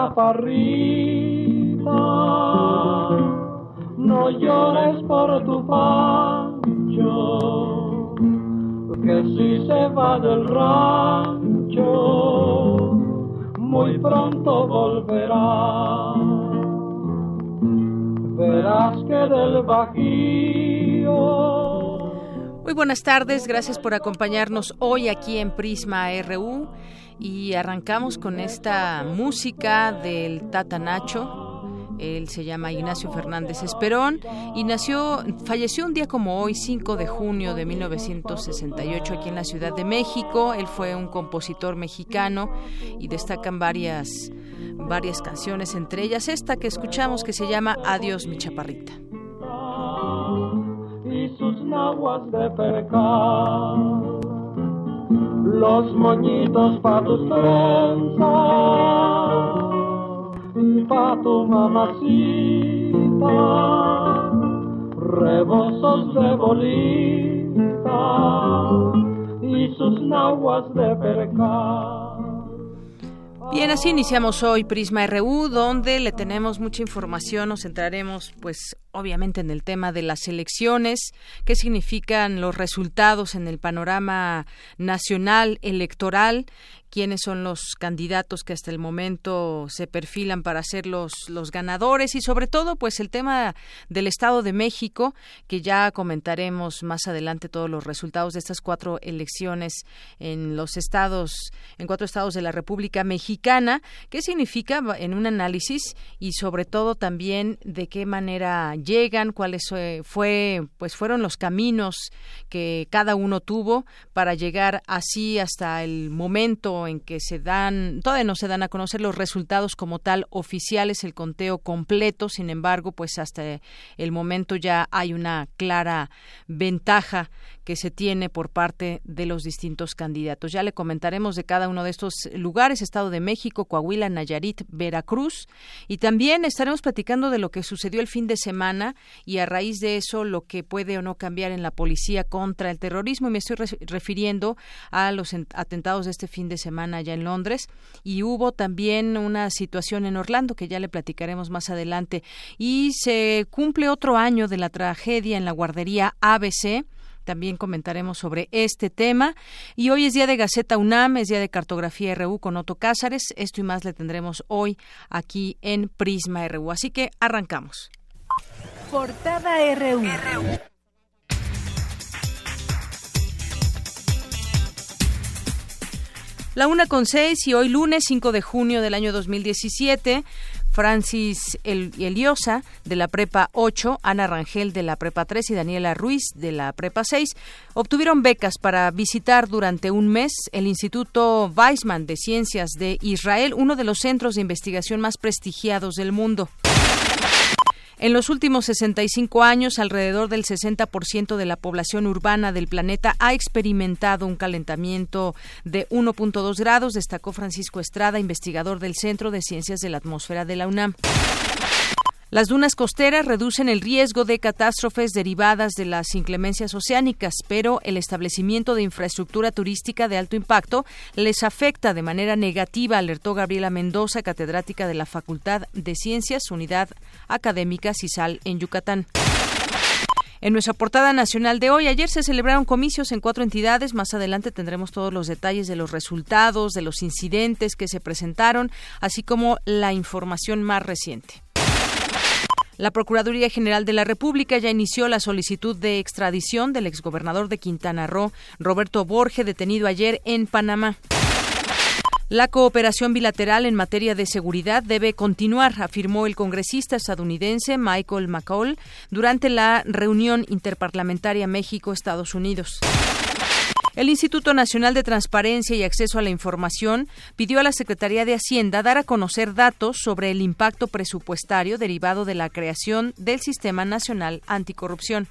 Chaparrita, no llores por tu pancho, que si se va del rancho, muy pronto volverá. Verás que del bajío. Buenas tardes, gracias por acompañarnos hoy aquí en Prisma RU y arrancamos con esta música del Tata Nacho. Él se llama Ignacio Fernández Esperón y nació, falleció un día como hoy, 5 de junio de 1968, aquí en la Ciudad de México. Él fue un compositor mexicano y destacan varias, varias canciones, entre ellas esta que escuchamos que se llama Adiós, mi chaparrita. Sus naguas de percal los moñitos pa' tus trenzas pa' tu mamacita, rebosos de bolita y sus naguas de percal. Bien, así iniciamos hoy Prisma RU, donde le tenemos mucha información. Nos centraremos, pues, obviamente en el tema de las elecciones, qué significan los resultados en el panorama nacional electoral quiénes son los candidatos que hasta el momento se perfilan para ser los, los ganadores. Y sobre todo pues el tema del Estado de México que ya comentaremos más adelante todos los resultados de estas cuatro elecciones en los estados en cuatro estados de la República Mexicana qué significa en un análisis y sobre todo también de qué manera llegan cuáles fue pues fueron los caminos que cada uno tuvo para llegar así hasta el momento en que se dan, todavía no se dan a conocer los resultados como tal oficiales, el conteo completo, sin embargo, pues hasta el momento ya hay una clara ventaja que se tiene por parte de los distintos candidatos. Ya le comentaremos de cada uno de estos lugares, Estado de México, Coahuila, Nayarit, Veracruz, y también estaremos platicando de lo que sucedió el fin de semana y a raíz de eso lo que puede o no cambiar en la policía contra el terrorismo. Y me estoy refiriendo a los atentados de este fin de semana allá en Londres y hubo también una situación en Orlando que ya le platicaremos más adelante y se cumple otro año de la tragedia en la guardería ABC también comentaremos sobre este tema. Y hoy es día de Gaceta UNAM, es día de Cartografía RU con Otto Cázares. Esto y más le tendremos hoy aquí en Prisma RU. Así que arrancamos. Portada RU. La una con seis y hoy lunes 5 de junio del año 2017 Francis Eliosa de la Prepa 8, Ana Rangel de la Prepa 3 y Daniela Ruiz de la Prepa 6 obtuvieron becas para visitar durante un mes el Instituto Weizmann de Ciencias de Israel, uno de los centros de investigación más prestigiados del mundo. En los últimos 65 años, alrededor del 60% de la población urbana del planeta ha experimentado un calentamiento de 1.2 grados, destacó Francisco Estrada, investigador del Centro de Ciencias de la Atmósfera de la UNAM. Las dunas costeras reducen el riesgo de catástrofes derivadas de las inclemencias oceánicas, pero el establecimiento de infraestructura turística de alto impacto les afecta de manera negativa, alertó Gabriela Mendoza, catedrática de la Facultad de Ciencias, Unidad Académica CISAL en Yucatán. En nuestra portada nacional de hoy, ayer se celebraron comicios en cuatro entidades. Más adelante tendremos todos los detalles de los resultados, de los incidentes que se presentaron, así como la información más reciente. La Procuraduría General de la República ya inició la solicitud de extradición del exgobernador de Quintana Roo, Roberto Borge, detenido ayer en Panamá. La cooperación bilateral en materia de seguridad debe continuar, afirmó el congresista estadounidense Michael McCall durante la reunión interparlamentaria México-Estados Unidos. El Instituto Nacional de Transparencia y Acceso a la Información pidió a la Secretaría de Hacienda dar a conocer datos sobre el impacto presupuestario derivado de la creación del Sistema Nacional Anticorrupción.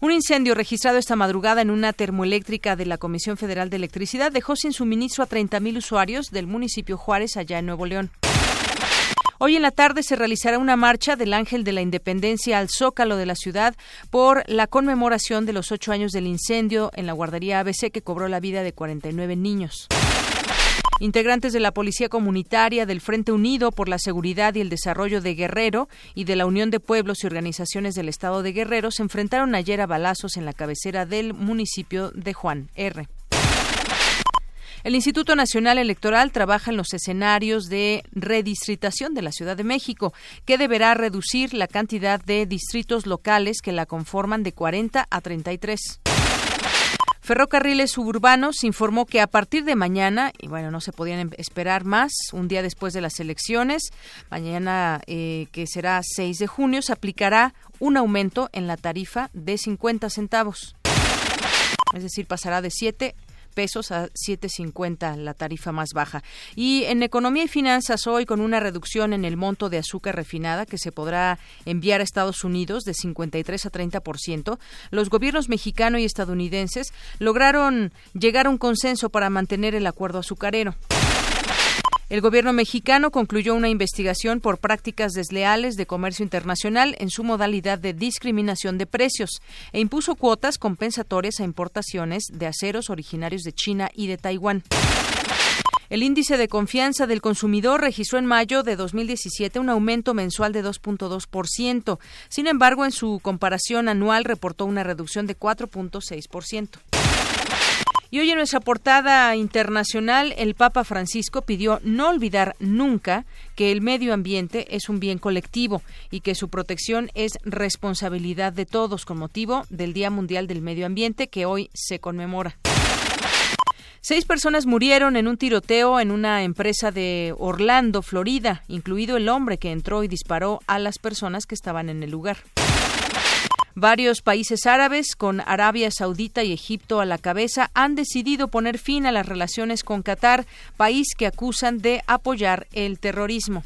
Un incendio registrado esta madrugada en una termoeléctrica de la Comisión Federal de Electricidad dejó sin suministro a 30.000 usuarios del municipio Juárez, allá en Nuevo León. Hoy en la tarde se realizará una marcha del Ángel de la Independencia al Zócalo de la ciudad por la conmemoración de los ocho años del incendio en la guardería ABC que cobró la vida de 49 niños. Integrantes de la Policía Comunitaria, del Frente Unido por la Seguridad y el Desarrollo de Guerrero y de la Unión de Pueblos y Organizaciones del Estado de Guerrero se enfrentaron ayer a balazos en la cabecera del municipio de Juan R. El Instituto Nacional Electoral trabaja en los escenarios de redistritación de la Ciudad de México, que deberá reducir la cantidad de distritos locales que la conforman de 40 a 33. Ferrocarriles Suburbanos informó que a partir de mañana, y bueno, no se podían em, esperar más, un día después de las elecciones, mañana eh, que será 6 de junio, se aplicará un aumento en la tarifa de 50 centavos. Es decir, pasará de 7 pesos a 7.50 la tarifa más baja. Y en economía y finanzas hoy con una reducción en el monto de azúcar refinada que se podrá enviar a Estados Unidos de 53 a 30%, los gobiernos mexicano y estadounidenses lograron llegar a un consenso para mantener el acuerdo azucarero. El gobierno mexicano concluyó una investigación por prácticas desleales de comercio internacional en su modalidad de discriminación de precios e impuso cuotas compensatorias a importaciones de aceros originarios de China y de Taiwán. El índice de confianza del consumidor registró en mayo de 2017 un aumento mensual de 2.2%. Sin embargo, en su comparación anual reportó una reducción de 4.6%. Y hoy en nuestra portada internacional, el Papa Francisco pidió no olvidar nunca que el medio ambiente es un bien colectivo y que su protección es responsabilidad de todos con motivo del Día Mundial del Medio Ambiente que hoy se conmemora. Seis personas murieron en un tiroteo en una empresa de Orlando, Florida, incluido el hombre que entró y disparó a las personas que estaban en el lugar. Varios países árabes, con Arabia Saudita y Egipto a la cabeza, han decidido poner fin a las relaciones con Qatar, país que acusan de apoyar el terrorismo.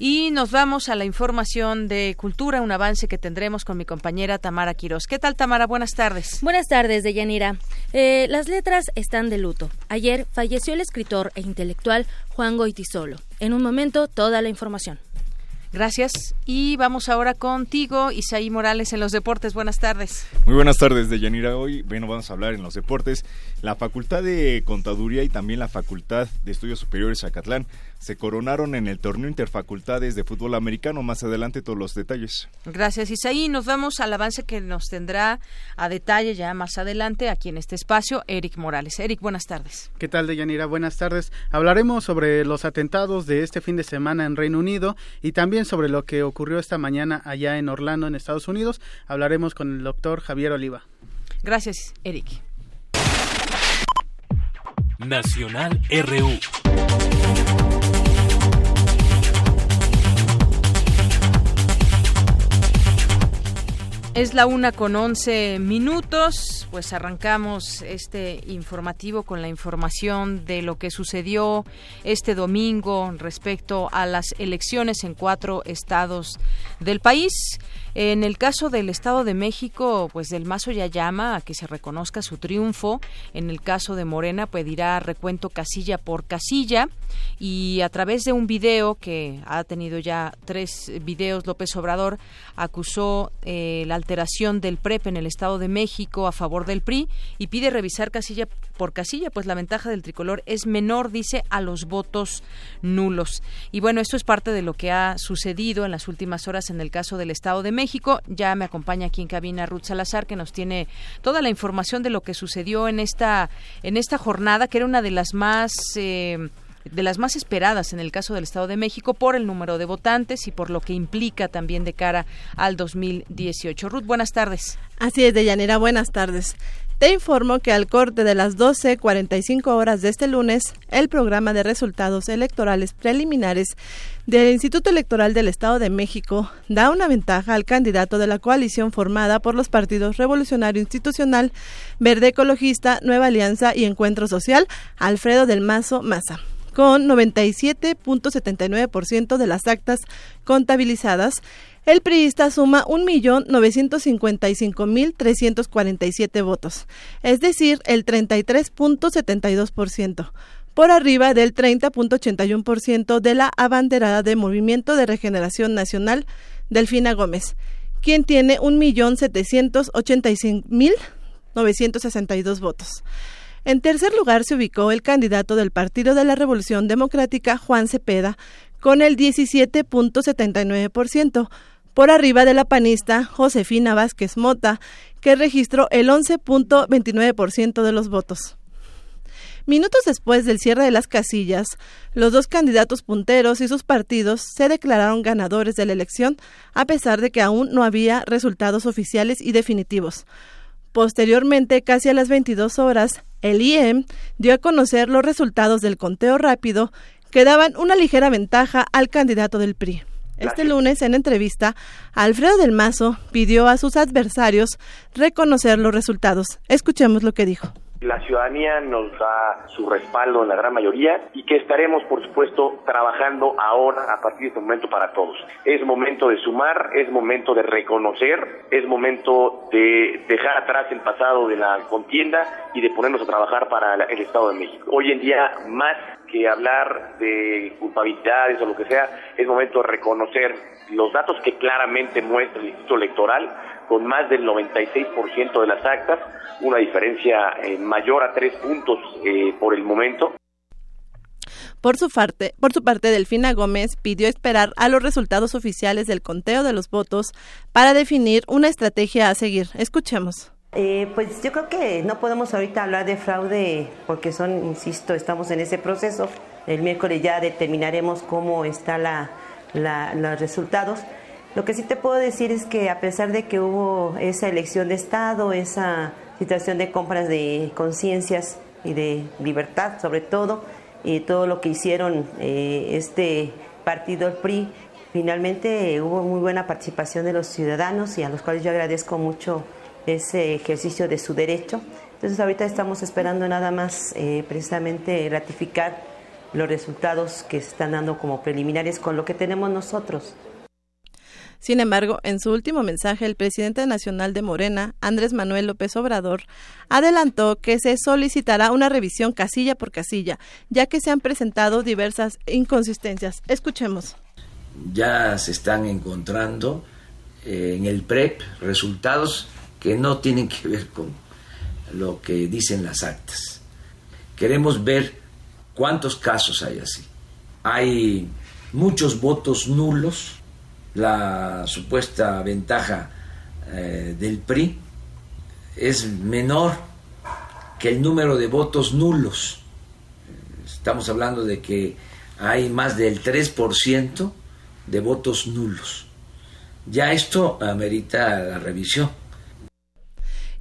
Y nos vamos a la información de cultura, un avance que tendremos con mi compañera Tamara Quiroz. ¿Qué tal, Tamara? Buenas tardes. Buenas tardes, Deyanira. Eh, las letras están de luto. Ayer falleció el escritor e intelectual Juan Goitisolo. En un momento, toda la información. Gracias. Y vamos ahora contigo, Isaí Morales, en los deportes. Buenas tardes. Muy buenas tardes, Deyanira. Hoy, bueno, vamos a hablar en los deportes. La Facultad de Contaduría y también la Facultad de Estudios Superiores Acatlán se coronaron en el torneo interfacultades de fútbol americano. Más adelante todos los detalles. Gracias, Isaí. Nos vamos al avance que nos tendrá a detalle ya más adelante aquí en este espacio, Eric Morales. Eric, buenas tardes. ¿Qué tal, Deyanira? Buenas tardes. Hablaremos sobre los atentados de este fin de semana en Reino Unido y también sobre lo que ocurrió esta mañana allá en Orlando, en Estados Unidos. Hablaremos con el doctor Javier Oliva. Gracias, Eric. Nacional RU. Es la una con once minutos, pues arrancamos este informativo con la información de lo que sucedió este domingo respecto a las elecciones en cuatro estados del país. En el caso del Estado de México, pues del Mazo ya llama a que se reconozca su triunfo. En el caso de Morena, pedirá recuento casilla por casilla. Y a través de un video que ha tenido ya tres videos, López Obrador acusó eh, la alteración del PREP en el Estado de México a favor del PRI y pide revisar casilla por casilla, pues la ventaja del tricolor es menor, dice, a los votos nulos. Y bueno, esto es parte de lo que ha sucedido en las últimas horas en el caso del Estado de México. Ya me acompaña aquí en cabina Ruth Salazar, que nos tiene toda la información de lo que sucedió en esta, en esta jornada, que era una de las más... Eh, de las más esperadas en el caso del Estado de México por el número de votantes y por lo que implica también de cara al 2018. Ruth, buenas tardes. Así es, Deyanira, buenas tardes. Te informo que al corte de las 12.45 horas de este lunes, el programa de resultados electorales preliminares del Instituto Electoral del Estado de México da una ventaja al candidato de la coalición formada por los partidos Revolucionario Institucional, Verde Ecologista, Nueva Alianza y Encuentro Social, Alfredo del Mazo Maza con 97.79% de las actas contabilizadas, el priista suma 1.955.347 votos, es decir, el 33.72%, por arriba del 30.81% de la abanderada de Movimiento de Regeneración Nacional, Delfina Gómez, quien tiene 1.785.962 votos. En tercer lugar se ubicó el candidato del Partido de la Revolución Democrática, Juan Cepeda, con el 17.79%, por arriba de la panista Josefina Vázquez Mota, que registró el 11.29% de los votos. Minutos después del cierre de las casillas, los dos candidatos punteros y sus partidos se declararon ganadores de la elección, a pesar de que aún no había resultados oficiales y definitivos. Posteriormente, casi a las 22 horas, el IEM dio a conocer los resultados del conteo rápido que daban una ligera ventaja al candidato del PRI. Este lunes, en entrevista, Alfredo del Mazo pidió a sus adversarios reconocer los resultados. Escuchemos lo que dijo. La ciudadanía nos da su respaldo en la gran mayoría y que estaremos, por supuesto, trabajando ahora, a partir de este momento, para todos. Es momento de sumar, es momento de reconocer, es momento de dejar atrás el pasado de la contienda y de ponernos a trabajar para el Estado de México. Hoy en día, más que hablar de culpabilidades o lo que sea, es momento de reconocer los datos que claramente muestra el Instituto Electoral, con más del 96% de las actas, una diferencia eh, mayor a tres puntos eh, por el momento. Por su, parte, por su parte, Delfina Gómez pidió esperar a los resultados oficiales del conteo de los votos para definir una estrategia a seguir. Escuchemos. Eh, pues yo creo que no podemos ahorita hablar de fraude porque son, insisto, estamos en ese proceso. El miércoles ya determinaremos cómo están la, los resultados. Lo que sí te puedo decir es que a pesar de que hubo esa elección de Estado, esa situación de compras de conciencias y de libertad sobre todo, y todo lo que hicieron eh, este partido, el PRI, finalmente hubo muy buena participación de los ciudadanos y a los cuales yo agradezco mucho ese ejercicio de su derecho. Entonces ahorita estamos esperando nada más eh, precisamente ratificar los resultados que se están dando como preliminares con lo que tenemos nosotros. Sin embargo, en su último mensaje, el presidente nacional de Morena, Andrés Manuel López Obrador, adelantó que se solicitará una revisión casilla por casilla, ya que se han presentado diversas inconsistencias. Escuchemos. Ya se están encontrando eh, en el PREP resultados que no tienen que ver con lo que dicen las actas. Queremos ver cuántos casos hay así. Hay muchos votos nulos, la supuesta ventaja eh, del PRI es menor que el número de votos nulos. Estamos hablando de que hay más del 3% de votos nulos. Ya esto amerita la revisión.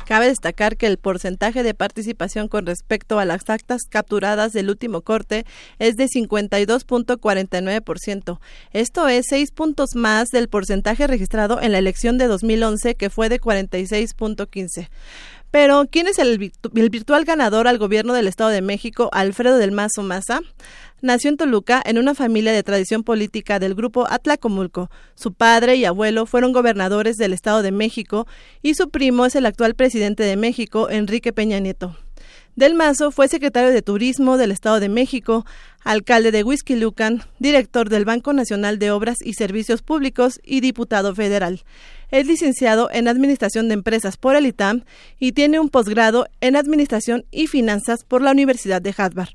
Cabe destacar que el porcentaje de participación con respecto a las actas capturadas del último corte es de 52.49%. Esto es seis puntos más del porcentaje registrado en la elección de 2011, que fue de 46.15. Pero, ¿quién es el, virtual ganador al gobierno del Estado de México, Alfredo del Mazo Maza? Nació en Toluca en una familia de tradición política del grupo Atlacomulco. Su padre y abuelo fueron gobernadores del Estado de México y su primo es el actual presidente de México, Enrique Peña Nieto. Del Mazo fue secretario de Turismo del Estado de México, alcalde de Lucan, director del Banco Nacional de Obras y Servicios Públicos y diputado federal. Es licenciado en Administración de Empresas por el ITAM y tiene un posgrado en Administración y Finanzas por la Universidad de Harvard.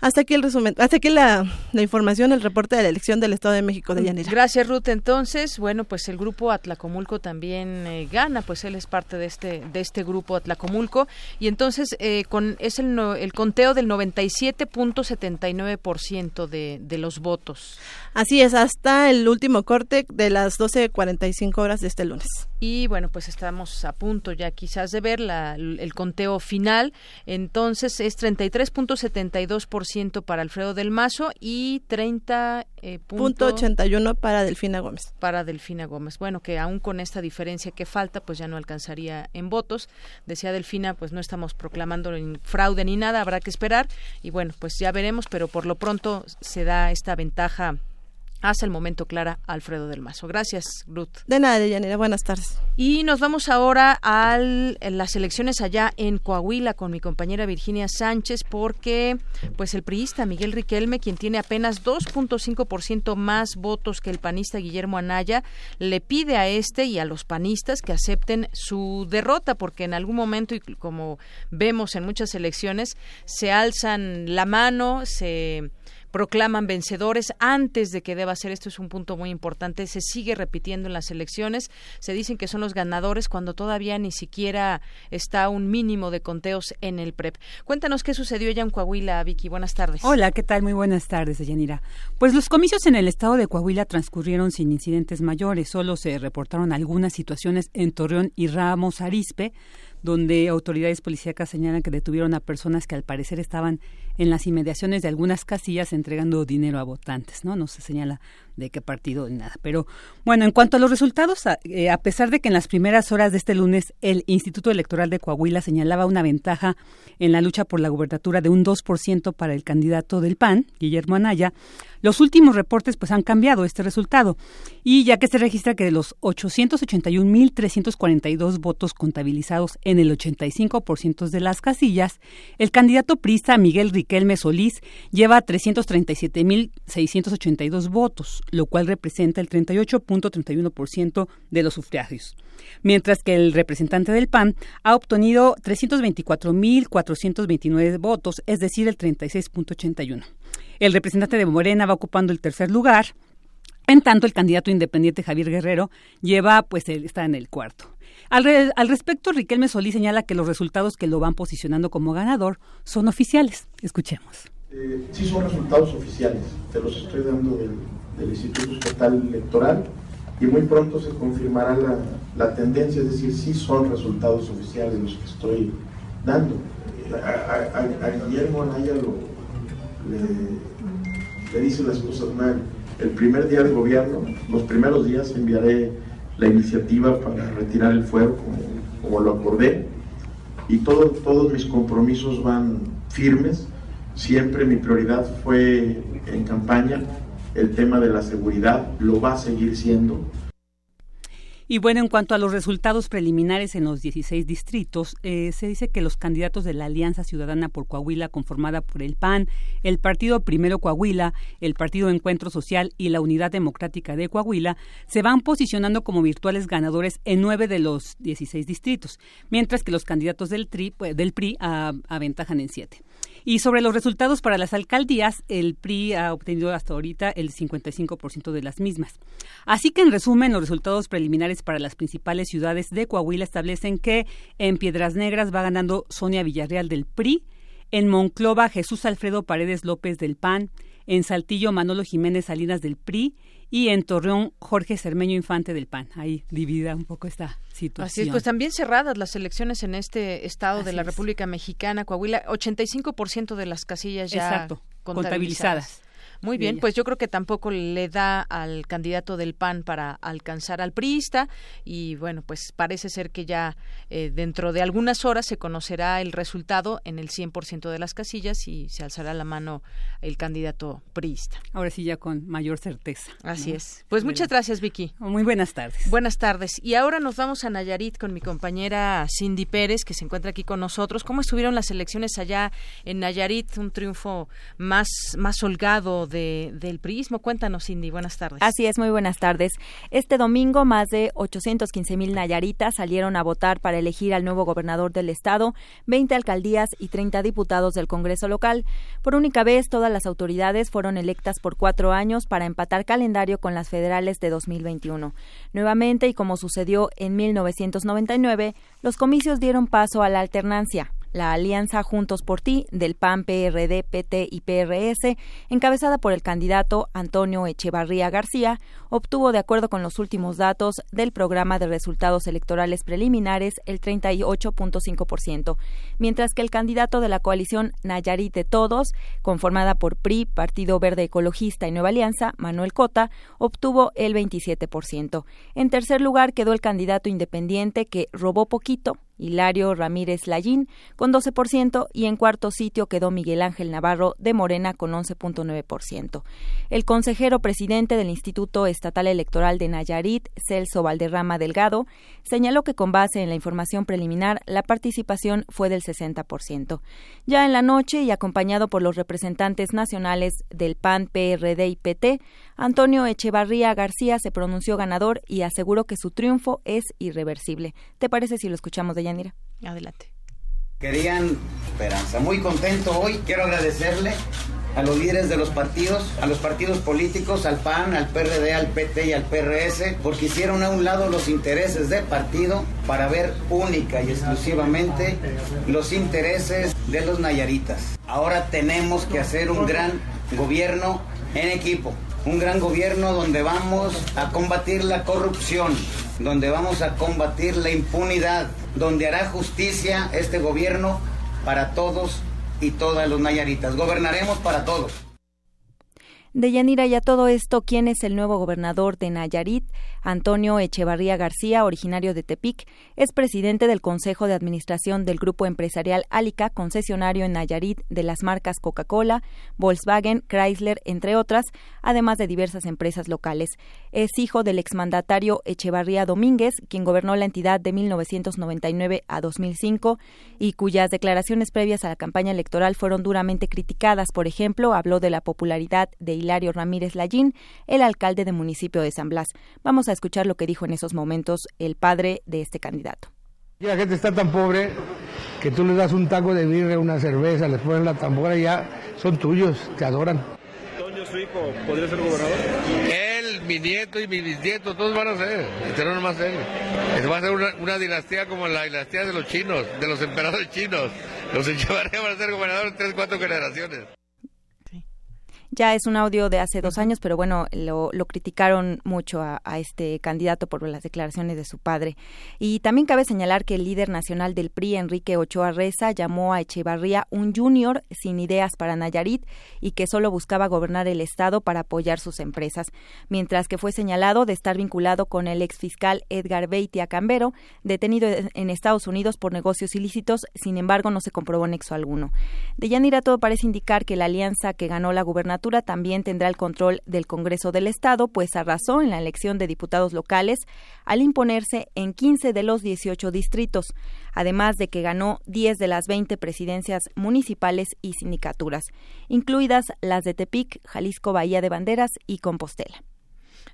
Hasta aquí el resumen, hasta aquí la, información, el reporte de la elección del Estado de México de Yanira. Gracias, Ruth. Entonces, bueno, pues el grupo Atlacomulco también eh, gana, pues él es parte de este de este grupo Atlacomulco y entonces eh, con es el, el conteo del 97.79% de, de los votos. Así es, hasta el último corte de las 12.45 horas de este lunes. Y bueno, pues estamos a punto ya quizás de ver la, el conteo final. Entonces es 33.72% para Alfredo del Mazo y 30 eh, punto 81 para Delfina Gómez. Para Delfina Gómez. Bueno, que aún con esta diferencia que falta, pues ya no alcanzaría en votos. Decía Delfina, pues no estamos proclamando fraude ni nada, habrá que esperar y bueno, pues ya veremos, pero por lo pronto se da esta ventaja hasta el momento, Clara Alfredo del Mazo. Gracias, Ruth. De nada, Deyanira. Buenas tardes. Y nos vamos ahora a las elecciones allá en Coahuila con mi compañera Virginia Sánchez, porque pues el priista Miguel Riquelme, quien tiene apenas 2.5% más votos que el panista Guillermo Anaya, le pide a este y a los panistas que acepten su derrota, porque en algún momento, y como vemos en muchas elecciones, se alzan la mano, se proclaman vencedores antes de que deba ser. Esto es un punto muy importante. Se sigue repitiendo en las elecciones. Se dicen que son los ganadores cuando todavía ni siquiera está un mínimo de conteos en el PREP. Cuéntanos qué sucedió ya en Coahuila, Vicky. Buenas tardes. Hola, ¿qué tal? Muy buenas tardes, Yanira. Pues los comicios en el estado de Coahuila transcurrieron sin incidentes mayores. Solo se reportaron algunas situaciones en Torreón y Ramos Arispe donde autoridades policíacas señalan que detuvieron a personas que al parecer estaban en las inmediaciones de algunas casillas entregando dinero a votantes, ¿no? No se señala de qué partido ni nada. Pero bueno, en cuanto a los resultados, a, eh, a, pesar de que en las primeras horas de este lunes el Instituto Electoral de Coahuila señalaba una ventaja en la lucha por la gubernatura de un 2% para el candidato del PAN, Guillermo Anaya, los últimos reportes pues han cambiado este resultado y ya que se registra que de los 881.342 votos contabilizados en el 85% de las casillas, el candidato prista Miguel Riquelme Solís lleva 337.682 votos, lo cual representa el 38.31% de los sufragios mientras que el representante del PAN ha obtenido 324.429 votos, es decir, el 36.81. El representante de Morena va ocupando el tercer lugar. En tanto, el candidato independiente Javier Guerrero lleva, pues, está en el cuarto. Al, respecto, Riquelme Solís señala que los resultados que lo van posicionando como ganador son oficiales. Escuchemos. Eh, sí son resultados oficiales, te los estoy dando del, Instituto Estatal Electoral y muy pronto se confirmará la, tendencia, es decir, sí son resultados oficiales los que estoy dando. A, a Guillermo Anaya lo, le, dice las cosas mal. El primer día de gobierno, los primeros días enviaré la iniciativa para retirar el fuero como, lo acordé y todo, todos mis compromisos van firmes. Siempre mi prioridad fue en campaña el tema de la seguridad, lo va a seguir siendo. Y bueno, en cuanto a los resultados preliminares en los 16 distritos, eh, se dice que los candidatos de la Alianza Ciudadana por Coahuila, conformada por el PAN, el Partido Primero Coahuila, el Partido Encuentro Social y la Unidad Democrática de Coahuila, se van posicionando como virtuales ganadores en nueve de los 16 distritos, mientras que los candidatos del, pues, del PRI aventajan en siete. Y sobre los resultados para las alcaldías, el PRI ha obtenido hasta ahorita el 55% de las mismas. Así que, en resumen, los resultados preliminares para las principales ciudades de Coahuila establecen que en Piedras Negras va ganando Sonia Villarreal del PRI, en Monclova Jesús Alfredo Paredes López del PAN, en Saltillo Manolo Jiménez Salinas del PRI y en Torreón Jorge Cermeño Infante del PAN. Ahí divida un poco esta situación. Así es, pues también cerradas las elecciones en este estado de la República Mexicana, Coahuila, 85% de las casillas ya contabilizadas. Muy bien, pues yo creo que tampoco le da al candidato del PAN para alcanzar al priista y bueno, pues parece ser que ya eh, dentro de algunas horas se conocerá el resultado en el 100% de las casillas y se alzará la mano el candidato priista. Ahora sí ya con mayor certeza. Así es. Pues muchas gracias, Vicky. Muy buenas tardes. Buenas tardes. Y ahora nos vamos a Nayarit con mi compañera Cindy Pérez, que se encuentra aquí con nosotros. ¿Cómo estuvieron las elecciones allá en Nayarit? Un triunfo más, más holgado del prismo. Cuéntanos, Cindy, buenas tardes. Así es, muy buenas tardes. Este domingo, más de 815 mil nayaritas salieron a votar para elegir al nuevo gobernador del estado, 20 alcaldías y 30 diputados del Congreso local. Por única vez, todas las autoridades fueron electas por cuatro años para empatar calendario con las federales de 2021. Nuevamente, y como sucedió en 1999, los comicios dieron paso a la alternancia. La alianza Juntos por Ti del PAN, PRD, PT y PRS, encabezada por el candidato Antonio Echevarría García, obtuvo, de acuerdo con los últimos datos del programa de resultados electorales preliminares, el 38.5%, mientras que el candidato de la coalición Nayarit de Todos, conformada por PRI, Partido Verde Ecologista y Nueva Alianza, Manuel Cota, obtuvo el 27%. En tercer lugar quedó el candidato independiente que robó poquito, Hilario Ramírez Lallín con 12% y en cuarto sitio quedó Miguel Ángel Navarro de Morena con 11.9%. El consejero presidente del Instituto Estatal Electoral de Nayarit, Celso Valderrama Delgado, señaló que con base en la información preliminar la participación fue del 60%. Ya en la noche y acompañado por los representantes nacionales del PAN, PRD y PT, Antonio Echevarría García se pronunció ganador y aseguró que su triunfo es irreversible. ¿Te parece si lo escuchamos de Yanira? Adelante. Querían esperanza. Muy contento hoy. Quiero agradecerle a los líderes de los partidos, a los partidos políticos, al PAN, al PRD, al PT y al PRS, porque hicieron a un lado los intereses del partido para ver única y exclusivamente los intereses de los nayaritas. Ahora tenemos que hacer un gran gobierno en equipo un gran gobierno donde vamos a combatir la corrupción, donde vamos a combatir la impunidad, donde hará justicia este gobierno para todos y todas los nayaritas. Gobernaremos para todos. De Yanira y a todo esto, ¿quién es el nuevo gobernador de Nayarit? Antonio Echevarría García, originario de Tepic, es presidente del Consejo de Administración del Grupo Empresarial Alica, concesionario en Nayarit de las marcas Coca-Cola, Volkswagen, Chrysler, entre otras, además de diversas empresas locales. Es hijo del exmandatario Echevarría Domínguez, quien gobernó la entidad de 1999 a 2005 y cuyas declaraciones previas a la campaña electoral fueron duramente criticadas. Por ejemplo, habló de la popularidad de Hilario Ramírez Lallín, el alcalde del municipio de San Blas. Vamos a escuchar lo que dijo en esos momentos el padre de este candidato. La gente está tan pobre que tú les das un taco de birra, una cerveza, les ponen la tambora y ya son tuyos, te adoran. ¿Toño, su hijo, podría ser gobernador? Él, mi nieto y mi bisnieto, todos van a ser, este no más él. Va a ser una, una, dinastía como la dinastía de los chinos, de los emperadores chinos. Los van a ser gobernadores en tres, cuatro generaciones. Ya es un audio de hace dos años, pero bueno, lo, lo criticaron mucho a, a, este candidato por las declaraciones de su padre. Y también cabe señalar que el líder nacional del PRI, Enrique Ochoa Reza, llamó a Echevarría un junior sin ideas para Nayarit y que solo buscaba gobernar el Estado para apoyar sus empresas, mientras que fue señalado de estar vinculado con el exfiscal Edgar Beitia Cambero, detenido en Estados Unidos por negocios ilícitos, sin embargo no se comprobó nexo alguno. De Yanira todo parece indicar que la alianza que ganó la gubernatura también tendrá el control del Congreso del Estado, pues arrasó en la elección de diputados locales al imponerse en 15 de los 18 distritos, además de que ganó 10 de las 20 presidencias municipales y sindicaturas, incluidas las de Tepic, Jalisco, Bahía de Banderas y Compostela.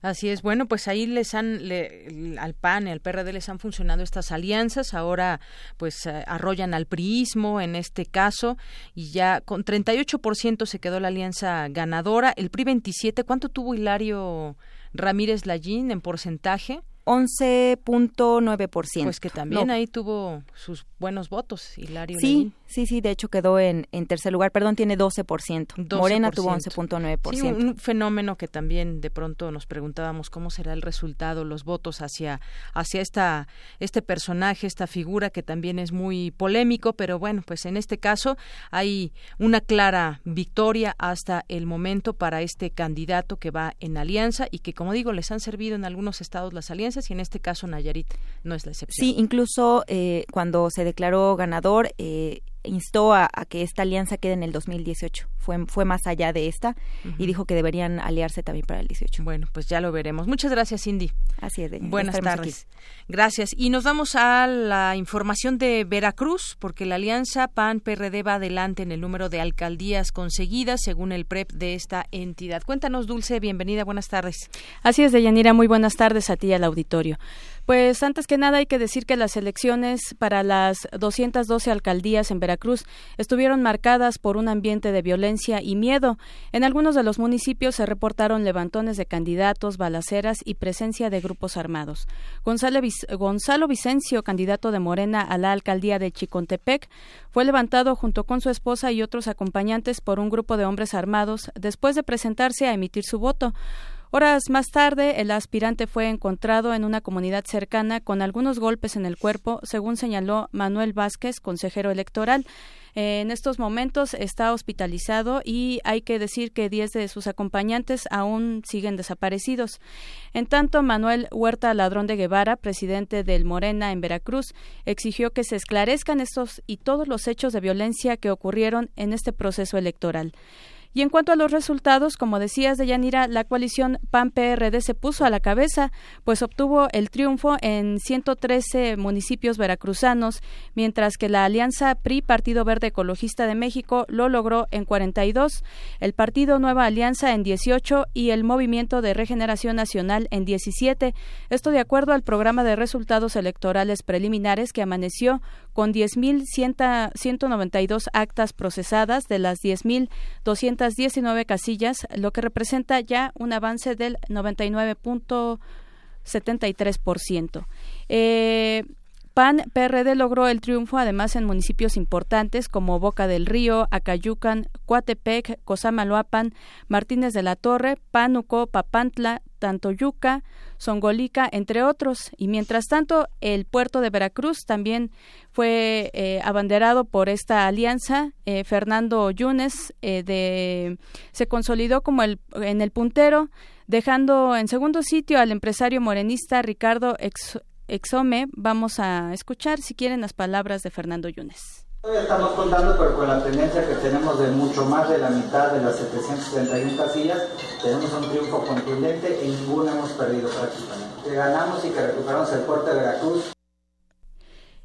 Así es. Bueno, pues ahí les han, le, al PAN y al PRD les han funcionado estas alianzas. Ahora, pues eh, arrollan al priismo en este caso y ya con 38% se quedó la alianza ganadora. El PRI 27, ¿cuánto tuvo Hilario Ramírez Lallín en porcentaje? 11.9%. Pues que también no. ahí tuvo sus buenos votos, Hilario. Sí, sí, sí, de hecho quedó en, en tercer lugar, perdón, tiene 12%. 12%. Morena tuvo 11.9%. Sí, un fenómeno que también de pronto nos preguntábamos cómo será el resultado, los votos hacia, hacia esta, este personaje, esta figura que también es muy polémico, pero bueno, pues en este caso hay una clara victoria hasta el momento para este candidato que va en alianza y que, como digo, les han servido en algunos estados las alianzas y en este caso Nayarit no es la excepción. Sí, incluso eh, cuando se declaró ganador, eh, instó a, a, que esta alianza quede en el 2018. Fue, fue más allá de esta uh -huh. y dijo que deberían aliarse también para el 18. Bueno, pues ya lo veremos. Muchas gracias, Cindy. Así es. De, Buenas tardes. Aquí. Gracias. Y nos vamos a la información de Veracruz, porque la alianza PAN-PRD va adelante en el número de alcaldías conseguidas según el PREP de esta entidad. Cuéntanos, Dulce. Bienvenida. Buenas tardes. Así es, Deyanira. Muy buenas tardes a ti y al auditorio. Pues antes que nada hay que decir que las elecciones para las 212 alcaldías en Veracruz estuvieron marcadas por un ambiente de violencia y miedo. En algunos de los municipios se reportaron levantones de candidatos, balaceras y presencia de grupos armados. Gonzalo, Vicencio, candidato de Morena a la alcaldía de Chicontepec, fue levantado junto con su esposa y otros acompañantes por un grupo de hombres armados después de presentarse a emitir su voto. Horas más tarde, el aspirante fue encontrado en una comunidad cercana con algunos golpes en el cuerpo, según señaló Manuel Vázquez, consejero electoral. En estos momentos está hospitalizado y hay que decir que 10 de sus acompañantes aún siguen desaparecidos. En tanto, Manuel Huerta Ladrón de Guevara, presidente del Morena en Veracruz, exigió que se esclarezcan estos y todos los hechos de violencia que ocurrieron en este proceso electoral. Y en cuanto a los resultados, como decías, Deyanira, la coalición PAN-PRD se puso a la cabeza, pues obtuvo el triunfo en 113 municipios veracruzanos, mientras que la alianza PRI, Partido Verde Ecologista de México, lo logró en 42, el Partido Nueva Alianza en 18 y el Movimiento de Regeneración Nacional en 17. Esto de acuerdo al programa de resultados electorales preliminares que amaneció con 10.192 actas procesadas de las 10.219 casillas, lo que representa ya un avance del 99.73%. Eh, PAN PRD logró el triunfo además en municipios importantes como Boca del Río, Acayucan, Coatepec, Cosamaloapan, Martínez de la Torre, Pánuco, Papantla, Tantoyuca, Songolica, entre otros. Y mientras tanto, el puerto de Veracruz también fue eh, abanderado por esta alianza. Eh, Fernando Yunes eh, de, se consolidó como el, en el puntero, dejando en segundo sitio al empresario morenista Ricardo Exome, vamos a escuchar, si quieren, las palabras de Fernando Yunes. Todavía estamos contando, pero con la tendencia que tenemos de mucho más de la mitad de las 771 casillas, tenemos un triunfo contundente y ninguna hemos perdido prácticamente. Que ganamos y que recuperamos el puerto de Veracruz.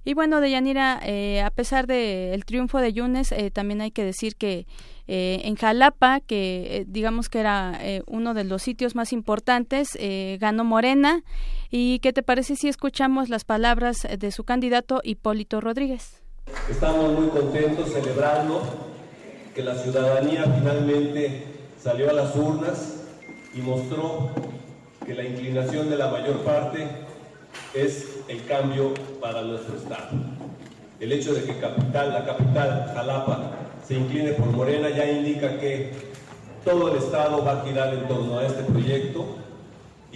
Y bueno, Deyanira, eh, a pesar del triunfo de Yunes, eh, también hay que decir que eh, en Jalapa, que eh, digamos que era eh, uno de los sitios más importantes, ganó Morena. ¿Y qué te parece si escuchamos las palabras de su candidato Hipólito Rodríguez? Estamos muy contentos celebrando que la ciudadanía finalmente salió a las urnas y mostró que la inclinación de la mayor parte es el cambio para nuestro Estado. El hecho de que capital, la capital, Jalapa, se incline por Morena ya indica que todo el Estado va a girar en torno a este proyecto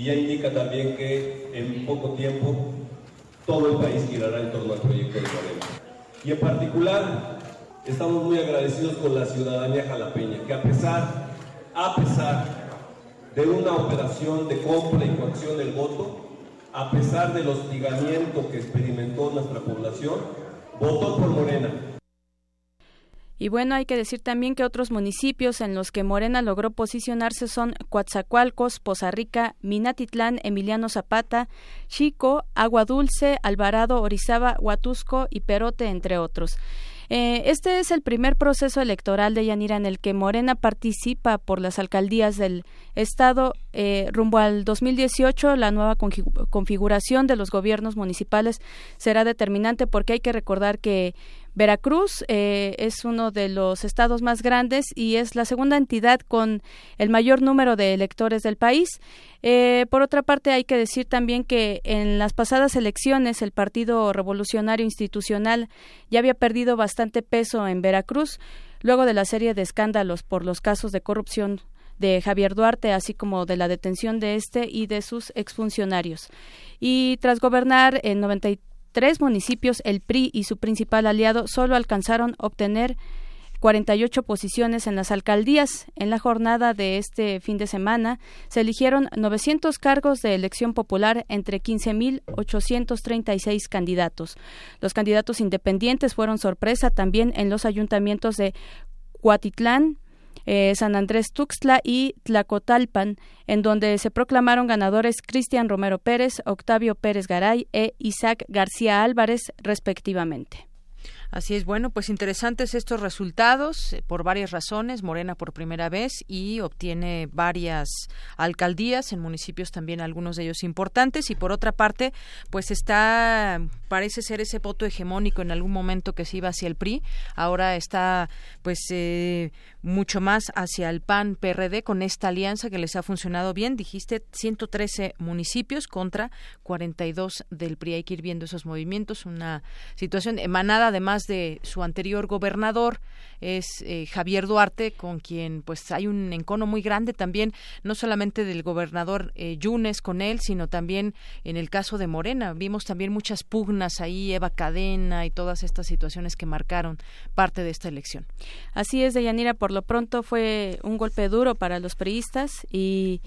y ya indica también que en poco tiempo todo el país girará en torno al proyecto de Morena. Y en particular estamos muy agradecidos con la ciudadanía jalapeña, que a pesar, a pesar de una operación de compra y coacción del voto, a pesar del hostigamiento que experimentó nuestra población, votó por Morena y bueno, hay que decir también que otros municipios en los que Morena logró posicionarse son Coatzacoalcos, Poza Rica, Minatitlán, Emiliano Zapata, Chico, Agua Dulce, Alvarado, Orizaba, Huatusco y Perote, entre otros. Eh, este es el primer proceso electoral de Yanira en el que Morena participa por las alcaldías del Estado eh, rumbo al 2018. La nueva configuración de los gobiernos municipales será determinante porque hay que recordar que Veracruz eh, es uno de los estados más grandes y es la segunda entidad con el mayor número de electores del país. Eh, por otra parte, hay que decir también que en las pasadas elecciones el Partido Revolucionario Institucional ya había perdido bastante peso en Veracruz luego de la serie de escándalos por los casos de corrupción de Javier Duarte, así como de la detención de este y de sus exfuncionarios. Y tras gobernar en 93 tres municipios, el PRI y su principal aliado solo alcanzaron obtener 48 posiciones en las alcaldías. En la jornada de este fin de semana se eligieron 900 cargos de elección popular entre 15.836 candidatos. Los candidatos independientes fueron sorpresa también en los ayuntamientos de Cuatitlán, eh, San Andrés Tuxtla y Tlacotalpan, en donde se proclamaron ganadores Cristian Romero Pérez, Octavio Pérez Garay e Isaac García Álvarez, respectivamente. Así es, bueno, pues interesantes estos resultados eh, por varias razones. Morena por primera vez y obtiene varias alcaldías en municipios también, algunos de ellos importantes. Y por otra parte, pues está, parece ser ese voto hegemónico en algún momento que se iba hacia el PRI. Ahora está, pues, eh, mucho más hacia el PAN PRD con esta alianza que les ha funcionado bien. Dijiste 113 municipios contra 42 del PRI. Hay que ir viendo esos movimientos. Una situación emanada además de su anterior gobernador, es eh, Javier Duarte, con quien pues hay un encono muy grande también, no solamente del gobernador eh, Yunes con él, sino también en el caso de Morena. Vimos también muchas pugnas ahí, Eva Cadena y todas estas situaciones que marcaron parte de esta elección. Así es, Deyanira, por lo pronto fue un golpe duro para los periodistas y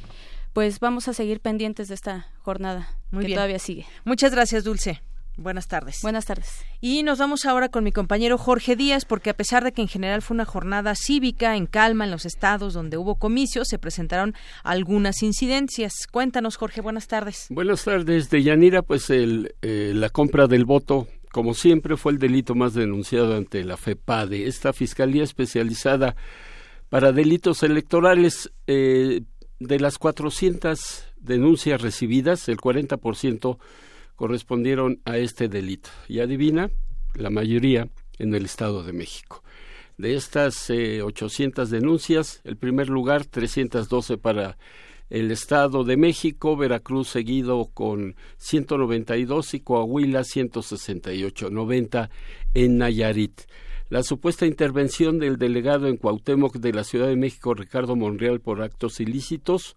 pues vamos a seguir pendientes de esta jornada Muy que bien. todavía sigue. Muchas gracias, Dulce. Buenas tardes. Buenas tardes. Y nos vamos ahora con mi compañero Jorge Díaz, porque a pesar de que en general fue una jornada cívica en calma en los estados donde hubo comicios, se presentaron algunas incidencias. Cuéntanos, Jorge, buenas tardes. Buenas tardes, Deyanira. Pues el, eh, la compra del voto, como siempre, fue el delito más denunciado ante la FEPADE, esta Fiscalía Especializada para Delitos Electorales. Eh, de las 400 denuncias recibidas, el 40% correspondieron a este delito. Y adivina, la mayoría en el Estado de México. De estas eh, 800 denuncias, el primer lugar, 312 para el Estado de México, Veracruz seguido con 192 y Coahuila 168, 90 en Nayarit. La supuesta intervención del delegado en Cuauhtémoc de la Ciudad de México, Ricardo Monreal, por actos ilícitos,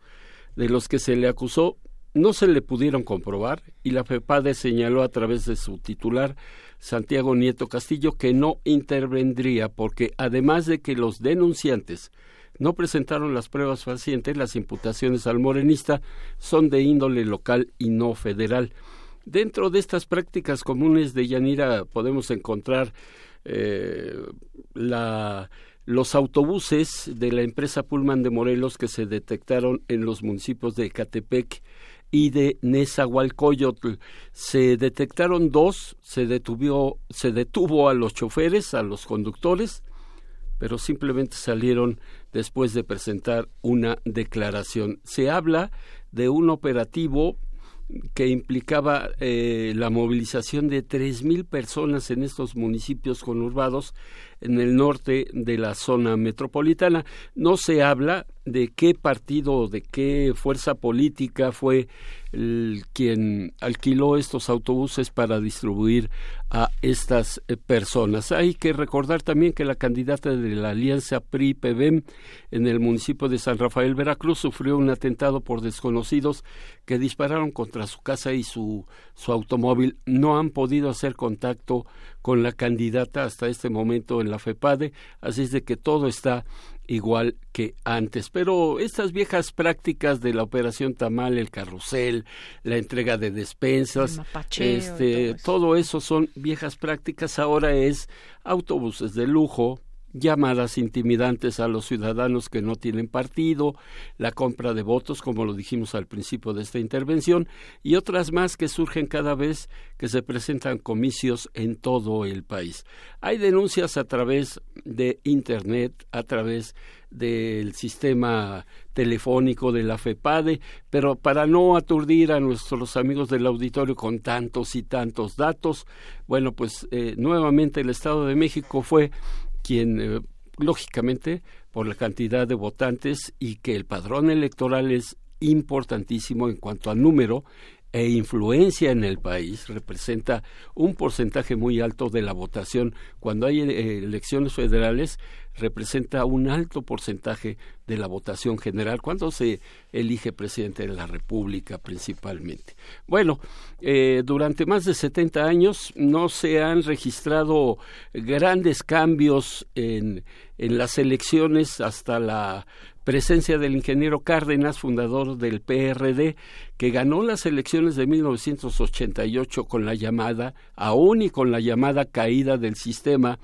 de los que se le acusó, no se le pudieron comprobar y la FEPADE señaló a través de su titular, Santiago Nieto Castillo, que no intervendría porque además de que los denunciantes no presentaron las pruebas fehacientes, las imputaciones al morenista son de índole local y no federal. Dentro de estas prácticas comunes de Yanira podemos encontrar eh, la, los autobuses de la empresa Pullman de Morelos que se detectaron en los municipios de Ecatepec y de Nezahualcóyotl. Se detectaron dos, se detuvo, se detuvo a los choferes, a los conductores, pero simplemente salieron después de presentar una declaración. Se habla de un operativo que implicaba eh, la movilización de tres mil personas en estos municipios conurbados en el norte de la zona metropolitana. No se habla de qué partido o de qué fuerza política fue quien alquiló estos autobuses para distribuir a estas eh, personas. Hay que recordar también que la candidata de la alianza PRI-PBM en el municipio de San Rafael, Veracruz, sufrió un atentado por desconocidos que dispararon contra su casa y su, su automóvil. No han podido hacer contacto con la candidata hasta este momento en la FEPADE, así es de que todo está igual que antes. Pero estas viejas prácticas de la operación Tamal, el carrusel, la entrega de despensas, este, todo, todo eso son viejas prácticas. Ahora es autobuses de lujo, llamadas intimidantes a los ciudadanos que no tienen partido, la compra de votos, como lo dijimos al principio de esta intervención, y otras más que surgen cada vez que se presentan comicios en todo el país. Hay denuncias a través de Internet, a través del sistema telefónico de la FEPADE, pero para no aturdir a nuestros amigos del auditorio con tantos y tantos datos, bueno, pues eh, nuevamente el Estado de México fue quien, eh, lógicamente, por la cantidad de votantes y que el padrón electoral es importantísimo en cuanto a número e influencia en el país, representa un porcentaje muy alto de la votación. Cuando hay eh, elecciones federales, representa un alto porcentaje de la votación general cuando se elige presidente de la República principalmente. Bueno, eh, durante más de 70 años no se han registrado grandes cambios en, en las elecciones hasta la presencia del ingeniero Cárdenas, fundador del PRD, que ganó las elecciones de 1988 con la llamada, aún y con la llamada caída del sistema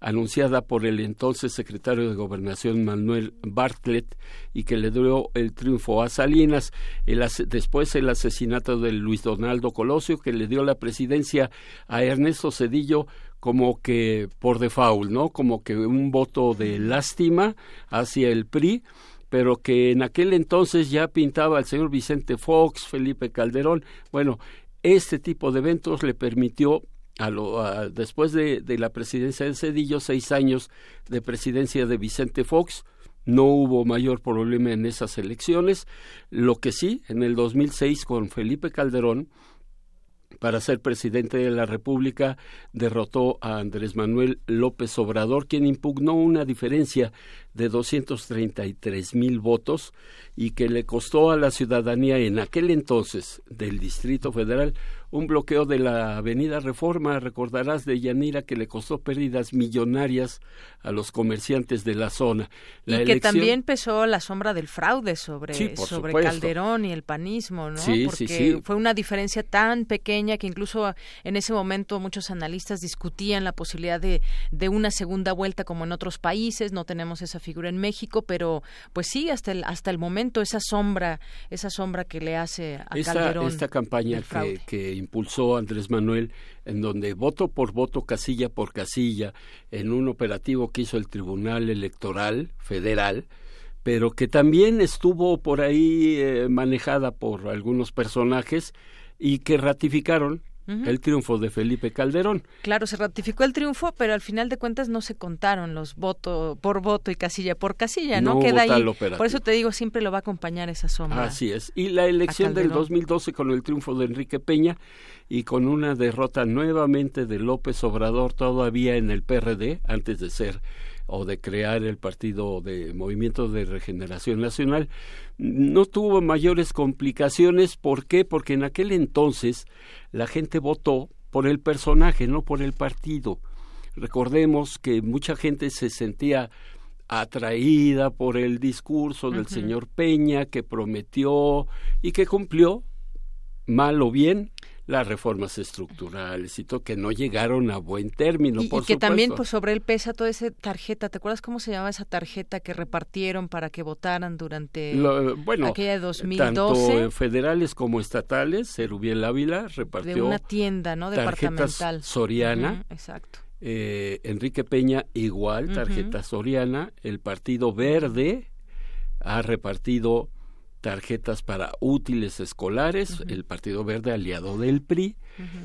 anunciada por el entonces secretario de Gobernación Manuel Bartlett y que le dio el triunfo a Salinas. El, después el asesinato de Luis Donaldo Colosio, que le dio la presidencia a Ernesto Cedillo como que por default, ¿no? Como que un voto de lástima hacia el PRI pero que en aquel entonces ya pintaba el señor Vicente Fox, Felipe Calderón. Bueno, este tipo de eventos le permitió a lo, después de, de, la presidencia de Cedillo, seis años de presidencia de Vicente Fox, no hubo mayor problema en esas elecciones. Lo que sí, en el 2006 con Felipe Calderón, para ser presidente de la República, derrotó a Andrés Manuel López Obrador, quien impugnó una diferencia de 233 mil votos y que le costó a la ciudadanía en aquel entonces del Distrito Federal un bloqueo de la Avenida Reforma, recordarás de Yanira que le costó pérdidas millonarias a los comerciantes de la zona. y que también pesó la sombra del fraude sobre, sobre Calderón y el panismo, ¿no? Sí, Porque fue una diferencia tan pequeña que incluso en ese momento muchos analistas discutían la posibilidad de, de una segunda vuelta como en otros países, no tenemos esa figura en México, pero pues sí, hasta el, hasta el momento esa sombra, esa sombra que le hace a Calderón. Esta campaña que, que impulsó Andrés Manuel, en donde voto por voto, casilla por casilla, en un operativo que hizo el Tribunal Electoral Federal, pero que también estuvo por ahí eh, manejada por algunos personajes y que ratificaron el triunfo de Felipe Calderón. Claro, se ratificó el triunfo, pero al final de cuentas no se contaron los votos por voto y casilla por casilla, ¿no? Queda ahí. Por eso te digo, siempre lo va a acompañar esa sombra. Así es. Y la elección del 2012 con el triunfo de Enrique Peña y con una derrota nuevamente de López Obrador todavía en el PRD antes de ser o de crear el partido de Movimiento de Regeneración Nacional, no tuvo mayores complicaciones. ¿Por qué? Porque en aquel entonces la gente votó por el personaje, no por el partido. Recordemos que mucha gente se sentía atraída por el discurso del señor Peña que prometió y que cumplió, mal o bien, las reformas estructurales y todo que no llegaron a buen término. Y, por que también pues, sobre él pesa toda esa tarjeta. ¿Te acuerdas cómo se llamaba esa tarjeta que repartieron para que votaran durante bueno, aquella de 2012? Tanto federales como estatales, Serubiel Ávila repartió de una tienda, ¿no? Departamental. Soriana. exacto. Eh, Enrique Peña igual, tarjeta Soriana. El Partido Verde ha repartido tarjetas para útiles escolares, el Partido Verde aliado del PRI,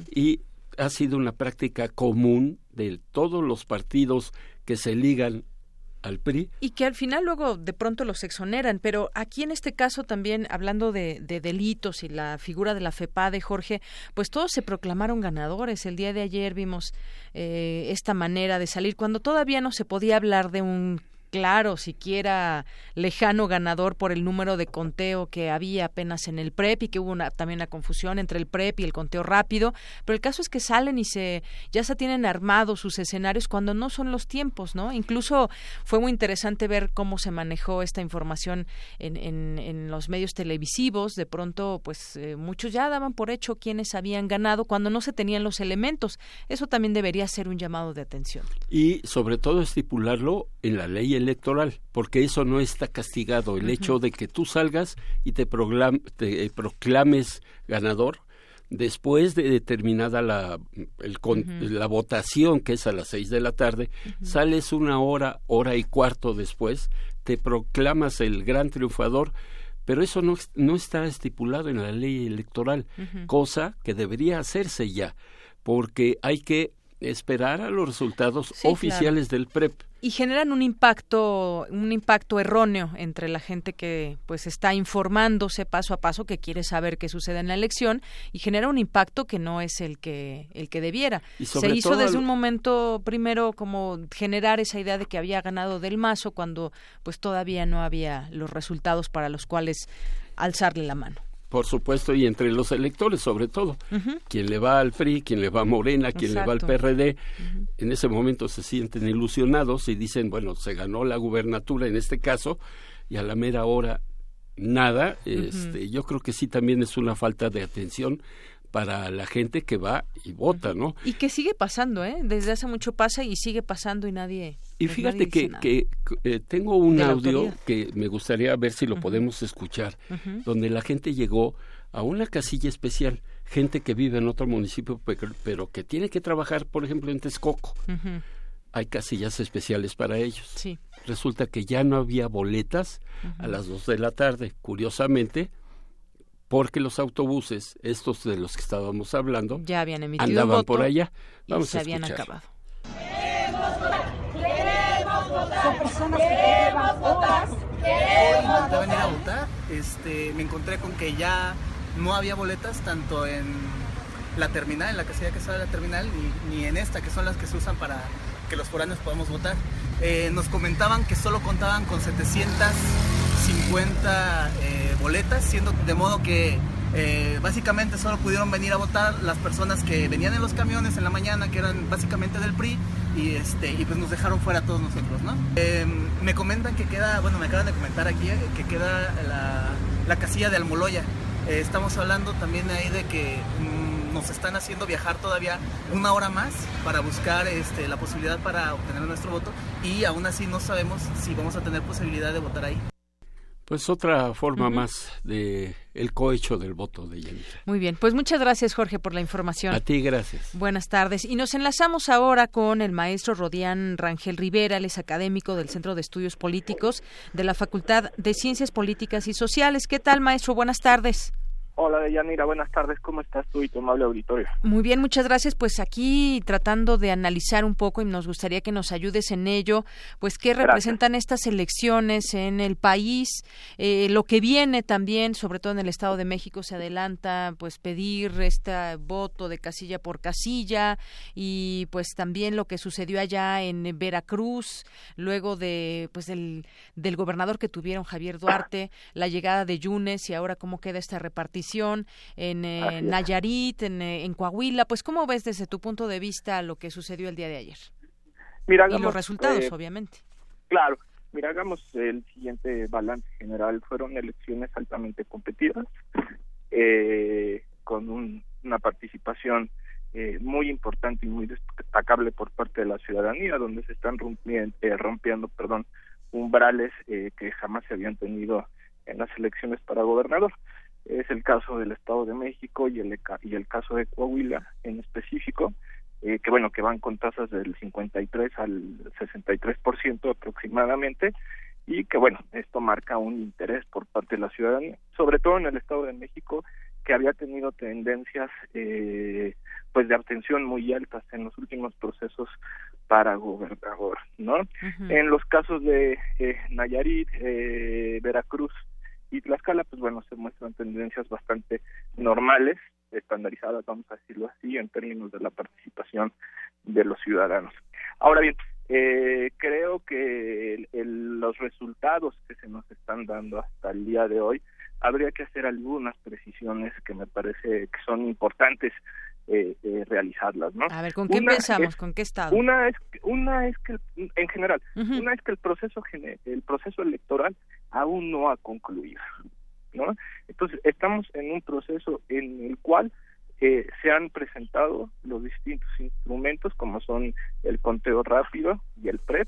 y ha sido una práctica común de todos los partidos que se ligan al PRI. Y que al final luego de pronto los exoneran, pero aquí en este caso también, hablando de, delitos y la figura de la FEPA de Jorge, pues todos se proclamaron ganadores. El día de ayer vimos eh, esta manera de salir, cuando todavía no se podía hablar de un claro, siquiera lejano ganador por el número de conteo que había apenas en el PREP y que hubo una, también una confusión entre el PREP y el conteo rápido, pero el caso es que salen y se ya se tienen armados sus escenarios cuando no son los tiempos, ¿no? Incluso fue muy interesante ver cómo se manejó esta información en, en, los medios televisivos, de pronto pues eh, muchos ya daban por hecho quienes habían ganado cuando no se tenían los elementos. Eso también debería ser un llamado de atención. Y sobre todo estipularlo en la ley porque eso no está castigado. El hecho de que tú salgas y te, te proclames ganador después de determinada la, el, la votación, que es a las seis de la tarde, sales una hora, hora y cuarto después, te proclamas el gran triunfador, pero eso no, no está estipulado en la ley electoral, cosa que debería hacerse ya, porque hay que esperar a los resultados oficiales del PREP y generan un impacto un impacto erróneo entre la gente que pues está informándose paso a paso que quiere saber qué sucede en la elección y genera un impacto que no es el que el que debiera. Se hizo desde un momento primero como generar esa idea de que había ganado del mazo cuando pues todavía no había los resultados para los cuales alzarle la mano por supuesto, y entre los electores sobre todo. Quien le va al PRI, quien le va a Morena, quien le va al PRD, en ese momento se sienten ilusionados y dicen, bueno, se ganó la gubernatura en este caso, y a la mera hora nada. este, yo creo que sí también es una falta de atención para la gente que va y vota, ¿no? Y que sigue pasando, ¿eh? Desde hace mucho pasa y sigue pasando y nadie. Y pues fíjate nadie que, que eh, tengo un audio autoridad. que me gustaría ver si lo podemos escuchar, donde la gente llegó a una casilla especial, gente que vive en otro municipio, pe- pero que tiene que trabajar, por ejemplo, en Texcoco. Hay casillas especiales para ellos. Sí. Resulta que ya no había boletas a las dos de la tarde, curiosamente, porque los autobuses, estos de los que estábamos hablando, Ya habían emitido andaban voto por allá. y Vamos se a habían acabado. Son personas que llevan horas de venir a votar, este, me encontré con que ya no había boletas tanto en la terminal, en la casilla que de la terminal, ni, ni en esta, que son las que se usan para que los foráneos podamos votar. Eh, nos comentaban que solo contaban con 750 eh, boletas, siendo de modo que eh, básicamente solo pudieron venir a votar las personas que venían en los camiones en la mañana, que eran básicamente del PRI, y, este, y pues nos dejaron fuera a todos nosotros, ¿no? Eh, me comentan que queda, bueno, me acaban de comentar aquí que queda la, la casilla de Almoloya. Estamos hablando también ahí de que nos están haciendo viajar todavía una hora más para buscar este, la posibilidad para obtener nuestro voto y aún así no sabemos si vamos a tener posibilidad de votar ahí. Pues otra forma más de el cohecho del voto de Yanira. Muy bien, pues muchas gracias Jorge por la información. A ti gracias. Buenas tardes. Y nos enlazamos ahora con el maestro Rodián Rangel Rivera, él es académico del Centro de Estudios Políticos de la Facultad de Ciencias Políticas y Sociales. ¿Qué tal, maestro? Buenas tardes. Hola, Deyanira, buenas tardes. ¿Cómo estás tú y tu amable auditorio? Muy bien, muchas gracias. Pues aquí tratando de analizar un poco y nos gustaría que nos ayudes en ello, pues qué Gracias. representan estas elecciones en el país, eh, lo que viene también, sobre todo en el Estado de México, se adelanta pues pedir este voto de casilla por casilla y pues también lo que sucedió allá en Veracruz, luego de pues del, del gobernador que tuvieron Javier Duarte, la llegada de Yunes y ahora cómo queda esta repartición en eh. Nayarit, en, eh, en Coahuila, pues cómo ves desde tu punto de vista lo que sucedió el día de ayer Mira, y los resultados, eh, obviamente. Claro, mira, hagamos el siguiente balance general. Fueron elecciones altamente competidas, eh, con un- una participación eh, muy importante y muy destacable por parte de la ciudadanía, donde se están rompiendo, rompiendo perdón, umbrales eh, que jamás se habían tenido en las elecciones para gobernador. Es el caso del Estado de México y el, y el caso de Coahuila en específico, eh, que bueno, que van con tasas del 53 al 63% aproximadamente, y que bueno, esto marca un interés por parte de la ciudadanía, sobre todo en el Estado de México, que había tenido tendencias eh, pues de abstención muy altas en los últimos procesos para gobernador, ¿no? En los casos de eh, Nayarit, eh, Veracruz y Tlaxcala, pues bueno, se muestran tendencias bastante normales, estandarizadas, vamos a decirlo así, en términos de la participación de los ciudadanos. Ahora bien, eh, creo que el- el- los resultados que se nos están dando hasta el día de hoy, habría que hacer algunas precisiones que me parece que son importantes eh, eh, realizarlas, ¿no? A ver, ¿con qué Una empezamos? es- ¿Con qué estado? una es una es que en general una es que el proceso el proceso electoral aún no ha concluido no entonces estamos en un proceso en el cual eh, se han presentado los distintos instrumentos como son el conteo rápido y el PREP.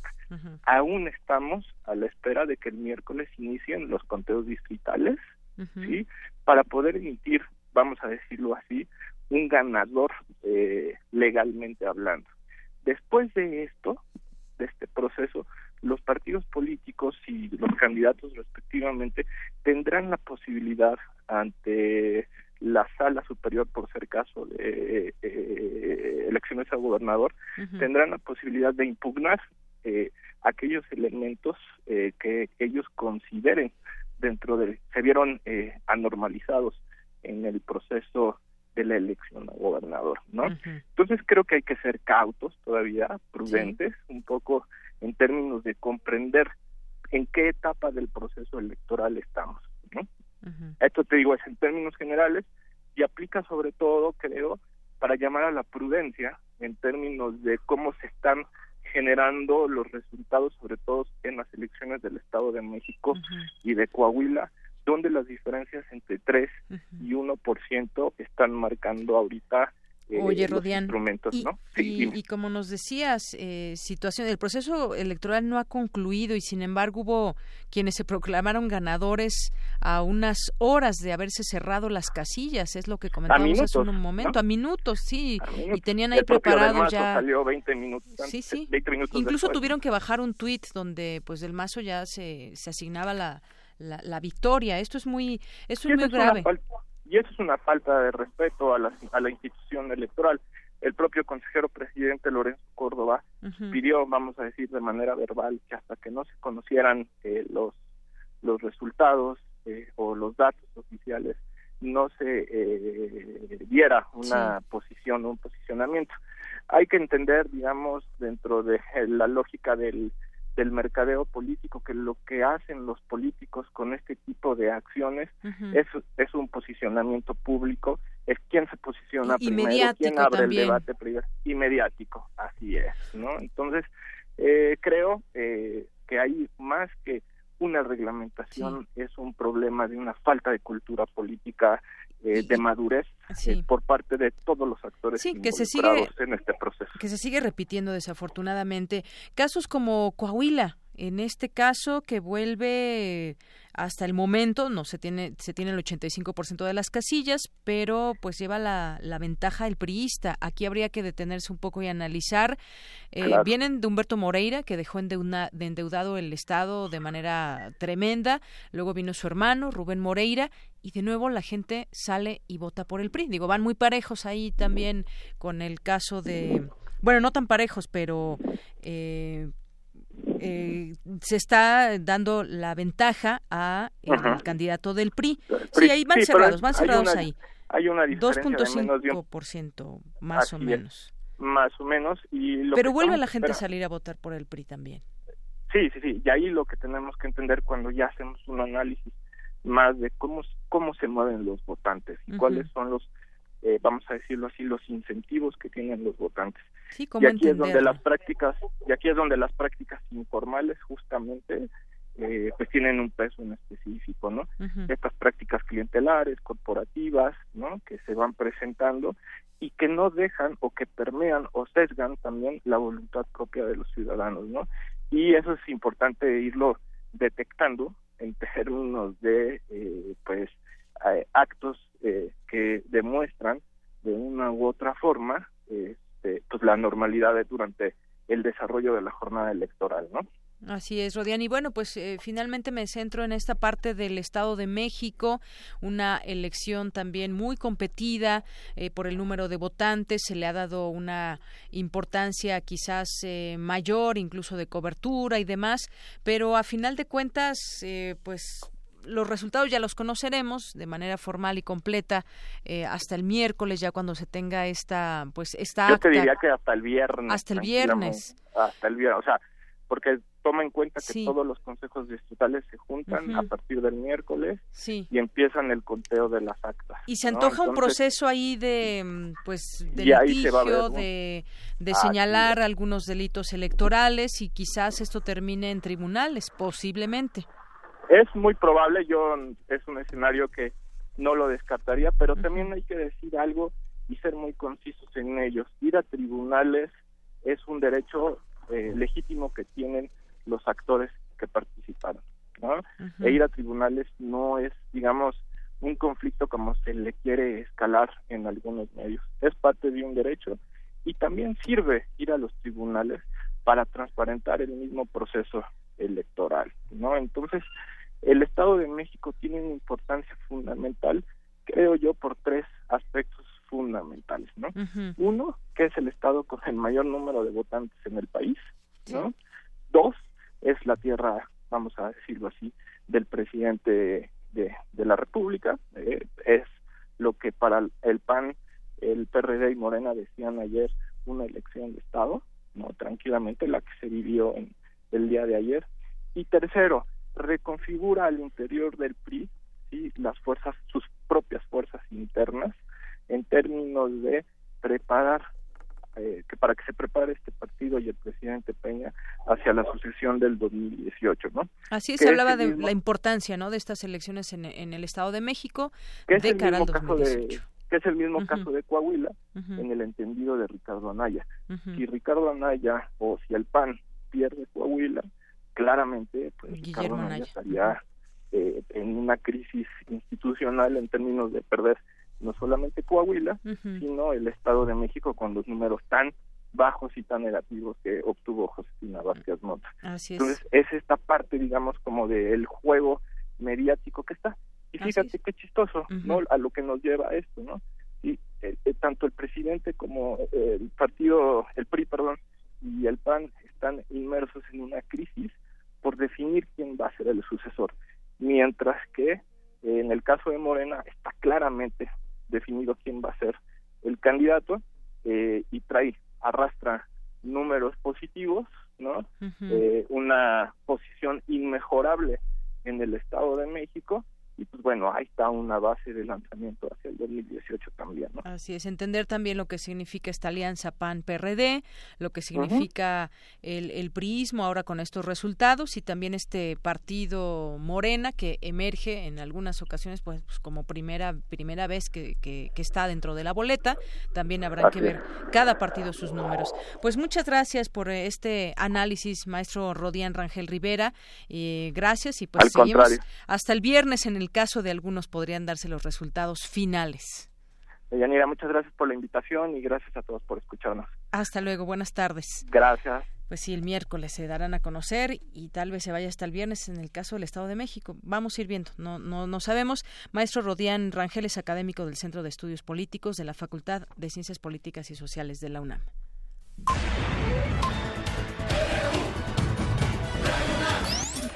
Aún estamos a la espera de que el miércoles inicien los conteos distritales sí para poder emitir vamos a decirlo así un ganador eh, legalmente hablando. Después de esto de este proceso los partidos políticos y los candidatos respectivamente tendrán la posibilidad ante la sala superior por ser caso de eh, elecciones a gobernador tendrán la posibilidad de impugnar eh, aquellos elementos eh, que ellos consideren dentro de se vieron eh, anormalizados en el proceso de la elección a gobernador, ¿no? Entonces creo que hay que ser cautos todavía, prudentes, un poco en términos de comprender en qué etapa del proceso electoral estamos, ¿no? Esto te digo es en términos generales y aplica sobre todo, creo, para llamar a la prudencia en términos de cómo se están generando los resultados, sobre todo en las elecciones del Estado de México y de Coahuila, donde las diferencias entre 3 y 1% están marcando ahorita Oye, los Rodián, instrumentos, y, ¿no? y- y como nos decías, eh, situación, el proceso electoral no ha concluido y sin embargo hubo quienes se proclamaron ganadores a unas horas de haberse cerrado las casillas, es lo que comentábamos hace minutos, un momento, ¿no? a minutos, sí, y tenían ahí preparado ya. salió 20 minutos antes, Sí, sí. 20 minutos Incluso después. tuvieron que bajar un tuit donde pues del mazo ya se, se asignaba la, la, la victoria. Esto es muy, esto es muy una grave. falta- y eso es una falta de respeto a la, a la institución electoral. El propio consejero presidente Lorenzo Córdoba pidió, vamos a decir de manera verbal, que hasta que no se conocieran eh, los, los resultados eh, o los datos oficiales, no se eh, diera una posición, un posicionamiento. Hay que entender, digamos, dentro de la lógica del, del mercadeo político, que lo que hacen los políticos con este tipo de acciones es, es un posicionamiento público, es quién se posiciona Y- primero, quién abre también. el debate primero, y mediático, así es, ¿no? Entonces, eh, creo eh, que hay más que una reglamentación, es un problema de una falta de cultura política, eh, de madurez Sí. eh, por parte de todos los actores Sí, que se sigue- en este proceso. que se sigue repitiendo desafortunadamente. Casos como Coahuila, en este caso que vuelve hasta el momento, no se tiene, se tiene el 85% de las casillas, pero pues lleva la, la ventaja el priista. Aquí habría que detenerse un poco y analizar. Eh, Claro. Vienen de Humberto Moreira, que dejó endeuna- de endeudado el Estado de manera tremenda. Luego vino su hermano, Rubén Moreira, y de nuevo la gente sale y vota por el PRI. Digo, van muy parejos ahí también con el caso de, bueno, no tan parejos, pero eh, eh, se está dando la ventaja a el candidato del PRI. PRI. Sí, ahí van Sí, cerrados, van hay cerrados una- ahí. Hay una diferencia de menos de un 2.5% más o es, menos. más o menos. Y lo Pero vuelve la gente a salir a votar por el PRI también. Sí, sí, sí. Y ahí lo que tenemos que entender cuando ya hacemos un análisis más de cómo, cómo se mueven los votantes y cuáles son los, eh, vamos a decirlo así, los incentivos que tienen los votantes. Sí, y aquí es donde las prácticas, y aquí es donde las prácticas informales justamente eh, pues tienen un peso en específico, ¿no? Estas prácticas clientelares, corporativas, ¿no? Que se van presentando y que no dejan o que permean o sesgan también la voluntad propia de los ciudadanos, ¿no? Y eso es importante irlo detectando en términos de, eh, pues, eh, actos eh, que demuestran de una u otra forma, este, pues, la normalidad de- durante el desarrollo de la jornada electoral, ¿no? Así es, Rodián. Y bueno, pues eh, finalmente me centro en esta parte del Estado de México, una elección también muy competida eh, por el número de votantes. Se le ha dado una importancia quizás eh, mayor, incluso de cobertura y demás, pero a final de cuentas, eh, pues los resultados ya los conoceremos de manera formal y completa eh, hasta el miércoles ya cuando se tenga esta pues esta Yo te acta. diría que hasta el viernes. Hasta el viernes. Hasta el viernes, o sea, porque toma en cuenta que Sí. todos los consejos distritales se juntan a partir del miércoles Sí. y empiezan el conteo de las actas. Y se ¿no? antoja un proceso ahí de, mm, pues, de ver, litigio, ¿no? de, de Así señalar algunos delitos electorales y quizás esto termine en tribunales, posiblemente. Es muy probable, yo es un escenario que no lo descartaría, pero también hay que decir algo y ser muy concisos en ellos. Ir a tribunales es un derecho eh, legítimo que tienen los actores que participaron, ¿no? E ir a tribunales no es, digamos, un conflicto como se le quiere escalar en algunos medios. Es parte de un derecho y también sirve ir a los tribunales para transparentar el mismo proceso electoral, ¿no? Entonces, el Estado de México tiene una importancia fundamental, creo yo, por tres aspectos fundamentales, ¿no? Uno, que es el Estado con el mayor número de votantes en el país, ¿no? Dos, es la tierra, vamos a decirlo así, del presidente de, de la República, eh, es lo que para el PAN, el PRD y Morena decían ayer una elección de Estado, no tranquilamente la que se vivió en el día de ayer. Y tercero, reconfigura al interior del PRI ¿sí? las fuerzas, sus propias fuerzas internas, en términos de preparar eh, que para que se prepare este partido y el presidente Peña hacia la sucesión del 2018, ¿no? Así es, se hablaba de la importancia, ¿no? De estas elecciones en, el Estado de México que de cara al 2018. que es el mismo caso de Coahuila en el entendido de Ricardo Anaya. Si Ricardo Anaya o si el PAN pierde Coahuila, claramente pues Ricardo Anaya, estaría eh, en una crisis institucional en términos de perder no solamente Coahuila, sino el Estado de México con los números tan bajos y tan negativos que obtuvo Josefina Vázquez Mota. Entonces, es esta parte, digamos, como del juego mediático que está. Y fíjate qué chistoso, ¿no? A lo que nos lleva a esto, ¿no? Y eh, eh, tanto el presidente como el partido, el PRI, perdón, y el PAN están inmersos en una crisis por definir quién va a ser el sucesor, mientras que en el caso de Morena está claramente definido quién va a ser el candidato eh, y trae, arrastra números positivos, ¿no? eh, una posición inmejorable en el Estado de México y pues bueno, ahí está una base de lanzamiento hacia el 2018 también. ¿no? Así es, entender también lo que significa esta alianza PAN-PRD, lo que significa el, el priismo ahora con estos resultados y también este partido Morena que emerge en algunas ocasiones pues, pues como primera, primera vez que, que, está dentro de la boleta, también habrá que ver cada partido sus números. Pues muchas gracias por este análisis, maestro Rodián Rangel Rivera, y gracias y pues seguimos hasta el viernes en el caso de algunos podrían darse los resultados finales. Yanira, muchas gracias por la invitación y gracias a todos por escucharnos. Hasta luego, buenas tardes. Gracias. Pues sí, el miércoles se darán a conocer y tal vez se vaya hasta el viernes en el caso del Estado de México. Vamos a ir viendo, no, no, no sabemos. Maestro Rodián Rangel es académico del Centro de Estudios Políticos de la Facultad de Ciencias Políticas y Sociales de la UNAM.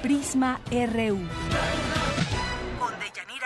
Prisma RU.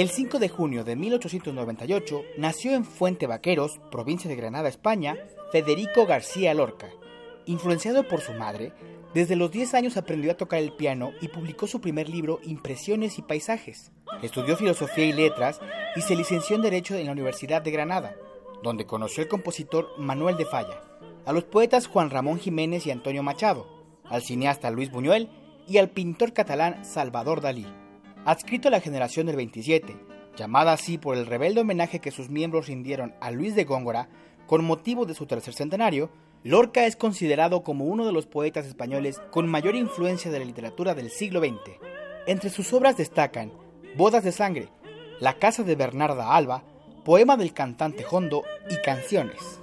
El 5 de junio de 1898 nació en Fuente Vaqueros, provincia de Granada, España, Federico García Lorca. Influenciado por su madre, desde los 10 años aprendió a tocar el piano y publicó su primer libro Impresiones y Paisajes. Estudió filosofía y letras y se licenció en Derecho en la Universidad de Granada, donde conoció al compositor Manuel de Falla, a los poetas Juan Ramón Jiménez y Antonio Machado, al cineasta Luis Buñuel y al pintor catalán Salvador Dalí. Adscrito a la generación del 27, llamada así por el rebelde homenaje que sus miembros rindieron a Luis de Góngora con motivo de su tercer centenario, Lorca es considerado como uno de los poetas españoles con mayor influencia de la literatura del siglo XX. Entre sus obras destacan Bodas de Sangre, La Casa de Bernarda Alba, Poema del Cantante Hondo y Canciones.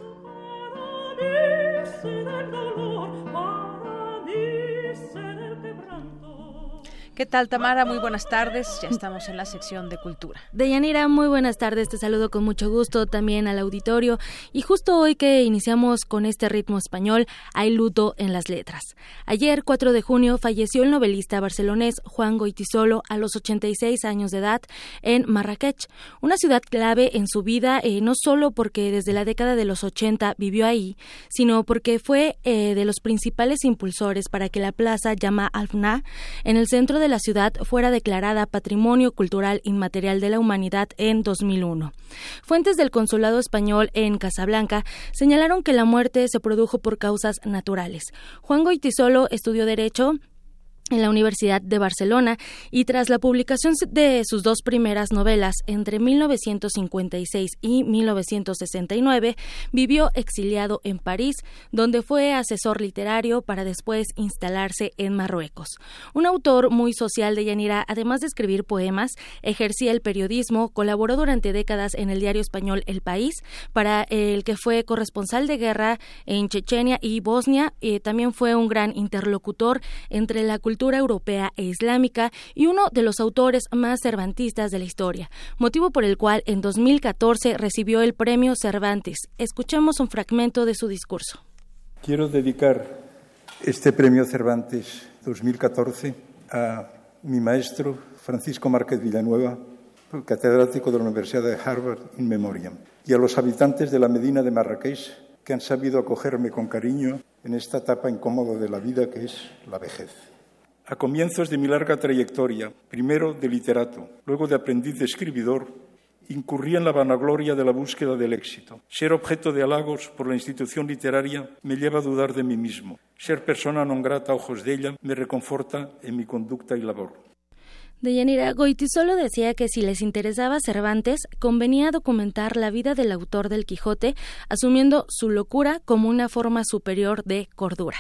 ¿Qué tal, Tamara? Muy buenas tardes. Ya estamos en la sección de cultura. Deyanira, muy buenas tardes. Te saludo con mucho gusto también al auditorio. Y justo hoy que iniciamos con este ritmo español, hay luto en las letras. Ayer, 4 de junio, falleció el novelista barcelonés Juan Goitisolo a los 86 años de edad en Marrakech, una ciudad clave en su vida, eh, no solo porque desde la década de los 80 vivió ahí, sino porque fue eh, de los principales impulsores para que la plaza llama Alfna, en el centro de la ciudad fuera declarada Patrimonio Cultural Inmaterial de la Humanidad en 2001. Fuentes del Consulado Español en Casablanca señalaron que la muerte se produjo por causas naturales. Juan Goitisolo estudió Derecho en la Universidad de Barcelona y tras la publicación de sus dos primeras novelas entre 1956 y 1969, vivió exiliado en París, donde fue asesor literario para después instalarse en Marruecos. Un autor muy social de Yanira, además de escribir poemas, ejercía el periodismo, colaboró durante décadas en el diario español El País, para el que fue corresponsal de guerra en Chechenia y Bosnia, y también fue un gran interlocutor entre la cultura europea e islámica y uno de los autores más cervantistas de la historia, motivo por el cual en 2014 recibió el premio Cervantes. Escuchemos un fragmento de su discurso. Quiero dedicar este premio Cervantes 2014 a mi maestro Francisco Márquez Villanueva, catedrático de la Universidad de Harvard in memoriam, y a los habitantes de la Medina de Marrakech que han sabido acogerme con cariño en esta etapa incómoda de la vida que es la vejez. A comienzos de mi larga trayectoria, primero de literato, luego de aprendiz de escribidor, incurría en la vanagloria de la búsqueda del éxito. Ser objeto de halagos por la institución literaria me lleva a dudar de mí mismo. Ser persona non grata a ojos de ella me reconforta en mi conducta y labor. Deyanira solo decía que si les interesaba Cervantes, convenía documentar la vida del autor del Quijote, asumiendo su locura como una forma superior de cordura.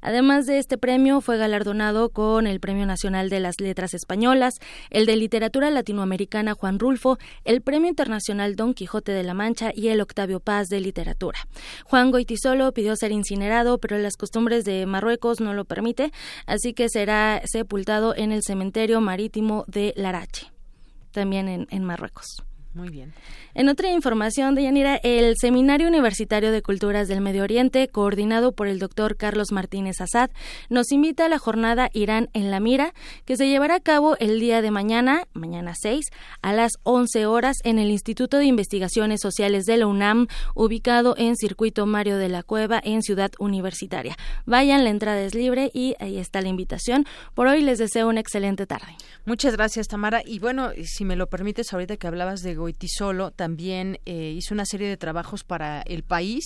Además de este premio, fue galardonado con el Premio Nacional de las Letras Españolas, el de Literatura Latinoamericana Juan Rulfo, el Premio Internacional Don Quijote de la Mancha y el Octavio Paz de Literatura. Juan Goitisolo pidió ser incinerado, pero las costumbres de Marruecos no lo permite, así que será sepultado en el cementerio marítimo de Larache, también en, en Marruecos. Muy bien. En otra información, de Yanira, el Seminario Universitario de Culturas del Medio Oriente, coordinado por el doctor Carlos Martínez Azad, nos invita a la jornada Irán en la Mira, que se llevará a cabo el día de mañana, mañana 6, a las 11 horas en el Instituto de Investigaciones Sociales de la UNAM, ubicado en Circuito Mario de la Cueva, en Ciudad Universitaria. Vayan, la entrada es libre y ahí está la invitación. Por hoy les deseo una excelente tarde. Muchas gracias, Tamara. Y bueno, si me lo permites, ahorita que hablabas de Goitisolo, también eh, hizo una serie de trabajos para El País,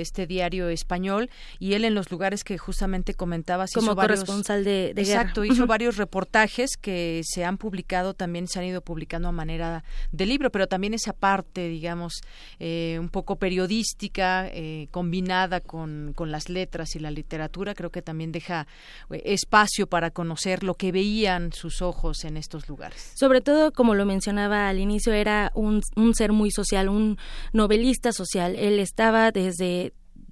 este diario español, y él en los lugares que justamente comentabas como corresponsal de, de exacto, hizo varios reportajes que se han publicado, también se han ido publicando a manera de libro, pero también esa parte, digamos, eh, un poco periodística, eh, combinada con, con las letras y la literatura, creo que también deja espacio para conocer lo que veían sus ojos en estos lugares. Sobre todo, como lo mencionaba al inicio, era un, un ser muy social, un novelista social. Él estaba desde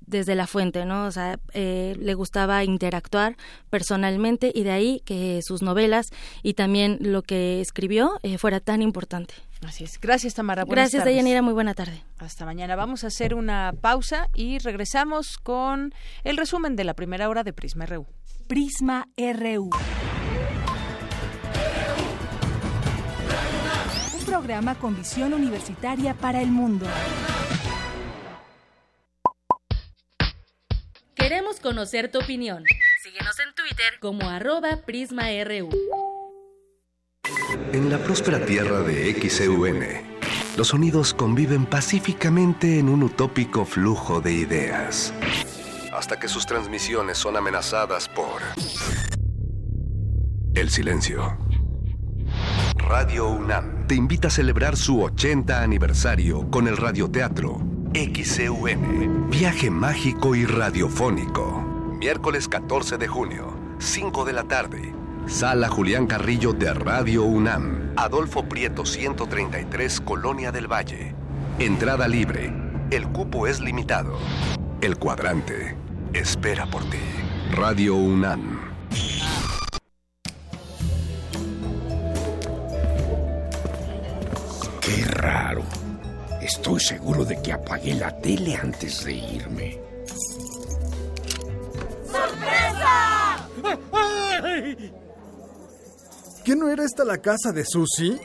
desde la fuente, ¿no? O sea, eh, le gustaba interactuar personalmente y de ahí que sus novelas y también lo que escribió eh, fuera tan importante. Así es. Gracias, Tamara. Buenas Gracias, Dayanira. Muy buena tarde. Hasta mañana. Vamos a hacer una pausa y regresamos con el resumen de la primera hora de Prisma RU. Prisma RU. programa con visión universitaria para el mundo. Queremos conocer tu opinión. Síguenos en Twitter como arroba PrismaRU. En la próspera tierra de XEUN, los sonidos conviven pacíficamente en un utópico flujo de ideas. Hasta que sus transmisiones son amenazadas por el silencio. Radio UNAM te invita a celebrar su 80 aniversario con el radioteatro XCUN, Viaje Mágico y Radiofónico. Miércoles 14 de junio, 5 de la tarde. Sala Julián Carrillo de Radio UNAM, Adolfo Prieto 133, Colonia del Valle. Entrada libre. El cupo es limitado. El cuadrante espera por ti. Radio UNAM. Qué raro. Estoy seguro de que apagué la tele antes de irme. ¡Sorpresa! ¿Qué no era esta la casa de Susie?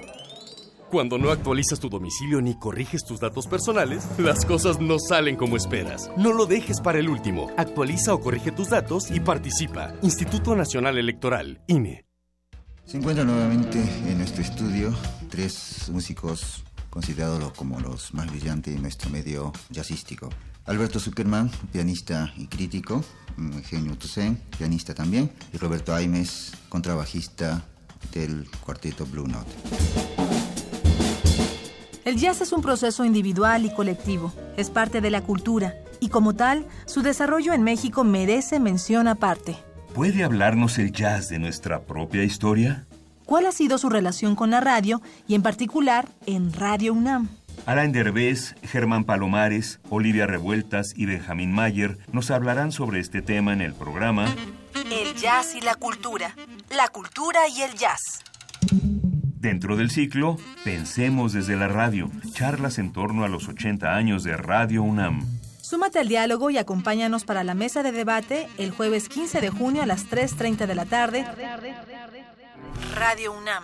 Cuando no actualizas tu domicilio ni corriges tus datos personales, las cosas no salen como esperas. No lo dejes para el último. Actualiza o corrige tus datos y participa. Instituto Nacional Electoral, INE. Se encuentran nuevamente en nuestro estudio tres músicos considerados como los más brillantes en nuestro medio jazzístico. Alberto Zuckerman, pianista y crítico, Eugenio Toussaint, pianista también, y Roberto Aimes, contrabajista del cuarteto Blue Note. El jazz es un proceso individual y colectivo, es parte de la cultura, y como tal, su desarrollo en México merece mención aparte. ¿Puede hablarnos el jazz de nuestra propia historia? ¿Cuál ha sido su relación con la radio y en particular en Radio UNAM? Alain Derbez, Germán Palomares, Olivia Revueltas y Benjamín Mayer nos hablarán sobre este tema en el programa El jazz y la cultura. La cultura y el jazz. Dentro del ciclo, Pensemos desde la radio, charlas en torno a los 80 años de Radio UNAM. Súmate al diálogo y acompáñanos para la mesa de debate el jueves 15 de junio a las 3.30 de la tarde. Radio UNAM.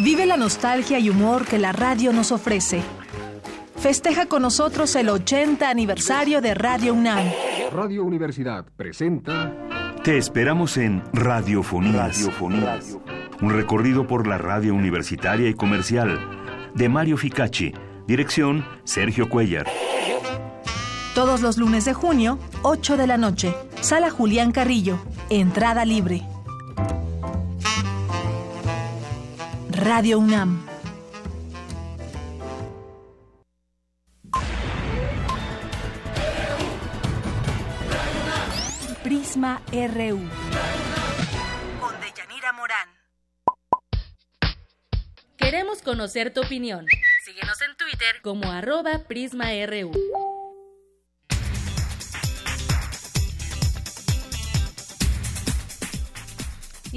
Vive la nostalgia y humor que la radio nos ofrece. Festeja con nosotros el 80 aniversario de Radio UNAM. Radio Universidad presenta Te esperamos en Radiofonías. Radiofonías. Un recorrido por la radio universitaria y comercial. De Mario Ficacci. Dirección Sergio Cuellar. Todos los lunes de junio, 8 de la noche. Sala Julián Carrillo. Entrada libre. Radio UNAM. Prisma RU. Con Deyanira Morán. Queremos conocer tu opinión. Síguenos en Twitter como arroba PrismaRU.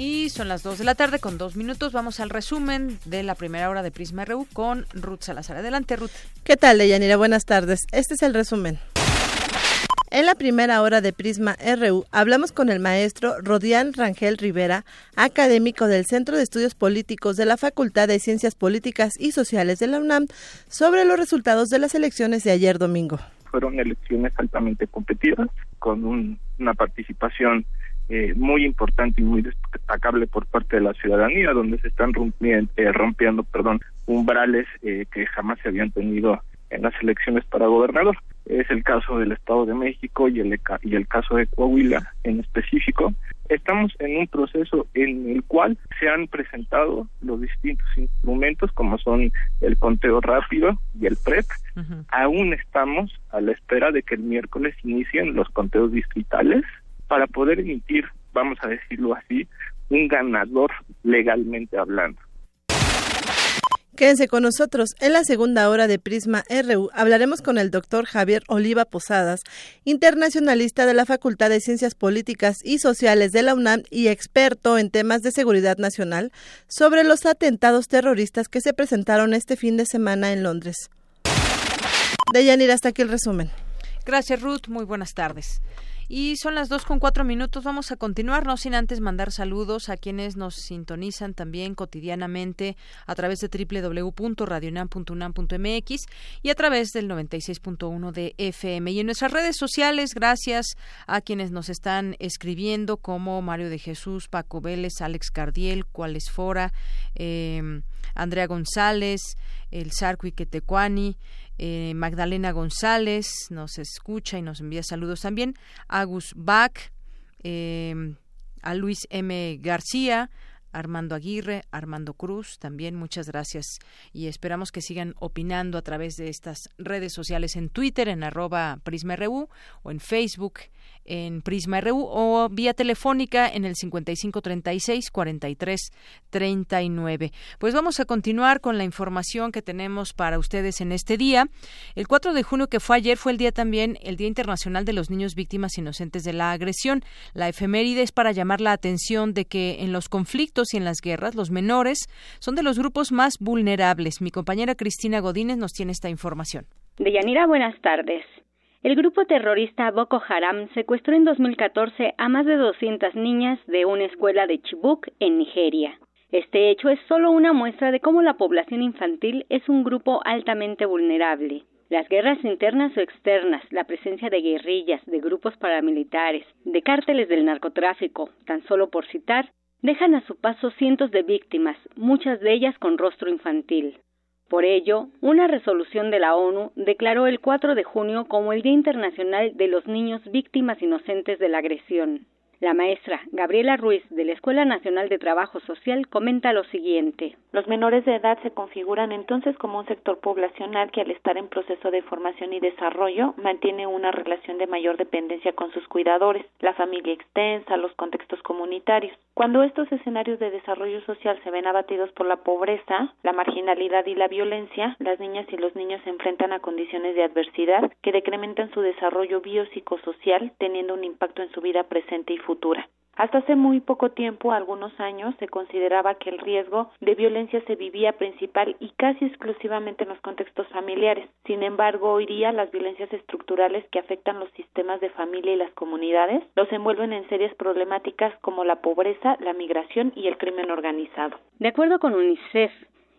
Y son las 2 de la tarde con dos minutos. Vamos al resumen de la primera hora de Prisma RU con Ruth Salazar. Adelante, Ruth. ¿Qué tal, Deyanira? Buenas tardes. Este es el resumen. En la primera hora de Prisma RU hablamos con el maestro Rodián Rangel Rivera, académico del Centro de Estudios Políticos de la Facultad de Ciencias Políticas y Sociales de la UNAM, sobre los resultados de las elecciones de ayer domingo. Fueron elecciones altamente competidas, con un- una participación eh, muy importante y muy destacable por parte de la ciudadanía, donde se están rompiendo, eh, rompiendo perdón, umbrales eh, que jamás se habían tenido en las elecciones para gobernador. Es el caso del Estado de México y el, y el caso de Coahuila en específico. Estamos en un proceso en el cual se han presentado los distintos instrumentos como son el conteo rápido y el PREP. Aún estamos a la espera de que el miércoles inicien los conteos distritales para poder emitir, vamos a decirlo así, un ganador legalmente hablando. Quédense con nosotros. En la segunda hora de Prisma RU hablaremos con el doctor Javier Oliva Posadas, internacionalista de la Facultad de Ciencias Políticas y Sociales de la UNAM y experto en temas de seguridad nacional, sobre los atentados terroristas que se presentaron este fin de semana en Londres. Deyanira, hasta aquí el resumen. Gracias, Ruth. Muy buenas tardes. Y son las dos con cuatro minutos. Vamos a continuar, no sin antes mandar saludos a quienes nos sintonizan también cotidianamente a través de www.radionam.unam.mx y a través del 96.1 de FM. Y en nuestras redes sociales, gracias a quienes nos están escribiendo, como Mario de Jesús, Paco Vélez, Alex Cardiel, Cuales Fora, eh, Andrea González, el Sarco Iquetecuani, eh, Magdalena González nos escucha y nos envía saludos también. Agus Bach, eh, a Luis M. García, Armando Aguirre, Armando Cruz, también muchas gracias y esperamos que sigan opinando a través de estas redes sociales en Twitter, en arroba PrismaRU o en Facebook en Prisma RU o vía telefónica en el 5536 43 39. Pues vamos a continuar con la información que tenemos para ustedes en este día. El 4 de junio que fue ayer fue el día también el Día Internacional de los Niños Víctimas Inocentes de la Agresión. La efeméride es para llamar la atención de que en los conflictos y en las guerras, los menores son de los grupos más vulnerables. Mi compañera Cristina Godínez nos tiene esta información. Deyanira, buenas tardes. El grupo terrorista Boko Haram secuestró en 2014 a más de 200 niñas de una escuela de Chibuk, en Nigeria. Este hecho es solo una muestra de cómo la población infantil es un grupo altamente vulnerable. Las guerras internas o externas, la presencia de guerrillas, de grupos paramilitares, de cárteles del narcotráfico, tan solo por citar, dejan a su paso cientos de víctimas, muchas de ellas con rostro infantil. Por ello, una resolución de la ONU declaró el 4 de junio como el Día Internacional de los Niños Víctimas Inocentes de la Agresión. La maestra Gabriela Ruiz de la Escuela Nacional de Trabajo Social comenta lo siguiente. Los menores de edad se configuran entonces como un sector poblacional que al estar en proceso de formación y desarrollo mantiene una relación de mayor dependencia con sus cuidadores, la familia extensa, los contextos comunitarios. Cuando estos escenarios de desarrollo social se ven abatidos por la pobreza, la marginalidad y la violencia, las niñas y los niños se enfrentan a condiciones de adversidad que decrementan su desarrollo biopsicosocial, teniendo un impacto en su vida presente y futura. Hasta hace muy poco tiempo, algunos años, se consideraba que el riesgo de violencia se vivía principal y casi exclusivamente en los contextos familiares. Sin embargo, hoy día las violencias estructurales que afectan los sistemas de familia y las comunidades los envuelven en serias problemáticas como la pobreza, la migración y el crimen organizado. De acuerdo con UNICEF,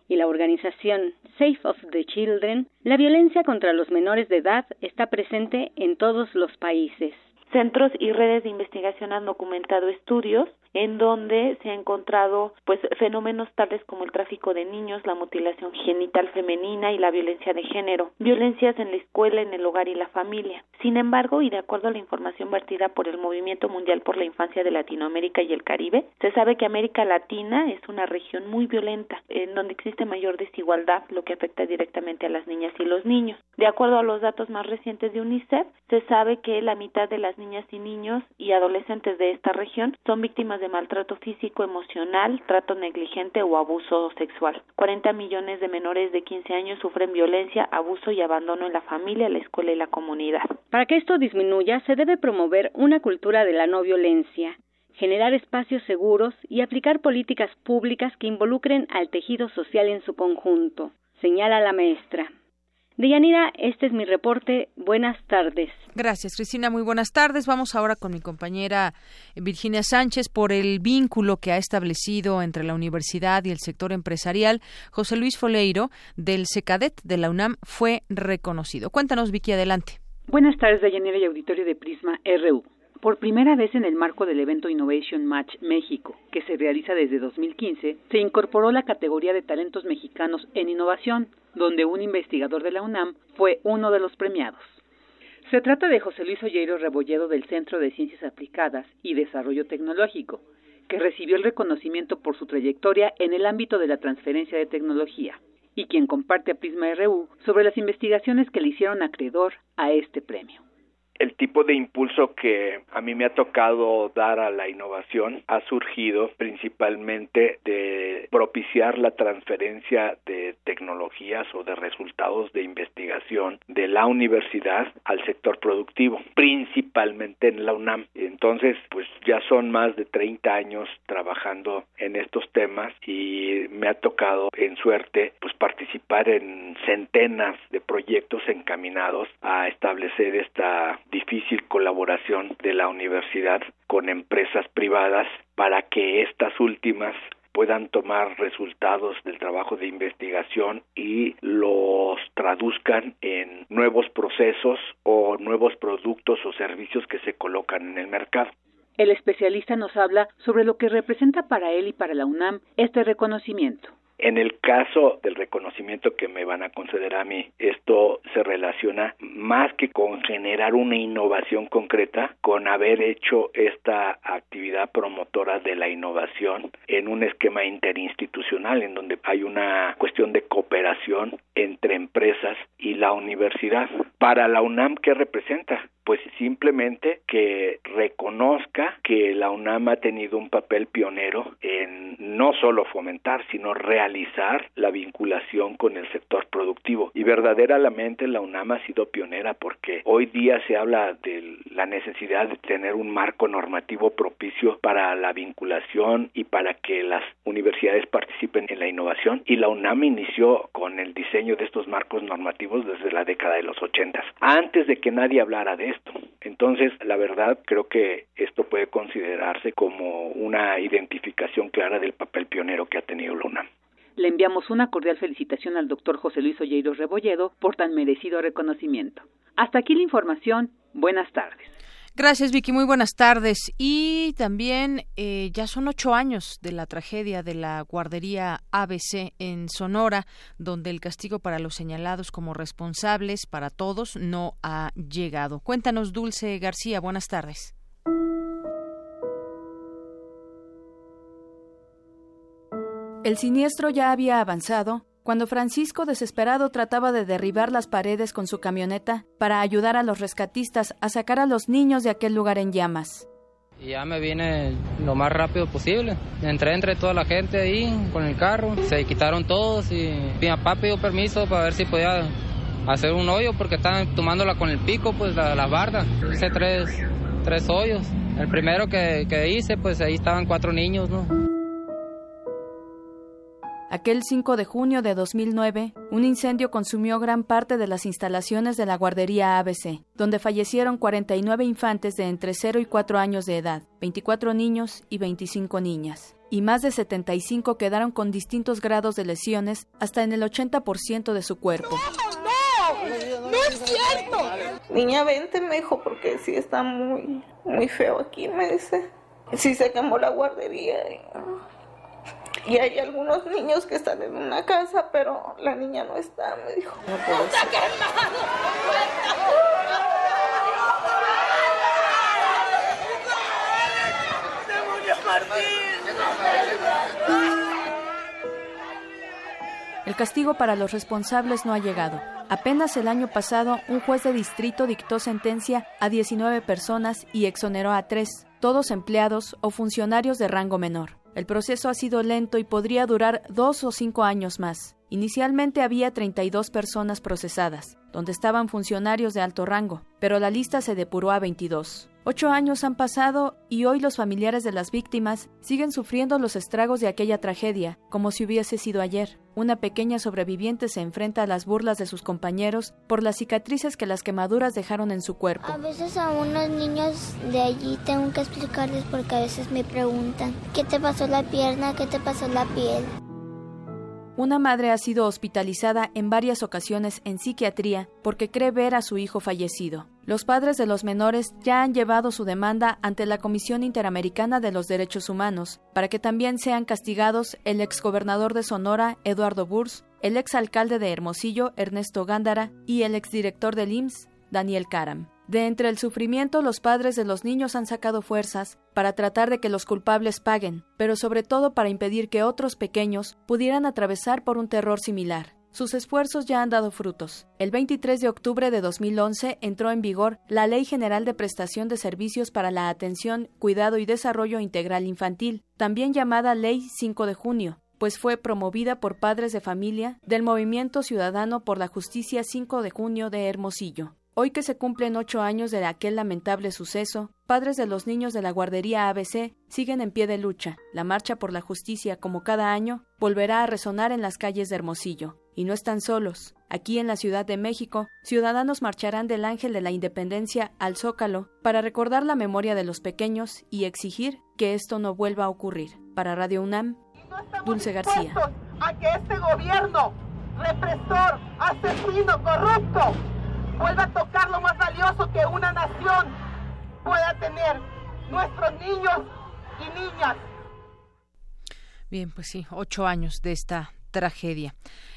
y la organización Safe of the Children, la violencia contra los menores de edad está presente en todos los países. Centros y redes de investigación han documentado estudios en donde se ha encontrado pues fenómenos tales como el tráfico de niños, la mutilación genital femenina y la violencia de género, violencias en la escuela, en el hogar y la familia. Sin embargo, y de acuerdo a la información vertida por el Movimiento Mundial por la Infancia de Latinoamérica y el Caribe, se sabe que América Latina es una región muy violenta, en donde existe mayor desigualdad, lo que afecta directamente a las niñas y los niños. De acuerdo a los datos más recientes de UNICEF, se sabe que la mitad de las niñas y niños y adolescentes de esta región son víctimas de maltrato físico, emocional, trato negligente o abuso sexual. 40 millones de menores de 15 años sufren violencia, abuso y abandono en la familia, la escuela y la comunidad. Para que esto disminuya, se debe promover una cultura de la no violencia generar espacios seguros y aplicar políticas públicas que involucren al tejido social en su conjunto, señala la maestra. Deyanira, este es mi reporte. Buenas tardes. Gracias, Cristina. Muy buenas tardes. Vamos ahora con mi compañera Virginia Sánchez por el vínculo que ha establecido entre la universidad y el sector empresarial. José Luis Foleiro, del SECADET de la UNAM, fue reconocido. Cuéntanos, Vicky, adelante. Buenas tardes, Deyanira y auditorio de Prisma RU. Por primera vez en el marco del evento Innovation Match México, que se realiza desde 2015, se incorporó la categoría de talentos mexicanos en innovación, donde un investigador de la UNAM fue uno de los premiados. Se trata de José Luis Olleiro Rebolledo del Centro de Ciencias Aplicadas y Desarrollo Tecnológico, que recibió el reconocimiento por su trayectoria en el ámbito de la transferencia de tecnología, y quien comparte a Prisma RU sobre las investigaciones que le hicieron acreedor a este premio el tipo de impulso que a mí me ha tocado dar a la innovación ha surgido principalmente de propiciar la transferencia de tecnologías o de resultados de investigación de la universidad al sector productivo, principalmente en la UNAM. Entonces, pues ya son más de 30 años trabajando en estos temas y me ha tocado en suerte pues participar en centenas de proyectos encaminados a establecer esta difícil colaboración de la universidad con empresas privadas para que estas últimas puedan tomar resultados del trabajo de investigación y los traduzcan en nuevos procesos o nuevos productos o servicios que se colocan en el mercado. El especialista nos habla sobre lo que representa para él y para la UNAM este reconocimiento. En el caso del reconocimiento que me van a conceder a mí, esto se relaciona más que con generar una innovación concreta, con haber hecho esta actividad promotora de la innovación en un esquema interinstitucional en donde hay una cuestión de cooperación entre empresas y la universidad. Para la UNAM, ¿qué representa? pues simplemente que reconozca que la UNAM ha tenido un papel pionero en no solo fomentar, sino realizar analizar la vinculación con el sector productivo y verdaderamente la UNAM ha sido pionera porque hoy día se habla de la necesidad de tener un marco normativo propicio para la vinculación y para que las universidades participen en la innovación y la UNAM inició con el diseño de estos marcos normativos desde la década de los ochentas, antes de que nadie hablara de esto. Entonces, la verdad, creo que esto puede considerarse como una identificación clara del papel pionero que ha tenido la UNAM. Le enviamos una cordial felicitación al doctor José Luis Olleiro Rebolledo por tan merecido reconocimiento. Hasta aquí la información. Buenas tardes. Gracias, Vicky. Muy buenas tardes. Y también eh, ya son ocho años de la tragedia de la guardería ABC en Sonora, donde el castigo para los señalados como responsables para todos no ha llegado. Cuéntanos, Dulce García. Buenas tardes. El siniestro ya había avanzado cuando Francisco desesperado trataba de derribar las paredes con su camioneta para ayudar a los rescatistas a sacar a los niños de aquel lugar en llamas. Y ya me vine lo más rápido posible. Entré entre toda la gente ahí con el carro. Se quitaron todos y mi papá pidió permiso para ver si podía hacer un hoyo porque estaban tomándola con el pico, pues la, la barda. Hice tres, tres hoyos. El primero que, que hice, pues ahí estaban cuatro niños, ¿no? Aquel 5 de junio de 2009, un incendio consumió gran parte de las instalaciones de la guardería ABC, donde fallecieron 49 infantes de entre 0 y 4 años de edad, 24 niños y 25 niñas. Y más de 75 quedaron con distintos grados de lesiones, hasta en el 80% de su cuerpo. ¡No! ¡No! ¡No es cierto! Niña, vente, me dijo, porque sí está muy, muy feo aquí, me dice. Sí se quemó la guardería. Y hay algunos niños que están en una casa, pero la niña no está, me dijo. No puedo El castigo para los responsables no ha llegado. Apenas el año pasado, un juez de distrito dictó sentencia a 19 personas y exoneró a tres, todos empleados o funcionarios de rango menor. El proceso ha sido lento y podría durar dos o cinco años más. Inicialmente había 32 personas procesadas, donde estaban funcionarios de alto rango, pero la lista se depuró a 22. Ocho años han pasado y hoy los familiares de las víctimas siguen sufriendo los estragos de aquella tragedia, como si hubiese sido ayer. Una pequeña sobreviviente se enfrenta a las burlas de sus compañeros por las cicatrices que las quemaduras dejaron en su cuerpo. A veces a unos niños de allí tengo que explicarles porque a veces me preguntan, ¿qué te pasó la pierna? ¿Qué te pasó la piel? Una madre ha sido hospitalizada en varias ocasiones en psiquiatría porque cree ver a su hijo fallecido. Los padres de los menores ya han llevado su demanda ante la Comisión Interamericana de los Derechos Humanos para que también sean castigados el exgobernador de Sonora, Eduardo Burs, el exalcalde de Hermosillo, Ernesto Gándara, y el exdirector del IMSS, Daniel Karam. De entre el sufrimiento, los padres de los niños han sacado fuerzas para tratar de que los culpables paguen, pero sobre todo para impedir que otros pequeños pudieran atravesar por un terror similar. Sus esfuerzos ya han dado frutos. El 23 de octubre de 2011 entró en vigor la Ley General de Prestación de Servicios para la Atención, Cuidado y Desarrollo Integral Infantil, también llamada Ley 5 de junio, pues fue promovida por padres de familia del Movimiento Ciudadano por la Justicia 5 de junio de Hermosillo. Hoy que se cumplen ocho años de aquel lamentable suceso, padres de los niños de la guardería ABC siguen en pie de lucha. La marcha por la justicia, como cada año, volverá a resonar en las calles de Hermosillo. Y no están solos. Aquí en la Ciudad de México, ciudadanos marcharán del Ángel de la Independencia al Zócalo para recordar la memoria de los pequeños y exigir que esto no vuelva a ocurrir. Para Radio UNAM, Dulce García. A que este gobierno represor, asesino, corrupto, vuelva a tocar lo más valioso que una nación pueda tener, nuestros niños y niñas. Bien, pues sí, ocho años de esta tragedia.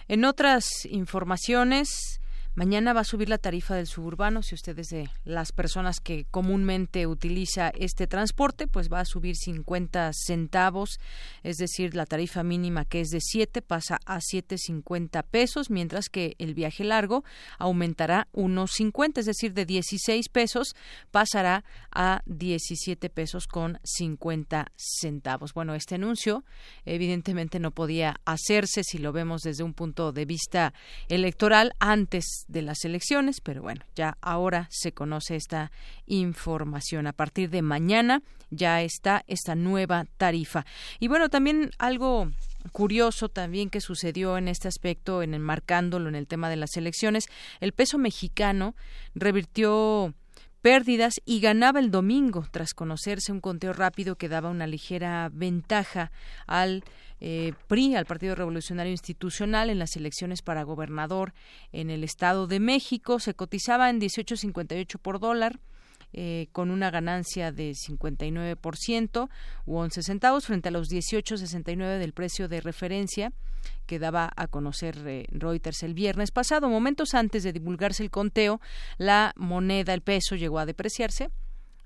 En otras informaciones, Mañana va a subir la tarifa del suburbano. Si ustedes de las personas que comúnmente utiliza este transporte, pues va a subir 50 centavos, es decir, la tarifa mínima que es de 7 pasa a 7.50 pesos, mientras que el viaje largo aumentará unos 50, es decir, de 16 pesos pasará a 17 pesos con 50 centavos. Bueno, este anuncio evidentemente no podía hacerse si lo vemos desde un punto de vista electoral antes de las elecciones, pero bueno, ya ahora se conoce esta información. A partir de mañana ya está esta nueva tarifa. Y bueno, también algo curioso también que sucedió en este aspecto, en enmarcándolo en el tema de las elecciones, el peso mexicano revirtió pérdidas y ganaba el domingo tras conocerse un conteo rápido que daba una ligera ventaja al eh, PRI, al Partido Revolucionario Institucional, en las elecciones para gobernador en el Estado de México. Se cotizaba en 18.58 por dólar. Eh, con una ganancia de 59% u 11 centavos frente a los 18.69 del precio de referencia que daba a conocer eh, Reuters el viernes pasado. Momentos antes de divulgarse el conteo, la moneda, el peso, llegó a depreciarse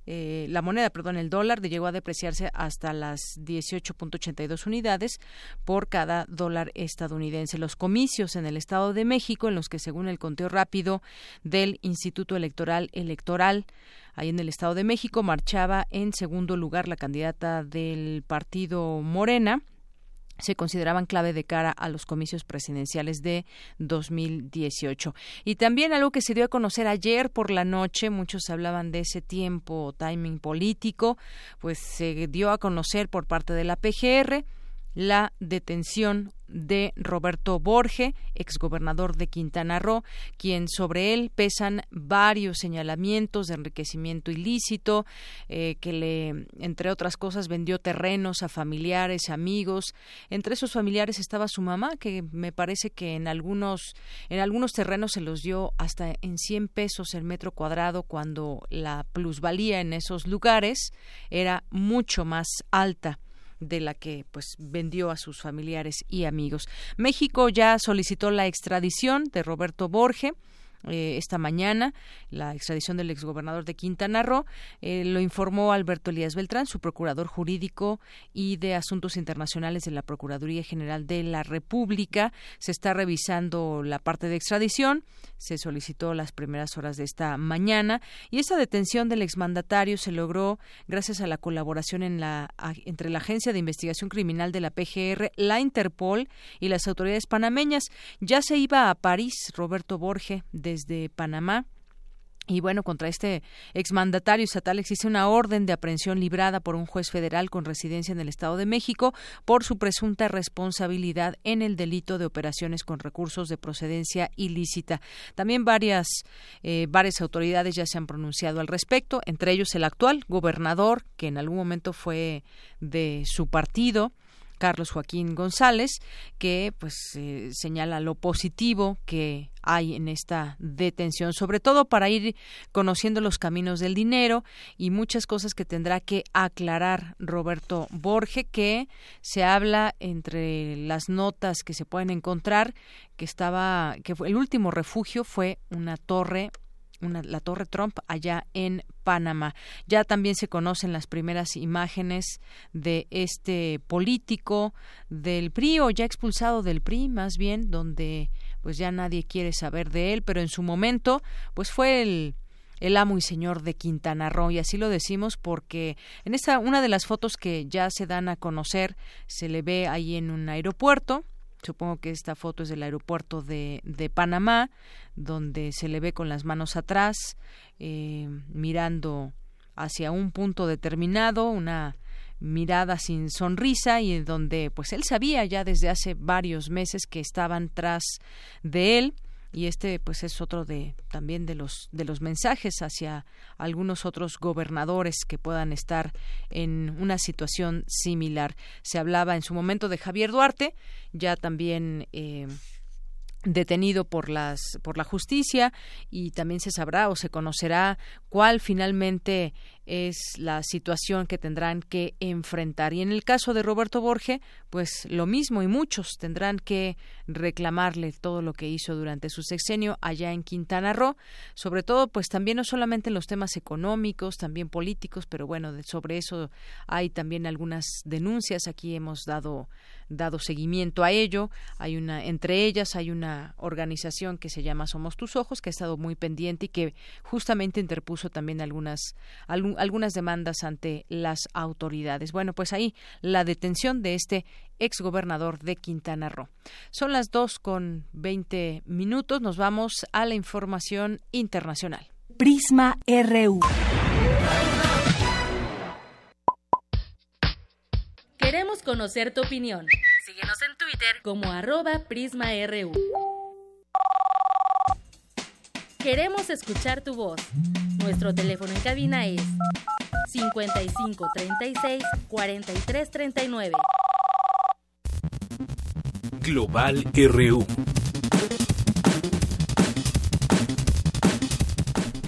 eh, la moneda, perdón, el dólar llegó a depreciarse hasta las 18.82 unidades por cada dólar estadounidense. Los comicios en el Estado de México, en los que según el conteo rápido del Instituto Electoral Electoral, ahí en el Estado de México, marchaba en segundo lugar la candidata del partido Morena, se consideraban clave de cara a los comicios presidenciales de 2018. Y también algo que se dio a conocer ayer por la noche, muchos hablaban de ese tiempo, timing político, pues se dio a conocer por parte de la PGR la detención de Roberto Borge, exgobernador de Quintana Roo, quien sobre él pesan varios señalamientos de enriquecimiento ilícito, eh, que le, entre otras cosas, vendió terrenos a familiares, amigos. Entre esos familiares estaba su mamá, que me parece que en algunos, en algunos terrenos se los dio hasta en 100 pesos el metro cuadrado, cuando la plusvalía en esos lugares era mucho más alta de la que pues vendió a sus familiares y amigos. México ya solicitó la extradición de Roberto Borge eh, esta mañana la extradición del exgobernador de Quintana Roo. Eh, lo informó Alberto Elías Beltrán, su procurador jurídico y de Asuntos Internacionales de la Procuraduría General de la República. Se está revisando la parte de extradición. Se solicitó las primeras horas de esta mañana y esta detención del exmandatario se logró gracias a la colaboración en la, entre la Agencia de Investigación Criminal de la PGR, la Interpol y las autoridades panameñas. Ya se iba a París Roberto Borge desde Panamá. Y bueno, contra este exmandatario estatal existe una orden de aprehensión librada por un juez federal con residencia en el Estado de México por su presunta responsabilidad en el delito de operaciones con recursos de procedencia ilícita. También varias, eh, varias autoridades ya se han pronunciado al respecto, entre ellos el actual gobernador, que en algún momento fue de su partido, Carlos Joaquín González, que pues eh, señala lo positivo que hay en esta detención, sobre todo para ir conociendo los caminos del dinero y muchas cosas que tendrá que aclarar Roberto Borge, que se habla entre las notas que se pueden encontrar que estaba que fue, el último refugio fue una torre la Torre Trump allá en Panamá. Ya también se conocen las primeras imágenes de este político del PRI o ya expulsado del PRI, más bien, donde pues ya nadie quiere saber de él, pero en su momento pues fue el el amo y señor de Quintana Roo y así lo decimos porque en esta una de las fotos que ya se dan a conocer se le ve ahí en un aeropuerto Supongo que esta foto es del aeropuerto de, de Panamá, donde se le ve con las manos atrás, eh, mirando hacia un punto determinado, una mirada sin sonrisa y donde pues él sabía ya desde hace varios meses que estaban tras de él y este pues es otro de también de los de los mensajes hacia algunos otros gobernadores que puedan estar en una situación similar. Se hablaba en su momento de Javier Duarte ya también eh, detenido por las por la justicia y también se sabrá o se conocerá cuál finalmente es la situación que tendrán que enfrentar. Y en el caso de Roberto Borge, pues lo mismo y muchos tendrán que reclamarle todo lo que hizo durante su sexenio allá en Quintana Roo, sobre todo pues también no solamente en los temas económicos, también políticos, pero bueno, sobre eso hay también algunas denuncias, aquí hemos dado dado seguimiento a ello. Hay una, entre ellas hay una organización que se llama Somos tus ojos, que ha estado muy pendiente y que justamente interpuso también algunas, algunas demandas ante las autoridades. Bueno, pues ahí la detención de este exgobernador de Quintana Roo. Son las dos con veinte minutos. Nos vamos a la información internacional. Prisma RU. Queremos conocer tu opinión. Síguenos en Twitter como arroba PrismaRU. Queremos escuchar tu voz. Nuestro teléfono en cabina es 55 36 43 39. Global RU.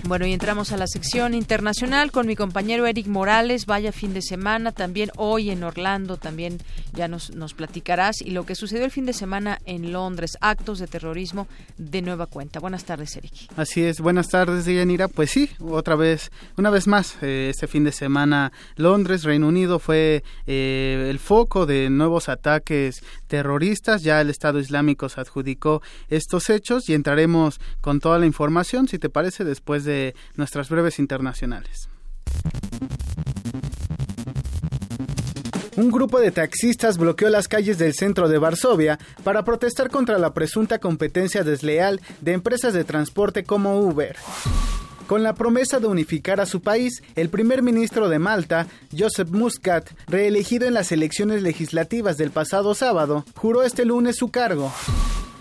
Bueno, y entramos a la sección internacional con mi compañero Eric Morales. Vaya fin de semana, también hoy en Orlando, también ya nos, nos platicarás. Y lo que sucedió el fin de semana en Londres, actos de terrorismo de nueva cuenta. Buenas tardes, Eric. Así es, buenas tardes, Yanira. Pues sí, otra vez, una vez más, eh, este fin de semana Londres, Reino Unido, fue eh, el foco de nuevos ataques terroristas. Ya el Estado Islámico se adjudicó estos hechos y entraremos con toda la información, si te parece, después de nuestras breves internacionales. Un grupo de taxistas bloqueó las calles del centro de Varsovia para protestar contra la presunta competencia desleal de empresas de transporte como Uber. Con la promesa de unificar a su país, el primer ministro de Malta, Joseph Muscat, reelegido en las elecciones legislativas del pasado sábado, juró este lunes su cargo.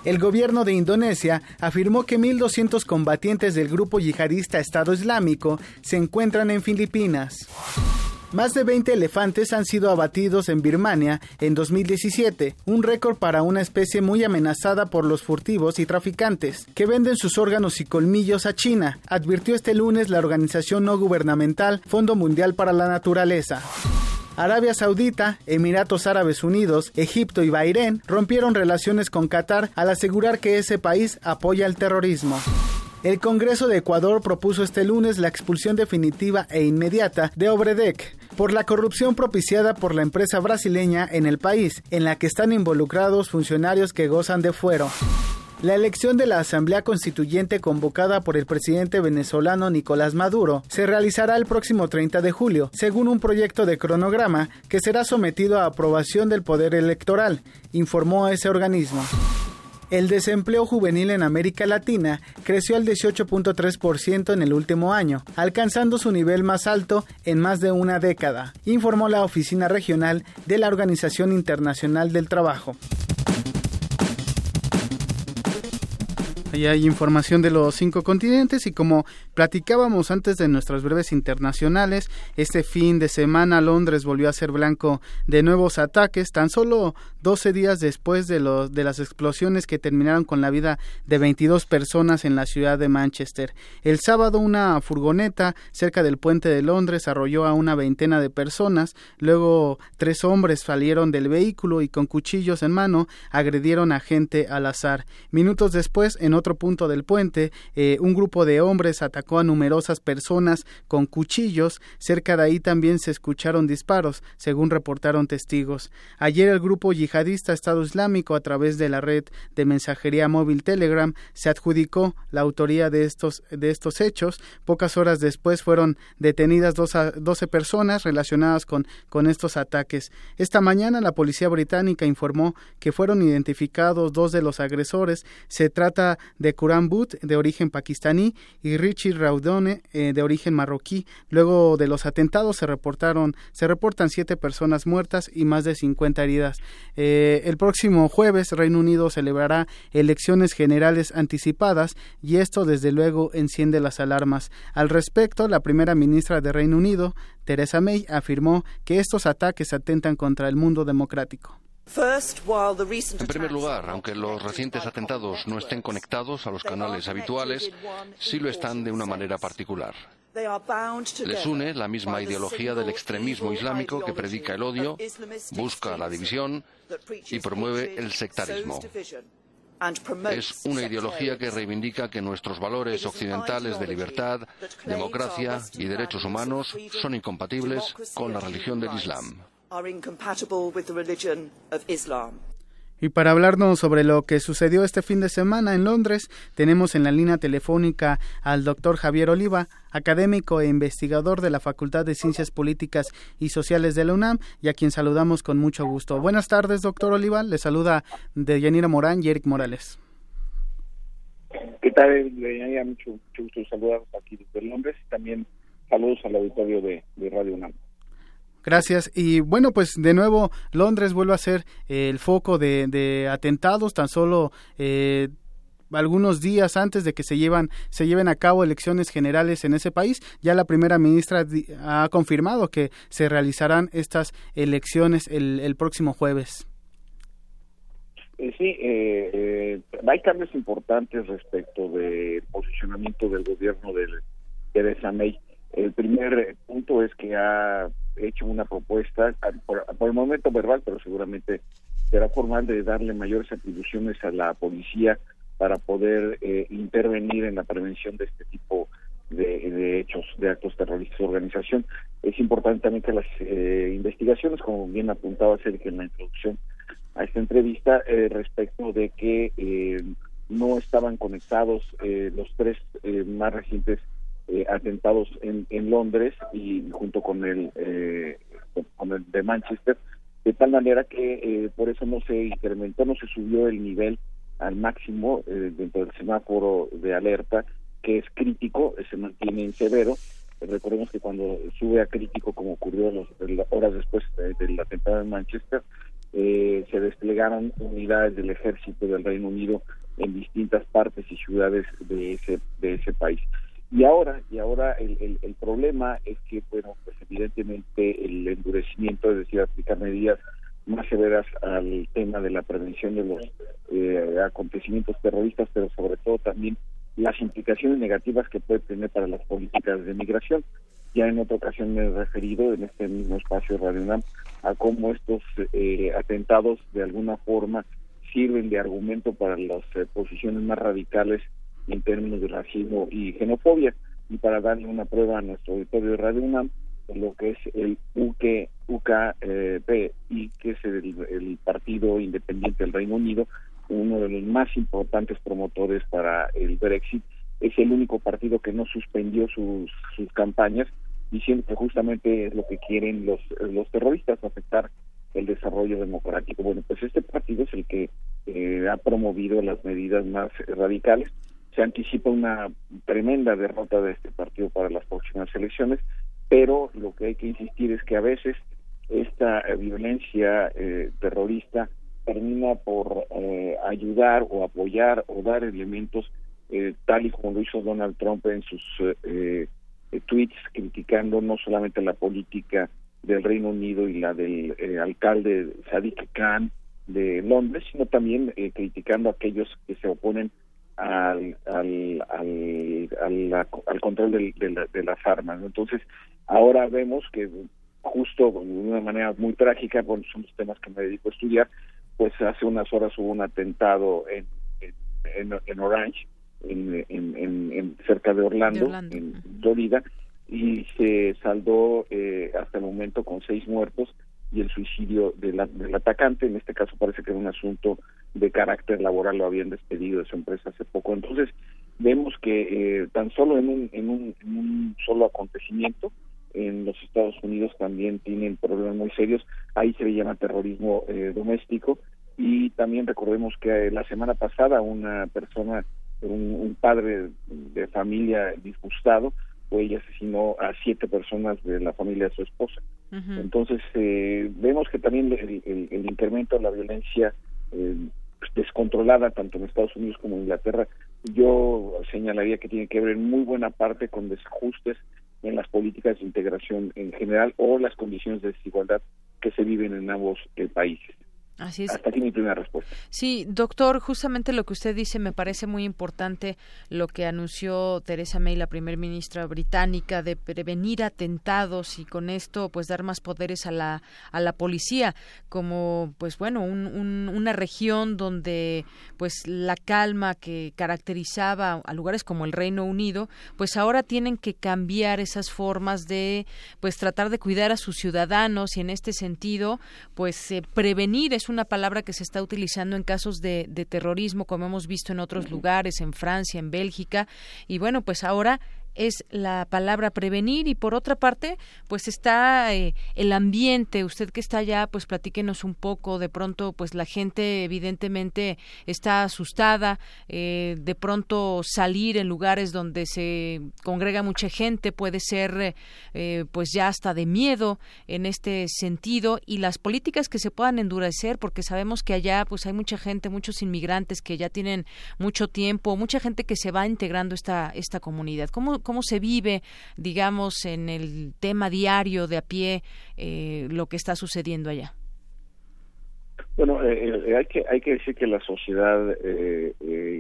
El gobierno de Indonesia afirmó que 1.200 combatientes del grupo yihadista Estado Islámico se encuentran en Filipinas. Más de 20 elefantes han sido abatidos en Birmania en 2017, un récord para una especie muy amenazada por los furtivos y traficantes, que venden sus órganos y colmillos a China, advirtió este lunes la organización no gubernamental Fondo Mundial para la Naturaleza. Arabia Saudita, Emiratos Árabes Unidos, Egipto y Bahrein rompieron relaciones con Qatar al asegurar que ese país apoya el terrorismo. El Congreso de Ecuador propuso este lunes la expulsión definitiva e inmediata de Obredec por la corrupción propiciada por la empresa brasileña en el país, en la que están involucrados funcionarios que gozan de fuero. La elección de la Asamblea Constituyente convocada por el presidente venezolano Nicolás Maduro se realizará el próximo 30 de julio, según un proyecto de cronograma que será sometido a aprobación del Poder Electoral, informó ese organismo. El desempleo juvenil en América Latina creció al 18.3% en el último año, alcanzando su nivel más alto en más de una década, informó la Oficina Regional de la Organización Internacional del Trabajo. Ahí hay información de los cinco continentes y como platicábamos antes de nuestras breves internacionales, este fin de semana Londres volvió a ser blanco de nuevos ataques, tan solo 12 días después de, los, de las explosiones que terminaron con la vida de 22 personas en la ciudad de Manchester. El sábado una furgoneta cerca del puente de Londres arrolló a una veintena de personas, luego tres hombres salieron del vehículo y con cuchillos en mano agredieron a gente al azar. Minutos después, en otro punto del puente, eh, un grupo de hombres atacó a numerosas personas con cuchillos. Cerca de ahí también se escucharon disparos, según reportaron testigos. Ayer el grupo yihadista Estado Islámico, a través de la red de mensajería móvil Telegram, se adjudicó la autoría de estos, de estos hechos. Pocas horas después fueron detenidas dos doce personas relacionadas con, con estos ataques. Esta mañana la policía británica informó que fueron identificados dos de los agresores. Se trata de Quran Butt, de origen pakistaní, y Richie Raudone, eh, de origen marroquí. Luego de los atentados se reportaron, se reportan siete personas muertas y más de 50 heridas. Eh, el próximo jueves Reino Unido celebrará elecciones generales anticipadas y esto desde luego enciende las alarmas. Al respecto, la primera ministra de Reino Unido, Theresa May, afirmó que estos ataques atentan contra el mundo democrático. En primer lugar, aunque los recientes atentados no estén conectados a los canales habituales, sí lo están de una manera particular. Les une la misma ideología del extremismo islámico que predica el odio, busca la división y promueve el sectarismo. Es una ideología que reivindica que nuestros valores occidentales de libertad, democracia y derechos humanos son incompatibles con la religión del Islam. Y para hablarnos sobre lo que sucedió este fin de semana en Londres, tenemos en la línea telefónica al doctor Javier Oliva, académico e investigador de la Facultad de Ciencias Políticas y Sociales de la UNAM, y a quien saludamos con mucho gusto. Buenas tardes, doctor Oliva. Le saluda de Yanira Morán y Eric Morales. ¿Qué tal, Yanira? Mucho, mucho gusto saludarlos aquí desde Londres y también saludos al auditorio de Radio UNAM. Gracias. Y bueno, pues de nuevo Londres vuelve a ser el foco de, atentados, tan solo eh, algunos días antes de que se llevan se lleven a cabo elecciones generales en ese país ya la primera ministra ha confirmado que se realizarán estas elecciones el, próximo jueves. Eh, sí eh, hay cambios importantes respecto del posicionamiento del gobierno de Theresa May el primer punto es que ha hecho una propuesta, por, el momento verbal, pero seguramente será formal, de darle mayores atribuciones a la policía para poder eh, intervenir en la prevención de este tipo de, hechos, de actos terroristas de organización. Es importante también que las eh, investigaciones, como bien apuntaba Sergio en la introducción a esta entrevista, eh, respecto de que no estaban conectados los tres más recientes eh, atentados en, en, Londres y junto con el, eh, con el de Manchester, de tal manera que eh, por eso no se incrementó, no se subió el nivel al máximo dentro del semáforo de alerta, que es crítico, se mantiene en severo. Recordemos que cuando sube a crítico, como ocurrió los, horas después del atentado en Manchester, se desplegaron unidades del ejército del Reino Unido en distintas partes y ciudades de ese, de ese país. Y ahora, y ahora el, el, problema es que, bueno, pues evidentemente el endurecimiento, es decir, aplicar medidas más severas al tema de la prevención de los eh, acontecimientos terroristas, pero sobre todo también las implicaciones negativas que puede tener para las políticas de migración. Ya en otra ocasión me he referido en este mismo espacio Radio a cómo estos eh, atentados de alguna forma sirven de argumento para las eh, posiciones más radicales en términos de racismo y xenofobia. Y para darle una prueba a nuestro auditorio de Radio UNAM, lo que es el UK, UKP, y que es el, Partido Independiente del Reino Unido, uno de los más importantes promotores para el Brexit, es el único partido que no suspendió sus, sus campañas, diciendo que justamente es lo que quieren los, los terroristas, afectar el desarrollo democrático. Bueno, pues este partido es el que eh, ha promovido las medidas más radicales se anticipa una tremenda derrota de este partido para las próximas elecciones, pero lo que hay que insistir es que a veces esta eh, violencia eh, terrorista termina por eh, ayudar o apoyar o dar elementos tal y como lo hizo Donald Trump en sus tweets criticando no solamente la política del Reino Unido y la del alcalde Sadiq Khan de Londres, sino también criticando a aquellos que se oponen al, al, al, al, control de, las armas. Entonces, ahora vemos que justo de una manera muy trágica, bueno, son los temas que me dedico a estudiar, pues hace unas horas hubo un atentado en, en, en Orange, en, en, cerca de Orlando, en Florida, y se saldó eh, hasta el momento con seis muertos y el suicidio del atacante. En este caso parece que era un asunto de carácter laboral, lo habían despedido de su empresa hace poco. Entonces, vemos que eh, tan solo en un, en, un, en un solo acontecimiento, en los Estados Unidos también tienen problemas muy serios. Ahí se le llama terrorismo eh, doméstico. Y también recordemos que la semana pasada una persona, un, un padre de familia disgustado, fue y asesinó a siete personas de la familia de su esposa. Entonces, eh, vemos que también el, el, incremento de la violencia eh, descontrolada, tanto en Estados Unidos como en Inglaterra, yo señalaría que tiene que ver en muy buena parte con desajustes en las políticas de integración en general o las condiciones de desigualdad que se viven en ambos eh, países. Así es. Hasta aquí mi primera respuesta. Sí, doctor, justamente lo que usted dice me parece muy importante lo que anunció Teresa May, la primer ministra británica, de prevenir atentados y con esto pues dar más poderes a la, a la policía, como pues bueno, una región donde pues la calma que caracterizaba a lugares como el Reino Unido, pues ahora tienen que cambiar esas formas de pues tratar de cuidar a sus ciudadanos y en este sentido pues eh, prevenir es una palabra que se está utilizando en casos de, de terrorismo, como hemos visto en otros lugares, en Francia, en Bélgica, y bueno, pues ahora es la palabra prevenir y por otra parte pues está eh, el ambiente. Usted que está allá pues platíquenos un poco. De pronto pues la gente evidentemente está asustada eh, de pronto salir en lugares donde se congrega mucha gente puede ser eh, pues ya hasta de miedo en este sentido. Y las políticas que se puedan endurecer porque sabemos que allá pues hay mucha gente muchos inmigrantes que ya tienen mucho tiempo mucha gente que se va integrando esta esta comunidad. Cómo cómo se vive, digamos, en el tema diario de a pie eh, lo que está sucediendo allá. Bueno, eh, eh, hay que hay que decir que la sociedad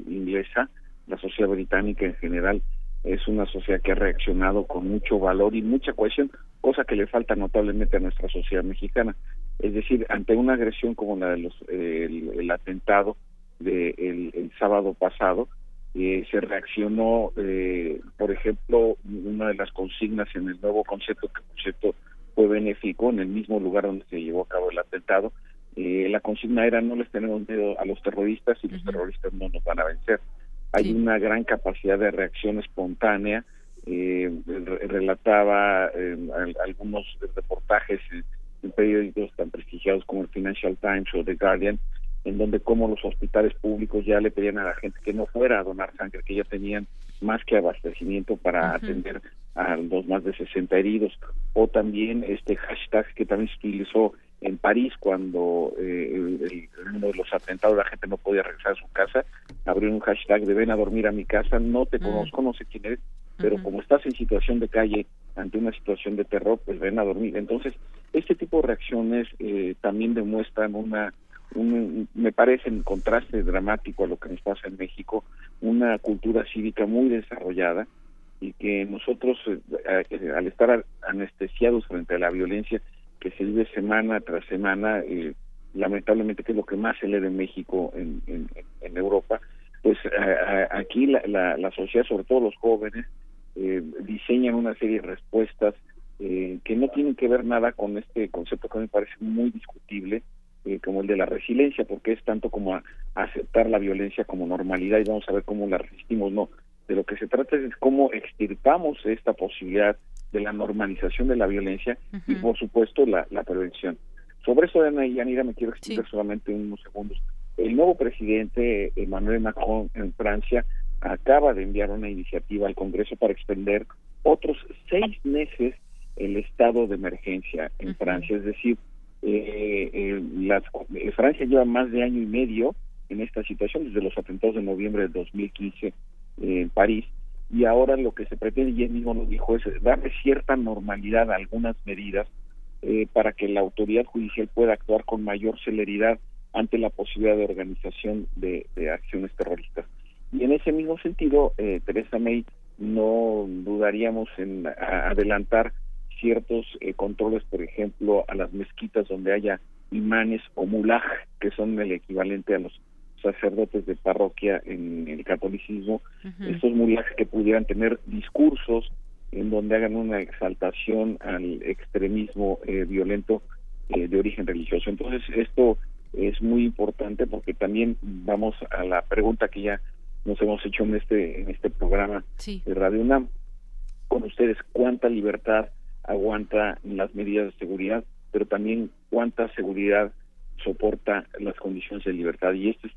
inglesa, la sociedad británica en general, es una sociedad que ha reaccionado con mucho valor y mucha cohesión, cosa que le falta notablemente a nuestra sociedad mexicana. Es decir, ante una agresión como la de los el, atentado del de el sábado pasado, eh, se reaccionó, eh, por ejemplo, una de las consignas en el nuevo concepto, que concepto fue benéfico, en el mismo lugar donde se llevó a cabo el atentado, eh, la consigna era no les tenemos miedo a los terroristas y los terroristas no nos van a vencer. Hay una gran capacidad de reacción espontánea, eh, relataba algunos reportajes en periódicos tan prestigiados como el Financial Times o The Guardian, en donde como los hospitales públicos ya le pedían a la gente que no fuera a donar sangre, que ya tenían más que abastecimiento para atender a los más de 60 heridos. O también este hashtag que también se utilizó en París cuando eh, uno de los atentados la gente no podía regresar a su casa, abrió un hashtag de ven a dormir a mi casa, no te conozco, no sé quién eres, pero como estás en situación de calle ante una situación de terror, pues ven a dormir. Entonces, este tipo de reacciones eh, también demuestran una me parece en contraste dramático a lo que nos pasa en México, una cultura cívica muy desarrollada y que nosotros, eh, eh, al estar anestesiados frente a la violencia que se vive semana tras semana, eh, lamentablemente que es lo que más se lee en México en, Europa, pues aquí la, la, la, sociedad, sobre todo los jóvenes, diseñan una serie de respuestas que no tienen que ver nada con este concepto que me parece muy discutible, eh, como el de la resiliencia, porque es tanto como aceptar la violencia como normalidad y vamos a ver cómo la resistimos. No, de lo que se trata es cómo extirpamos esta posibilidad de la normalización de la violencia y, por supuesto, la, prevención. Sobre eso, Ana y Yanira, me quiero explicar solamente unos segundos. El nuevo presidente Emmanuel Macron en Francia acaba de enviar una iniciativa al Congreso para extender otros seis meses el estado de emergencia en Francia, es decir, eh, eh, las, eh, Francia lleva más de año y medio en esta situación, desde los atentados de noviembre de 2015 en París, y ahora lo que se pretende, y él mismo lo dijo, es darle cierta normalidad a algunas medidas eh, para que la autoridad judicial pueda actuar con mayor celeridad ante la posibilidad de organización de, de acciones terroristas. Y en ese mismo sentido, eh, Teresa May no dudaríamos en adelantar ciertos eh, controles, por ejemplo, a las mezquitas donde haya imanes o mulaj, que son el equivalente a los sacerdotes de parroquia en el catolicismo, estos mulaj que pudieran tener discursos en donde hagan una exaltación al extremismo eh, violento eh, de origen religioso. Entonces, esto es muy importante porque también vamos a la pregunta que ya nos hemos hecho en este en este programa de Radio UNAM. Con ustedes cuánta libertad aguanta las medidas de seguridad, pero también cuánta seguridad soporta las condiciones de libertad. Y este es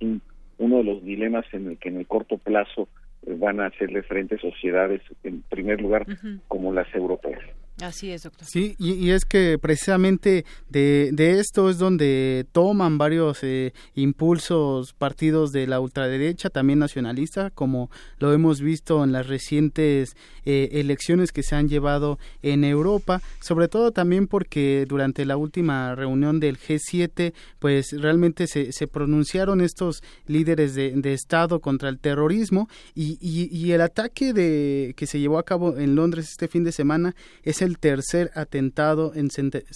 uno de los dilemas en el que en el corto plazo eh, van a hacerle frente sociedades, en primer lugar, como las europeas. Así es, doctor. Sí, y, es que precisamente de, esto es donde toman varios eh, impulsos partidos de la ultraderecha, también nacionalista, como lo hemos visto en las recientes eh, elecciones que se han llevado en Europa, sobre todo también porque durante la última reunión del G7, pues realmente se, se pronunciaron estos líderes de, Estado contra el terrorismo y, y el ataque de, que se llevó a cabo en Londres este fin de semana es el tercer atentado en,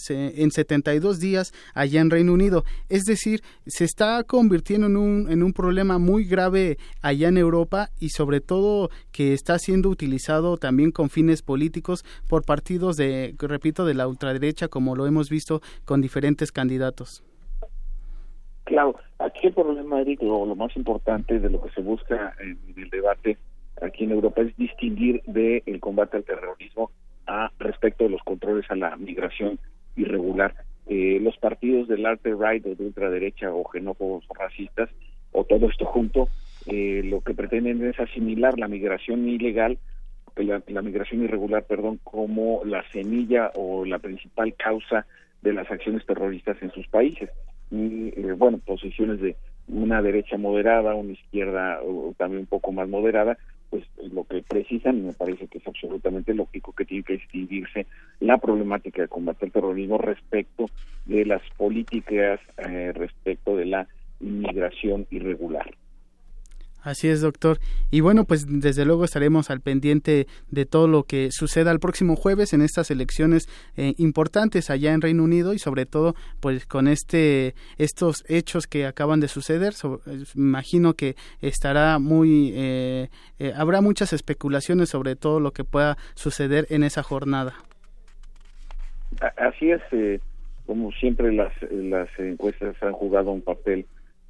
en 72 días allá en Reino Unido. Es decir, se está convirtiendo en un, en un problema muy grave allá en Europa y sobre todo que está siendo utilizado también con fines políticos por partidos de, repito, de la ultraderecha, como lo hemos visto con diferentes candidatos. Claro, aquí el problema, Eric, lo, lo más importante de lo que se busca en el debate aquí en Europa es distinguir del el combate al terrorismo a respecto de los controles a la migración irregular. Eh, los partidos del arte right o de ultraderecha o xenófobos o racistas o todo esto junto eh, lo que pretenden es asimilar la migración ilegal la, migración irregular perdón como la semilla o la principal causa de las acciones terroristas en sus países y eh, bueno posiciones de una derecha moderada una izquierda o también un poco más moderada pues lo que precisan, y me parece que es absolutamente lógico que tiene que distinguirse la problemática de combate al terrorismo respecto de las políticas eh, respecto de la inmigración irregular. Así es, doctor. Y bueno, pues desde luego estaremos al pendiente de todo lo que suceda el próximo jueves en estas elecciones eh, importantes allá en Reino Unido y sobre todo pues con este estos hechos que acaban de suceder. imagino que estará muy eh, eh, habrá muchas especulaciones sobre todo lo que pueda suceder en esa jornada. Así es, como siempre las las encuestas han jugado un papel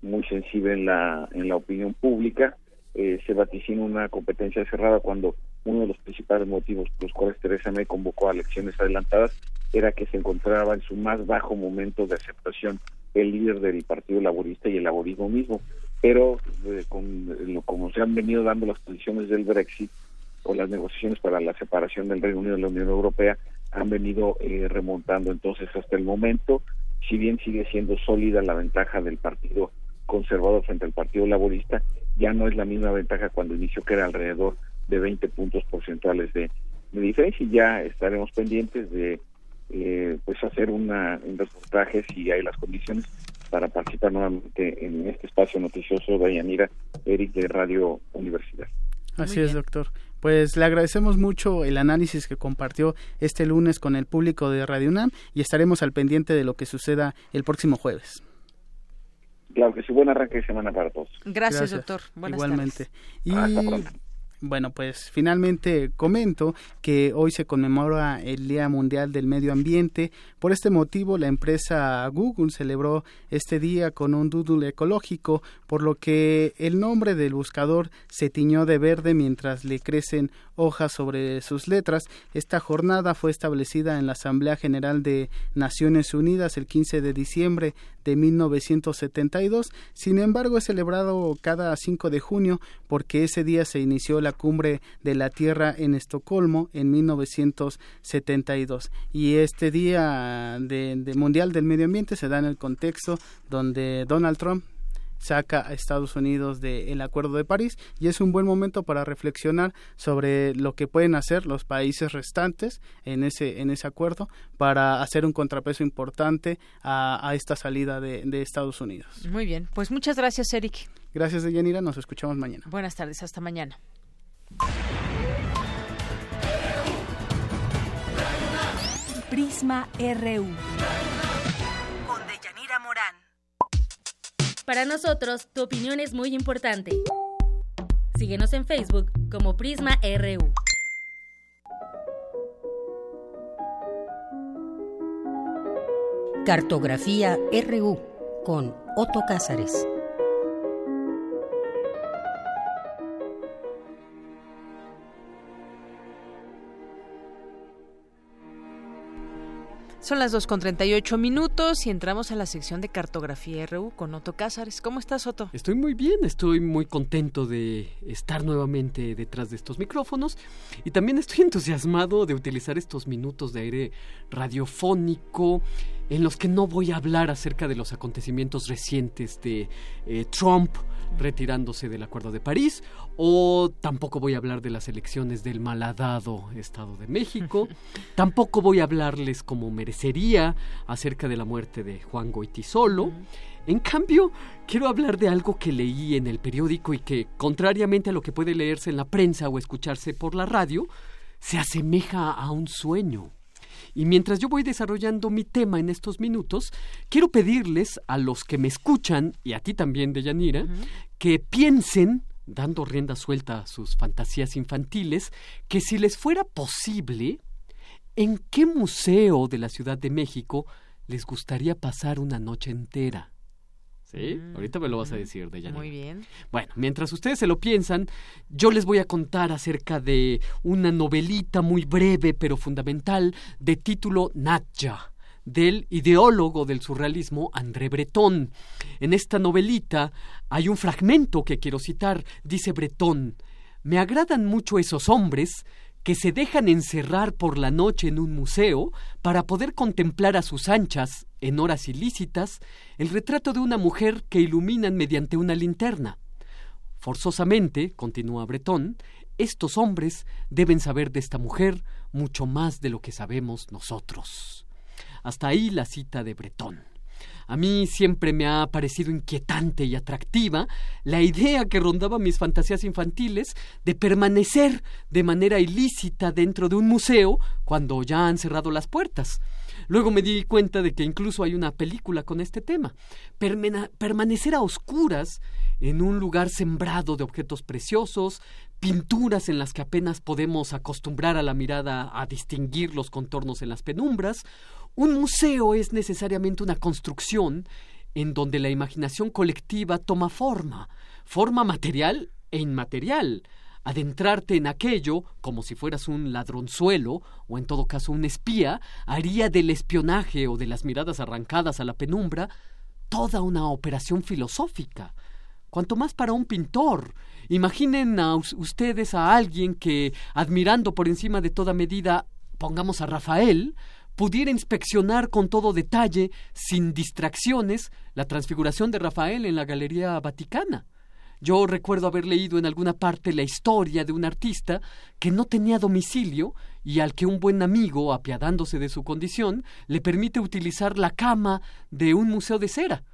muy sensible en la, en la opinión pública. Eh, se vaticina una competencia cerrada cuando uno de los principales motivos por los cuales Teresa May convocó a elecciones adelantadas era que se encontraba en su más bajo momento de aceptación el líder del Partido Laborista y el laborismo mismo. Pero eh, con, como se han venido dando las posiciones del Brexit o las negociaciones para la separación del Reino Unido de la Unión Europea, han venido eh, remontando. Entonces, hasta el momento, si bien sigue siendo sólida la ventaja del Partido conservador frente al Partido Laborista, ya no es la misma ventaja cuando inició que era alrededor de 20 puntos porcentuales de, diferencia y ya estaremos pendientes de eh, pues hacer una, un reportaje si hay las condiciones para participar nuevamente en este espacio noticioso de Yanira Eric de Radio Universidad. Así es, doctor. Pues le agradecemos mucho el análisis que compartió este lunes con el público de Radio UNAM y estaremos al pendiente de lo que suceda el próximo jueves. Claro que sí, buen arranque de semana para todos. Gracias, doctor. Igualmente. Y bueno, pues finalmente comento que hoy se conmemora el Día Mundial del Medio Ambiente. Por este motivo, la empresa Google celebró este día con un doodle ecológico, por lo que el nombre del buscador se tiñó de verde mientras le crecen hojas sobre sus letras. Esta jornada fue establecida en la Asamblea General de Naciones Unidas el 15 de diciembre de 1972. Sin embargo, es celebrado cada 5 de junio porque ese día se inició la cumbre de la Tierra en Estocolmo en 1972. Y este día de, de Mundial del Medio Ambiente se da en el contexto donde Donald Trump saca a Estados Unidos del Acuerdo de París y es un buen momento para reflexionar sobre lo que pueden hacer los países restantes en ese en ese acuerdo para hacer un contrapeso importante a, esta salida de, de, Estados Unidos. Muy bien, pues muchas gracias Eric. Gracias Deyanira, nos escuchamos mañana. Buenas tardes, hasta mañana. Prisma RU. Para nosotros, tu opinión es muy importante. Síguenos en Facebook como Prisma RU. Cartografía RU con Otto Cázares. Son las 2 con 38 minutos y entramos a la sección de cartografía RU con Otto Cázares. ¿Cómo estás, Otto? Estoy muy bien, estoy muy contento de estar nuevamente detrás de estos micrófonos y también estoy entusiasmado de utilizar estos minutos de aire radiofónico en los que no voy a hablar acerca de los acontecimientos recientes de eh, Trump retirándose del Acuerdo de París, o tampoco voy a hablar de las elecciones del malhadado Estado de México, tampoco voy a hablarles como merecería acerca de la muerte de Juan Goitisolo. En cambio, quiero hablar de algo que leí en el periódico y que, contrariamente a lo que puede leerse en la prensa o escucharse por la radio, se asemeja a un sueño. Y mientras yo voy desarrollando mi tema en estos minutos, quiero pedirles a los que me escuchan, y a ti también, Deyanira, que piensen, dando rienda suelta a sus fantasías infantiles, que si les fuera posible, ¿en qué museo de la Ciudad de México les gustaría pasar una noche entera? ¿Sí? Mm, Ahorita me lo vas a decir, Deyanira. Muy bien. Bueno, mientras ustedes se lo piensan, yo les voy a contar acerca de una novelita muy breve pero fundamental de título Natja del ideólogo del surrealismo André Breton. En esta novelita hay un fragmento que quiero citar. Dice Breton, me agradan mucho esos hombres que se dejan encerrar por la noche en un museo para poder contemplar a sus anchas, en horas ilícitas, el retrato de una mujer que iluminan mediante una linterna. Forzosamente, continúa Bretón, estos hombres deben saber de esta mujer mucho más de lo que sabemos nosotros. Hasta ahí la cita de Bretón. A mí siempre me ha parecido inquietante y atractiva la idea que rondaba mis fantasías infantiles de permanecer de manera ilícita dentro de un museo cuando ya han cerrado las puertas. Luego me di cuenta de que incluso hay una película con este tema. permanecer a oscuras en un lugar sembrado de objetos preciosos, pinturas en las que apenas podemos acostumbrar a la mirada a distinguir los contornos en las penumbras, un museo es necesariamente una construcción en donde la imaginación colectiva toma forma, forma material e inmaterial. Adentrarte en aquello, como si fueras un ladronzuelo, o en todo caso un espía, haría del espionaje o de las miradas arrancadas a la penumbra toda una operación filosófica. Cuanto más para un pintor. Imaginen a ustedes a alguien que, admirando por encima de toda medida, pongamos a Rafael, pudiera inspeccionar con todo detalle, sin distracciones, la transfiguración de Rafael en la Galería Vaticana. Yo recuerdo haber leído en alguna parte la historia de un artista que no tenía domicilio y al que un buen amigo, apiadándose de su condición, le permite utilizar la cama de un museo de cera.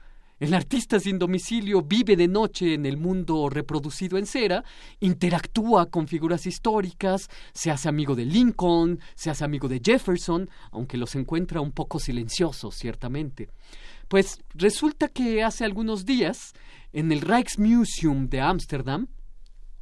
El artista sin domicilio vive de noche en el mundo reproducido en cera, interactúa con figuras históricas, se hace amigo de Lincoln, se hace amigo de Jefferson, aunque los encuentra un poco silenciosos, ciertamente. Pues resulta que hace algunos días, en el Rijksmuseum de Ámsterdam,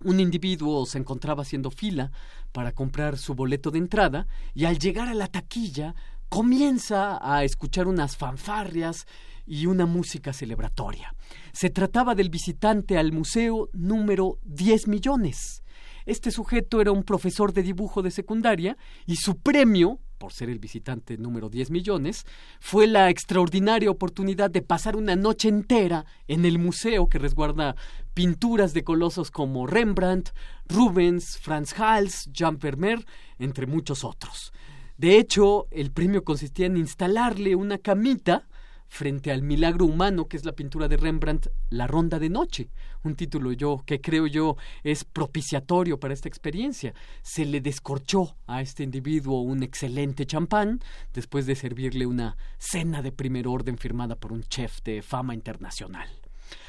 un individuo se encontraba haciendo fila para comprar su boleto de entrada y al llegar a la taquilla comienza a escuchar unas fanfarrias y una música celebratoria. Se trataba del visitante al museo número 10 millones. Este sujeto era un profesor de dibujo de secundaria y su premio, por ser el visitante número 10 millones, fue la extraordinaria oportunidad de pasar una noche entera en el museo que resguarda pinturas de colosos como Rembrandt, Rubens, Franz Hals, Jean Vermeer, entre muchos otros. De hecho, el premio consistía en instalarle una camita frente al milagro humano que es la pintura de Rembrandt La Ronda de Noche, un título yo que creo yo es propiciatorio para esta experiencia. Se le descorchó a este individuo un excelente champán después de servirle una cena de primer orden firmada por un chef de fama internacional.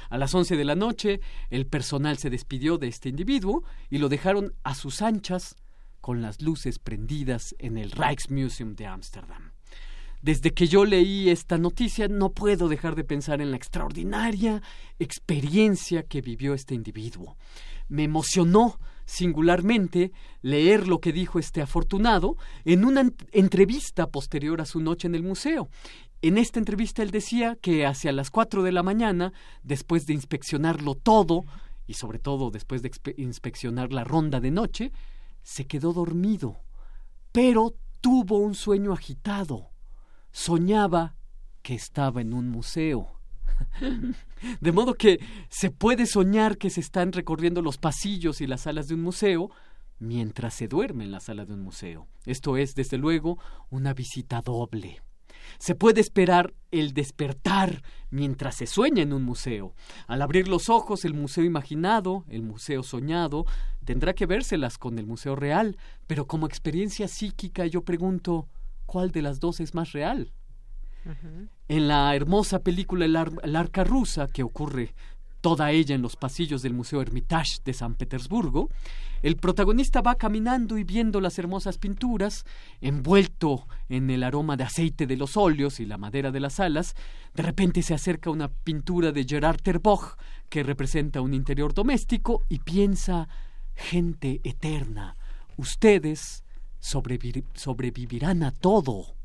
A las once de la noche, el personal se despidió de este individuo y lo dejaron a sus anchas con las luces prendidas en el Rijksmuseum de Ámsterdam. Desde que yo leí esta noticia no puedo dejar de pensar en la extraordinaria experiencia que vivió este individuo. Me emocionó singularmente leer lo que dijo este afortunado en una entrevista posterior a su noche en el museo. En esta entrevista él decía que hacia las cuatro de la mañana, después de inspeccionarlo todo, y sobre todo después de inspeccionar la ronda de noche, se quedó dormido, pero tuvo un sueño agitado soñaba que estaba en un museo. De modo que se puede soñar que se están recorriendo los pasillos y las salas de un museo mientras se duerme en la sala de un museo. Esto es, desde luego, una visita doble. Se puede esperar el despertar mientras se sueña en un museo. Al abrir los ojos, el museo imaginado, el museo soñado, tendrá que vérselas con el museo real, pero como experiencia psíquica yo pregunto, ¿cuál de las dos es más real? En la hermosa película El, Arca Rusa, que ocurre toda ella en los pasillos del Museo Hermitage de San Petersburgo, el protagonista va caminando y viendo las hermosas pinturas, envuelto en el aroma de aceite de los óleos y la madera de las alas, de repente se acerca una pintura de Gerard Terboch que representa un interior doméstico y piensa gente eterna, ustedes sobrevivirán a todo.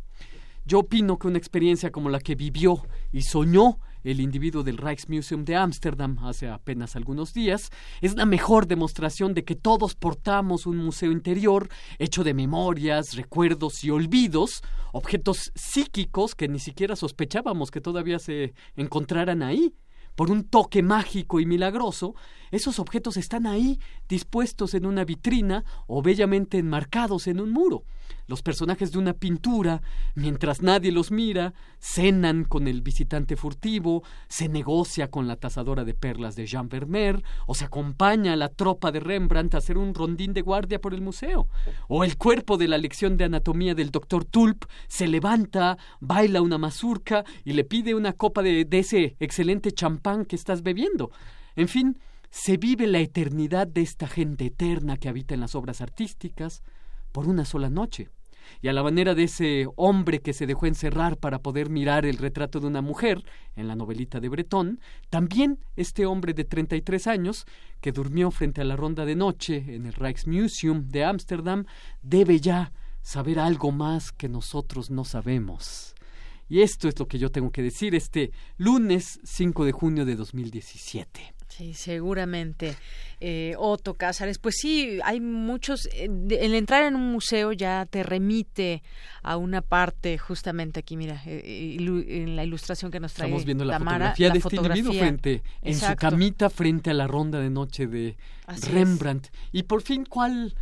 Yo opino que una experiencia como la que vivió y soñó el individuo del Rijksmuseum de Ámsterdam hace apenas algunos días es la mejor demostración de que todos portamos un museo interior hecho de memorias, recuerdos y olvidos, objetos psíquicos que ni siquiera sospechábamos que todavía se encontraran ahí por un toque mágico y milagroso, esos objetos están ahí, dispuestos en una vitrina o bellamente enmarcados en un muro. Los personajes de una pintura, mientras nadie los mira, cenan con el visitante furtivo, se negocia con la tasadora de perlas de Jean Vermeer, o se acompaña a la tropa de Rembrandt a hacer un rondín de guardia por el museo. O el cuerpo de la lección de anatomía del doctor Tulp se levanta, baila una mazurca y le pide una copa de, de ese excelente champán que estás bebiendo. En fin, se vive la eternidad de esta gente eterna que habita en las obras artísticas por una sola noche y a la manera de ese hombre que se dejó encerrar para poder mirar el retrato de una mujer en la novelita de Bretón, también este hombre de 33 años que durmió frente a la ronda de noche en el Rijksmuseum de Ámsterdam debe ya saber algo más que nosotros no sabemos. Y esto es lo que yo tengo que decir este lunes 5 de junio de 2017. Sí, seguramente. Eh, Otto Cázares, pues sí, hay muchos. Eh, el entrar en un museo ya te remite a una parte, justamente aquí, mira, eh, en la ilustración que nos trae. Estamos viendo la Tamara, fotografía de este individuo frente, en su camita frente a la ronda de noche de Rembrandt. Y por fin, ¿cuál,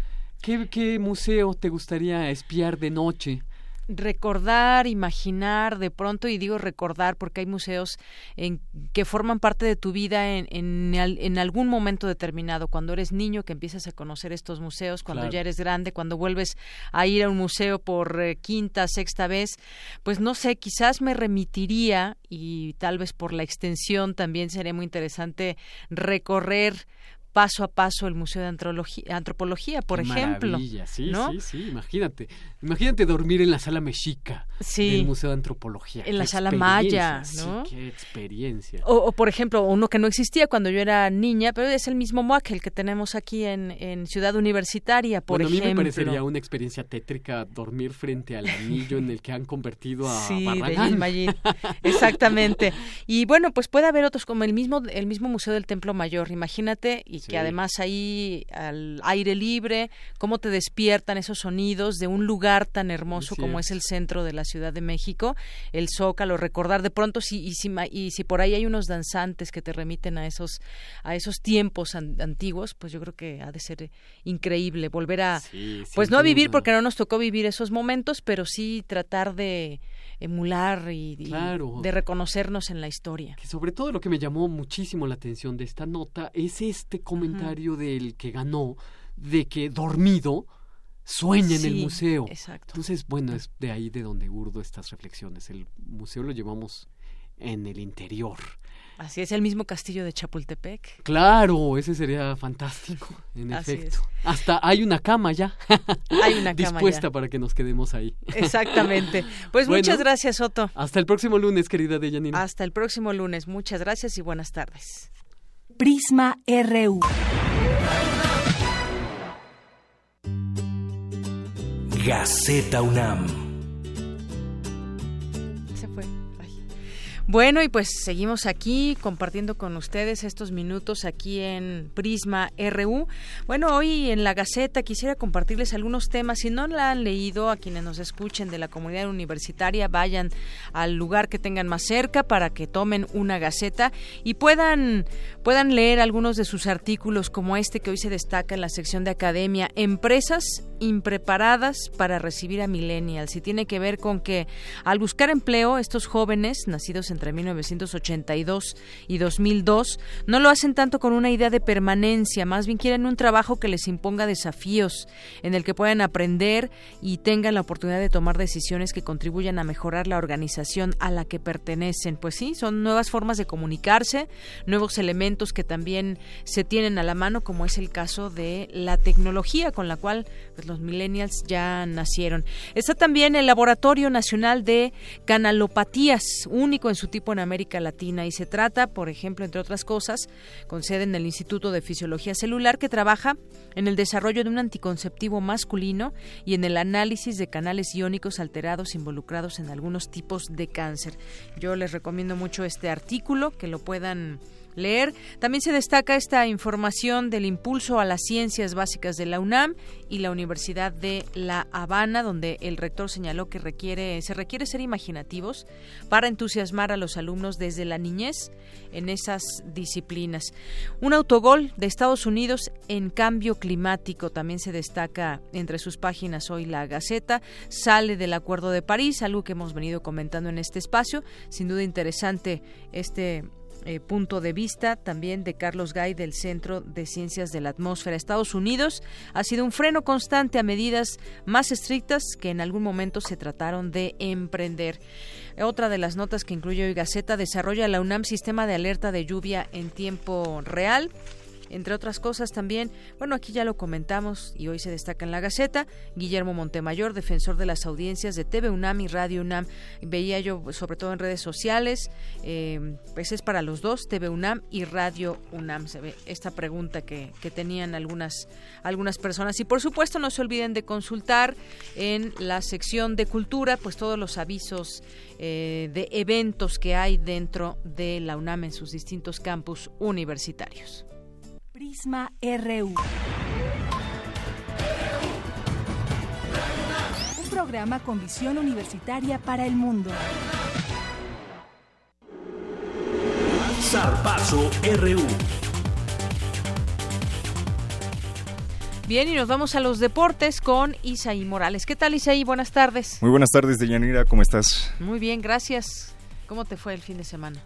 qué, qué museo te gustaría espiar de noche? Recordar, imaginar de pronto, y digo recordar porque hay museos en, que forman parte de tu vida en, en, algún momento determinado, cuando eres niño que empiezas a conocer estos museos, cuando ya eres grande, cuando vuelves a ir a un museo por eh, quinta, sexta vez, pues no sé, quizás me remitiría y tal vez por la extensión también sería muy interesante recorrer paso a paso el Museo de Antropología, por ejemplo. Maravilla, sí, sí, sí, imagínate. Imagínate dormir en la sala mexica del Museo de Antropología. En la sala maya, ¿no? Sí, qué experiencia. O, por ejemplo, uno que no existía cuando yo era niña, pero es el mismo MOAC, el que tenemos aquí en, en Ciudad Universitaria, por bueno, ejemplo. a mí me parecería una experiencia tétrica dormir frente al anillo en el que han convertido a sí. De Exactamente. Y bueno, pues puede haber otros como el mismo, el mismo Museo del Templo Mayor, imagínate, y que además ahí al aire libre, cómo te despiertan esos sonidos de un lugar tan hermoso como es. el centro de la Ciudad de México, el Zócalo, recordar de pronto si y si, y si por ahí hay unos danzantes que te remiten a esos a esos tiempos antiguos, pues yo creo que ha de ser increíble volver a pues no a vivir porque no nos tocó vivir esos momentos, pero sí tratar de emular y, de reconocernos en la historia. Que sobre todo lo que me llamó muchísimo la atención de esta nota es este comentario del que ganó de que dormido sueña en el museo. Exacto. Entonces, bueno, es de ahí de donde urdo estas reflexiones. El museo lo llevamos en el interior. Así es, el mismo castillo de Chapultepec. Claro, ese sería fantástico, en efecto. Hasta hay una cama ya. Hay una cama dispuesta para que nos quedemos ahí. Exactamente. Pues muchas gracias, Otto. Hasta el próximo lunes, querida Deyanina. Hasta el próximo lunes. Muchas gracias y buenas tardes. Prisma RU. Gaceta UNAM. Bueno, y pues seguimos aquí compartiendo con ustedes estos minutos aquí en Prisma RU. Bueno, hoy en la Gaceta quisiera compartirles algunos temas. Si no la han leído, a quienes nos escuchen de la comunidad universitaria, vayan al lugar que tengan más cerca para que tomen una Gaceta y puedan, puedan leer algunos de sus artículos como este que hoy se destaca en la sección de Academia. Empresas impreparadas para recibir a millennials. Y tiene que ver con que al buscar empleo, estos jóvenes, nacidos entre 1982 y 2002, no lo hacen tanto con una idea de permanencia, más bien quieren un trabajo que les imponga desafíos, en el que puedan aprender y tengan la oportunidad de tomar decisiones que contribuyan a mejorar la organización a la que pertenecen. Pues sí, son nuevas formas de comunicarse, nuevos elementos que también se tienen a la mano, como es el caso de la tecnología con la cual pues, los millennials ya nacieron. Está también el Laboratorio Nacional de Canalopatías, único en su tipo en América Latina, y se trata, por ejemplo, entre otras cosas, con sede en el Instituto de Fisiología Celular, que trabaja en el desarrollo de un anticonceptivo masculino y en el análisis de canales iónicos alterados involucrados en algunos tipos de cáncer. Yo les recomiendo mucho este artículo, que lo puedan leer. También se destaca esta información del impulso a las ciencias básicas de la UNAM y la Universidad de La Habana, donde el rector señaló que se requiere ser imaginativos para entusiasmar a los alumnos desde la niñez en esas disciplinas. Un autogol de Estados Unidos en cambio climático también se destaca entre sus páginas hoy la Gaceta, sale del Acuerdo de París, algo que hemos venido comentando en este espacio, sin duda interesante este eh, punto de vista también de Carlos Gay del Centro de Ciencias de la Atmósfera. Estados Unidos ha sido un freno constante a medidas más estrictas que en algún momento se trataron de emprender. Otra de las notas que incluye hoy Gaceta desarrolla la UNAM sistema de alerta de lluvia en tiempo real entre otras cosas también, bueno, aquí ya lo comentamos y hoy se destaca en la Gaceta, Guillermo Montemayor, defensor de las audiencias de TV UNAM y Radio UNAM. Veía yo, sobre todo en redes sociales, eh, pues es para los dos, TV UNAM y Radio UNAM. Se ve esta pregunta que, que tenían algunas, algunas personas. Y por supuesto, no se olviden de consultar en la sección de cultura, pues todos los avisos eh, de eventos que hay dentro de la UNAM en sus distintos campus universitarios. Prisma RU. Un programa con visión universitaria para el mundo. Zarpazo RU. Bien, y nos vamos a los deportes con Isaí Morales. ¿Qué tal, Isaí? Buenas tardes. Muy buenas tardes, Deyanira. ¿Cómo estás? Muy bien, gracias. ¿Cómo te fue el fin de semana?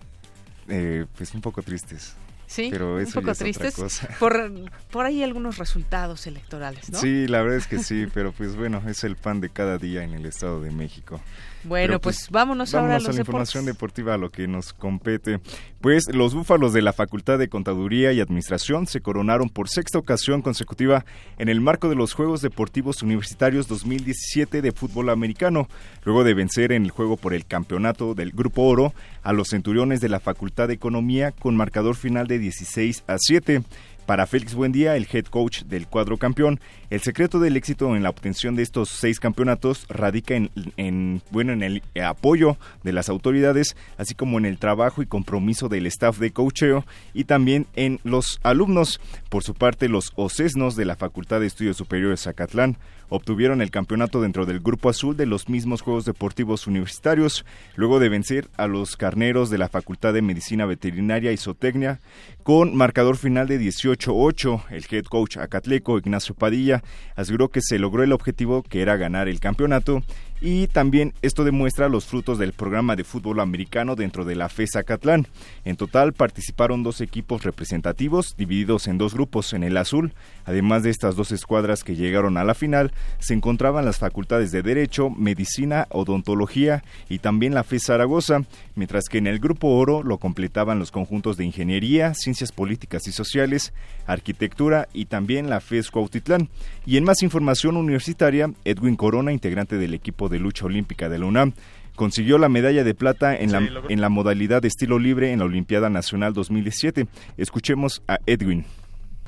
Eh, pues un poco tristes. Sí, pero un poco tristes por, por ahí algunos resultados electorales, ¿no? Sí, la verdad es que sí, pero pues bueno, es el pan de cada día en el Estado de México. Bueno, pues, pues, vámonos, ahora a, los a la información deportiva, a lo que nos compete. Pues los búfalos de la Facultad de Contaduría y Administración se coronaron por sexta ocasión consecutiva en el marco de los Juegos Deportivos Universitarios 2017 de fútbol americano, luego de vencer en el juego por el campeonato del Grupo Oro a los centuriones de la Facultad de Economía con marcador final de 16 a 7. Para Félix Buendía, el head coach del cuadro campeón, el secreto del éxito en la obtención de estos seis campeonatos radica en, bueno, en el apoyo de las autoridades, así como en el trabajo y compromiso del staff de coacheo y también en los alumnos. Por su parte, los ocesnos de la Facultad de Estudios Superiores Zacatlán obtuvieron el campeonato dentro del grupo azul de los mismos Juegos Deportivos Universitarios, luego de vencer a los carneros de la Facultad de Medicina Veterinaria y Zootecnia con marcador final de 18-8. El head coach acatleco Ignacio Padilla aseguró que se logró el objetivo que era ganar el campeonato y también esto demuestra los frutos del programa de fútbol americano dentro de la FESA Catlán. En total participaron dos equipos representativos divididos en dos grupos. En el azul, además de estas dos escuadras que llegaron a la final, se encontraban las facultades de Derecho, Medicina, Odontología y también la FES Zaragoza, mientras que en el grupo oro lo completaban los conjuntos de Ingeniería, Ciencias Políticas y Sociales, Arquitectura y también la FES Cuautitlán. Y en más información universitaria, Edwin Corona, integrante del equipo de lucha olímpica de la UNAM, consiguió la medalla de plata en, la, en la modalidad de estilo libre en la Olimpiada Nacional 2017. Escuchemos a Edwin.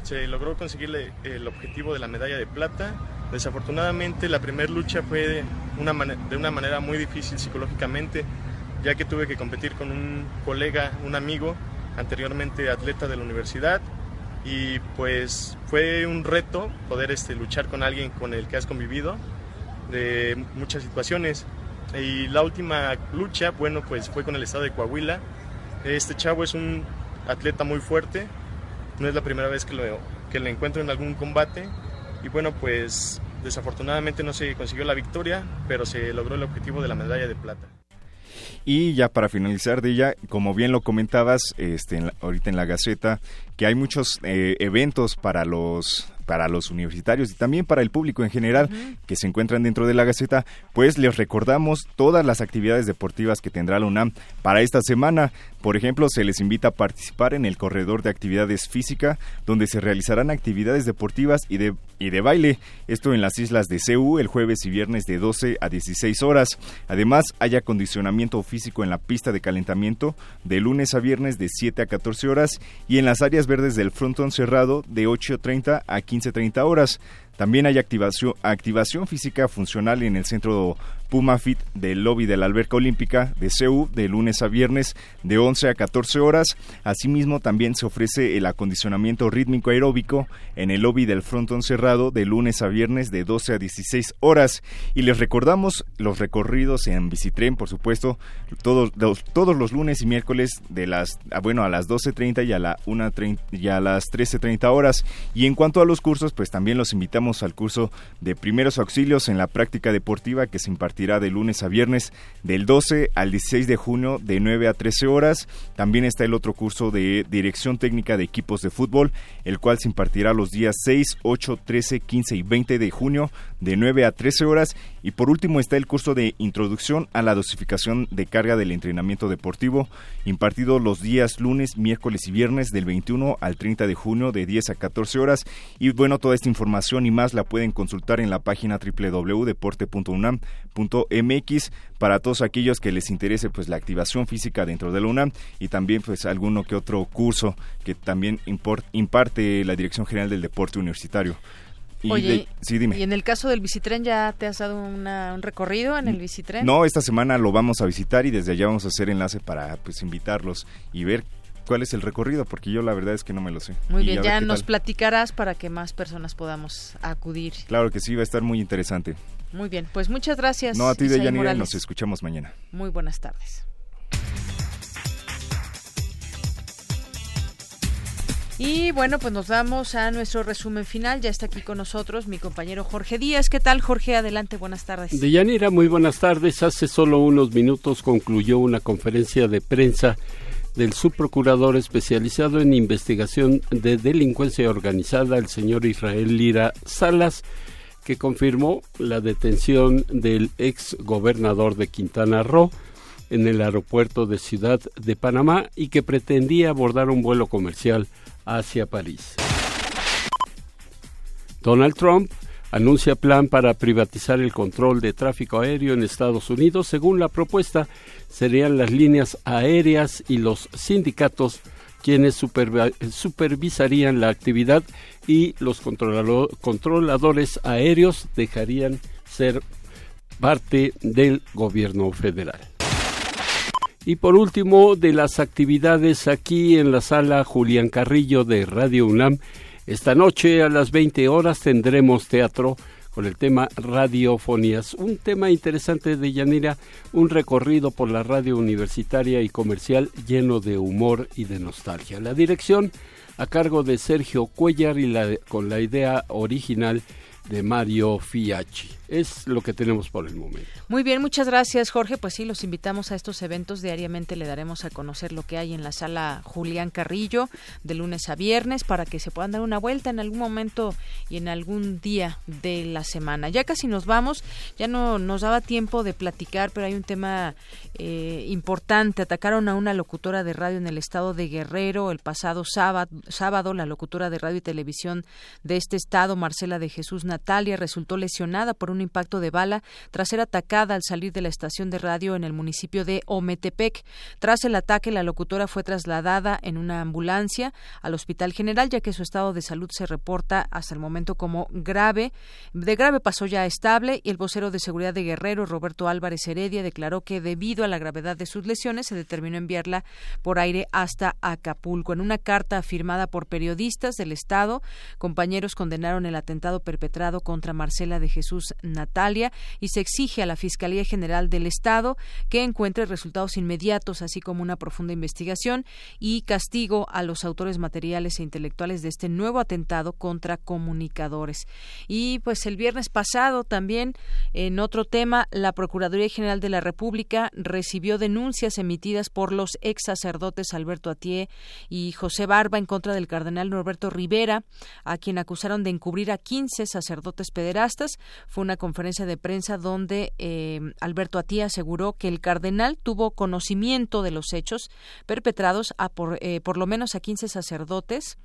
Se logró conseguir el objetivo de la medalla de plata. Desafortunadamente la primera lucha fue de una, de una manera muy difícil psicológicamente ya que tuve que competir con un colega, un amigo, anteriormente atleta de la universidad, y pues fue un reto poder este, luchar con alguien con el que has convivido de muchas situaciones. Y la última lucha, bueno, pues fue con el estado de Coahuila. Este chavo es un atleta muy fuerte, no es la primera vez que lo, que lo encuentro en algún combate. Y bueno, pues desafortunadamente no se consiguió la victoria, pero se logró el objetivo de la medalla de plata. Y ya para finalizar de ella, como bien lo comentabas este, ahorita en la Gaceta, que hay muchos eh, eventos para los para los universitarios y también para el público en general que se encuentran dentro de la Gaceta, pues les recordamos todas las actividades deportivas que tendrá la UNAM para esta semana. Por ejemplo, se les invita a participar en el corredor de actividades física, donde se realizarán actividades deportivas y de, y de baile, esto en las islas de CEU el jueves y viernes de 12 a 16 horas. Además, hay acondicionamiento físico en la pista de calentamiento de lunes a viernes de 7 a 14 horas y en las áreas verdes del frontón cerrado de 8.30 a 15.30 horas. También hay activación, física funcional en el centro Pumafit del lobby de la alberca olímpica de CEU de lunes a viernes de 11 a 14 horas. Asimismo, también se ofrece el acondicionamiento rítmico aeróbico en el lobby del frontón cerrado de lunes a viernes de 12 a 16 horas. Y les recordamos los recorridos en bicitren, por supuesto, todos los, todos los lunes y miércoles de las ah, bueno a las 12:30 y a la 1:30 y a las 13:30 horas. Y en cuanto a los cursos, pues también los invitamos al curso de primeros auxilios en la práctica deportiva que se impartirá de lunes a viernes del 12 al 16 de junio de 9 a 13 horas. También está el otro curso de Dirección Técnica de Equipos de Fútbol, el cual se impartirá los días 6, 8, 13, 15 y 20 de junio de 9 a 13 horas. Y por último está el curso de Introducción a la dosificación de carga del entrenamiento deportivo, impartido los días lunes, miércoles y viernes del 21 al 30 de junio de 10 a 14 horas. Y bueno, toda esta información y más la pueden consultar en la página www.deporte.unam.mx para todos aquellos que les interese pues la activación física dentro de la UNAM y también pues alguno que otro curso que también imparte la Dirección General del Deporte Universitario. Y Oye, sí, dime. ¿y en el caso del bicitren ya te has dado un recorrido en el bicitren? No, esta semana lo vamos a visitar y desde allá vamos a hacer enlace para pues invitarlos y ver cuál es el recorrido, porque yo la verdad es que no me lo sé. Muy bien, ya nos platicarás para que más personas podamos acudir. Claro que sí, va a estar muy interesante. Muy bien, pues muchas gracias. No, a ti, Deyanira, nos escuchamos mañana. Muy buenas tardes. Y bueno, pues nos vamos a nuestro resumen final. Ya está aquí con nosotros mi compañero Jorge Díaz. ¿Qué tal, Jorge? Adelante, buenas tardes. Deyanira, muy buenas tardes. Hace solo unos minutos concluyó una conferencia de prensa del subprocurador especializado en investigación de delincuencia organizada, el señor Israel Lira Salas, que confirmó la detención del ex gobernador de Quintana Roo en el aeropuerto de Ciudad de Panamá y que pretendía abordar un vuelo comercial hacia París. Donald Trump anuncia plan para privatizar el control de tráfico aéreo en Estados Unidos. Según la propuesta, serían las líneas aéreas y los sindicatos quienes supervisarían la actividad y los controladores aéreos dejarían ser parte del gobierno federal. Y por último, de las actividades aquí en la sala Julián Carrillo de Radio UNAM, esta noche a las 20 horas tendremos teatro con el tema radiofonías, un tema interesante de Yanira, un recorrido por la radio universitaria y comercial lleno de humor y de nostalgia. La dirección a cargo de Sergio Cuellar y con la idea original de Mario Fiachi. Es lo que tenemos por el momento. Muy bien, muchas gracias Jorge. Pues sí, los invitamos a estos eventos. Diariamente le daremos a conocer lo que hay en la sala Julián Carrillo de lunes a viernes para que se puedan dar una vuelta en algún momento y en algún día de la semana. Ya casi nos vamos, ya no nos daba tiempo de platicar, pero hay un tema eh, importante. Atacaron a una locutora de radio en el estado de Guerrero el pasado sábado, sábado. La locutora de radio y televisión de este estado, Marcela de Jesús Natalia, resultó lesionada por un impacto de bala tras ser atacada al salir de la estación de radio en el municipio de Ometepec. Tras el ataque, la locutora fue trasladada en una ambulancia al Hospital General, ya que su estado de salud se reporta hasta el momento como grave. De grave pasó ya estable y el vocero de seguridad de Guerrero, Roberto Álvarez Heredia, declaró que debido a la gravedad de sus lesiones se determinó enviarla por aire hasta Acapulco. En una carta firmada por periodistas del Estado, compañeros condenaron el atentado perpetrado contra Marcela de Jesús Natalia y se exige a la Fiscalía General del Estado que encuentre resultados inmediatos, así como una profunda investigación y castigo a los autores materiales e intelectuales de este nuevo atentado contra comunicadores. Y pues el viernes pasado también, en otro tema, la Procuraduría General de la República recibió denuncias emitidas por los ex sacerdotes Alberto Atié y José Barba en contra del cardenal Norberto Rivera, a quien acusaron de encubrir a 15 sacerdotes pederastas. Fue una conferencia de prensa donde eh, Alberto Atié aseguró que el cardenal tuvo conocimiento de los hechos perpetrados a por, eh, por lo menos a 15 sacerdotes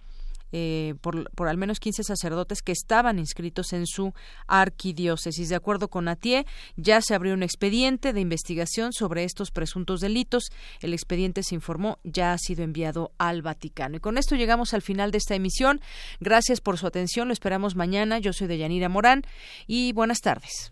eh, por, al menos 15 sacerdotes que estaban inscritos en su arquidiócesis. De acuerdo con Atié, ya se abrió un expediente de investigación sobre estos presuntos delitos. El expediente se informó, ya ha sido enviado al Vaticano. Y con esto llegamos al final de esta emisión. Gracias por su atención. Lo esperamos mañana. Yo soy Deyanira Morán y buenas tardes.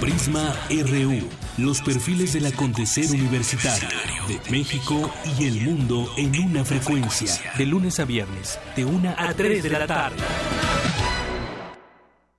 Prisma RU. Los perfiles del acontecer universitario de México y el mundo en una frecuencia. De lunes a viernes, de una a 3 de la tarde.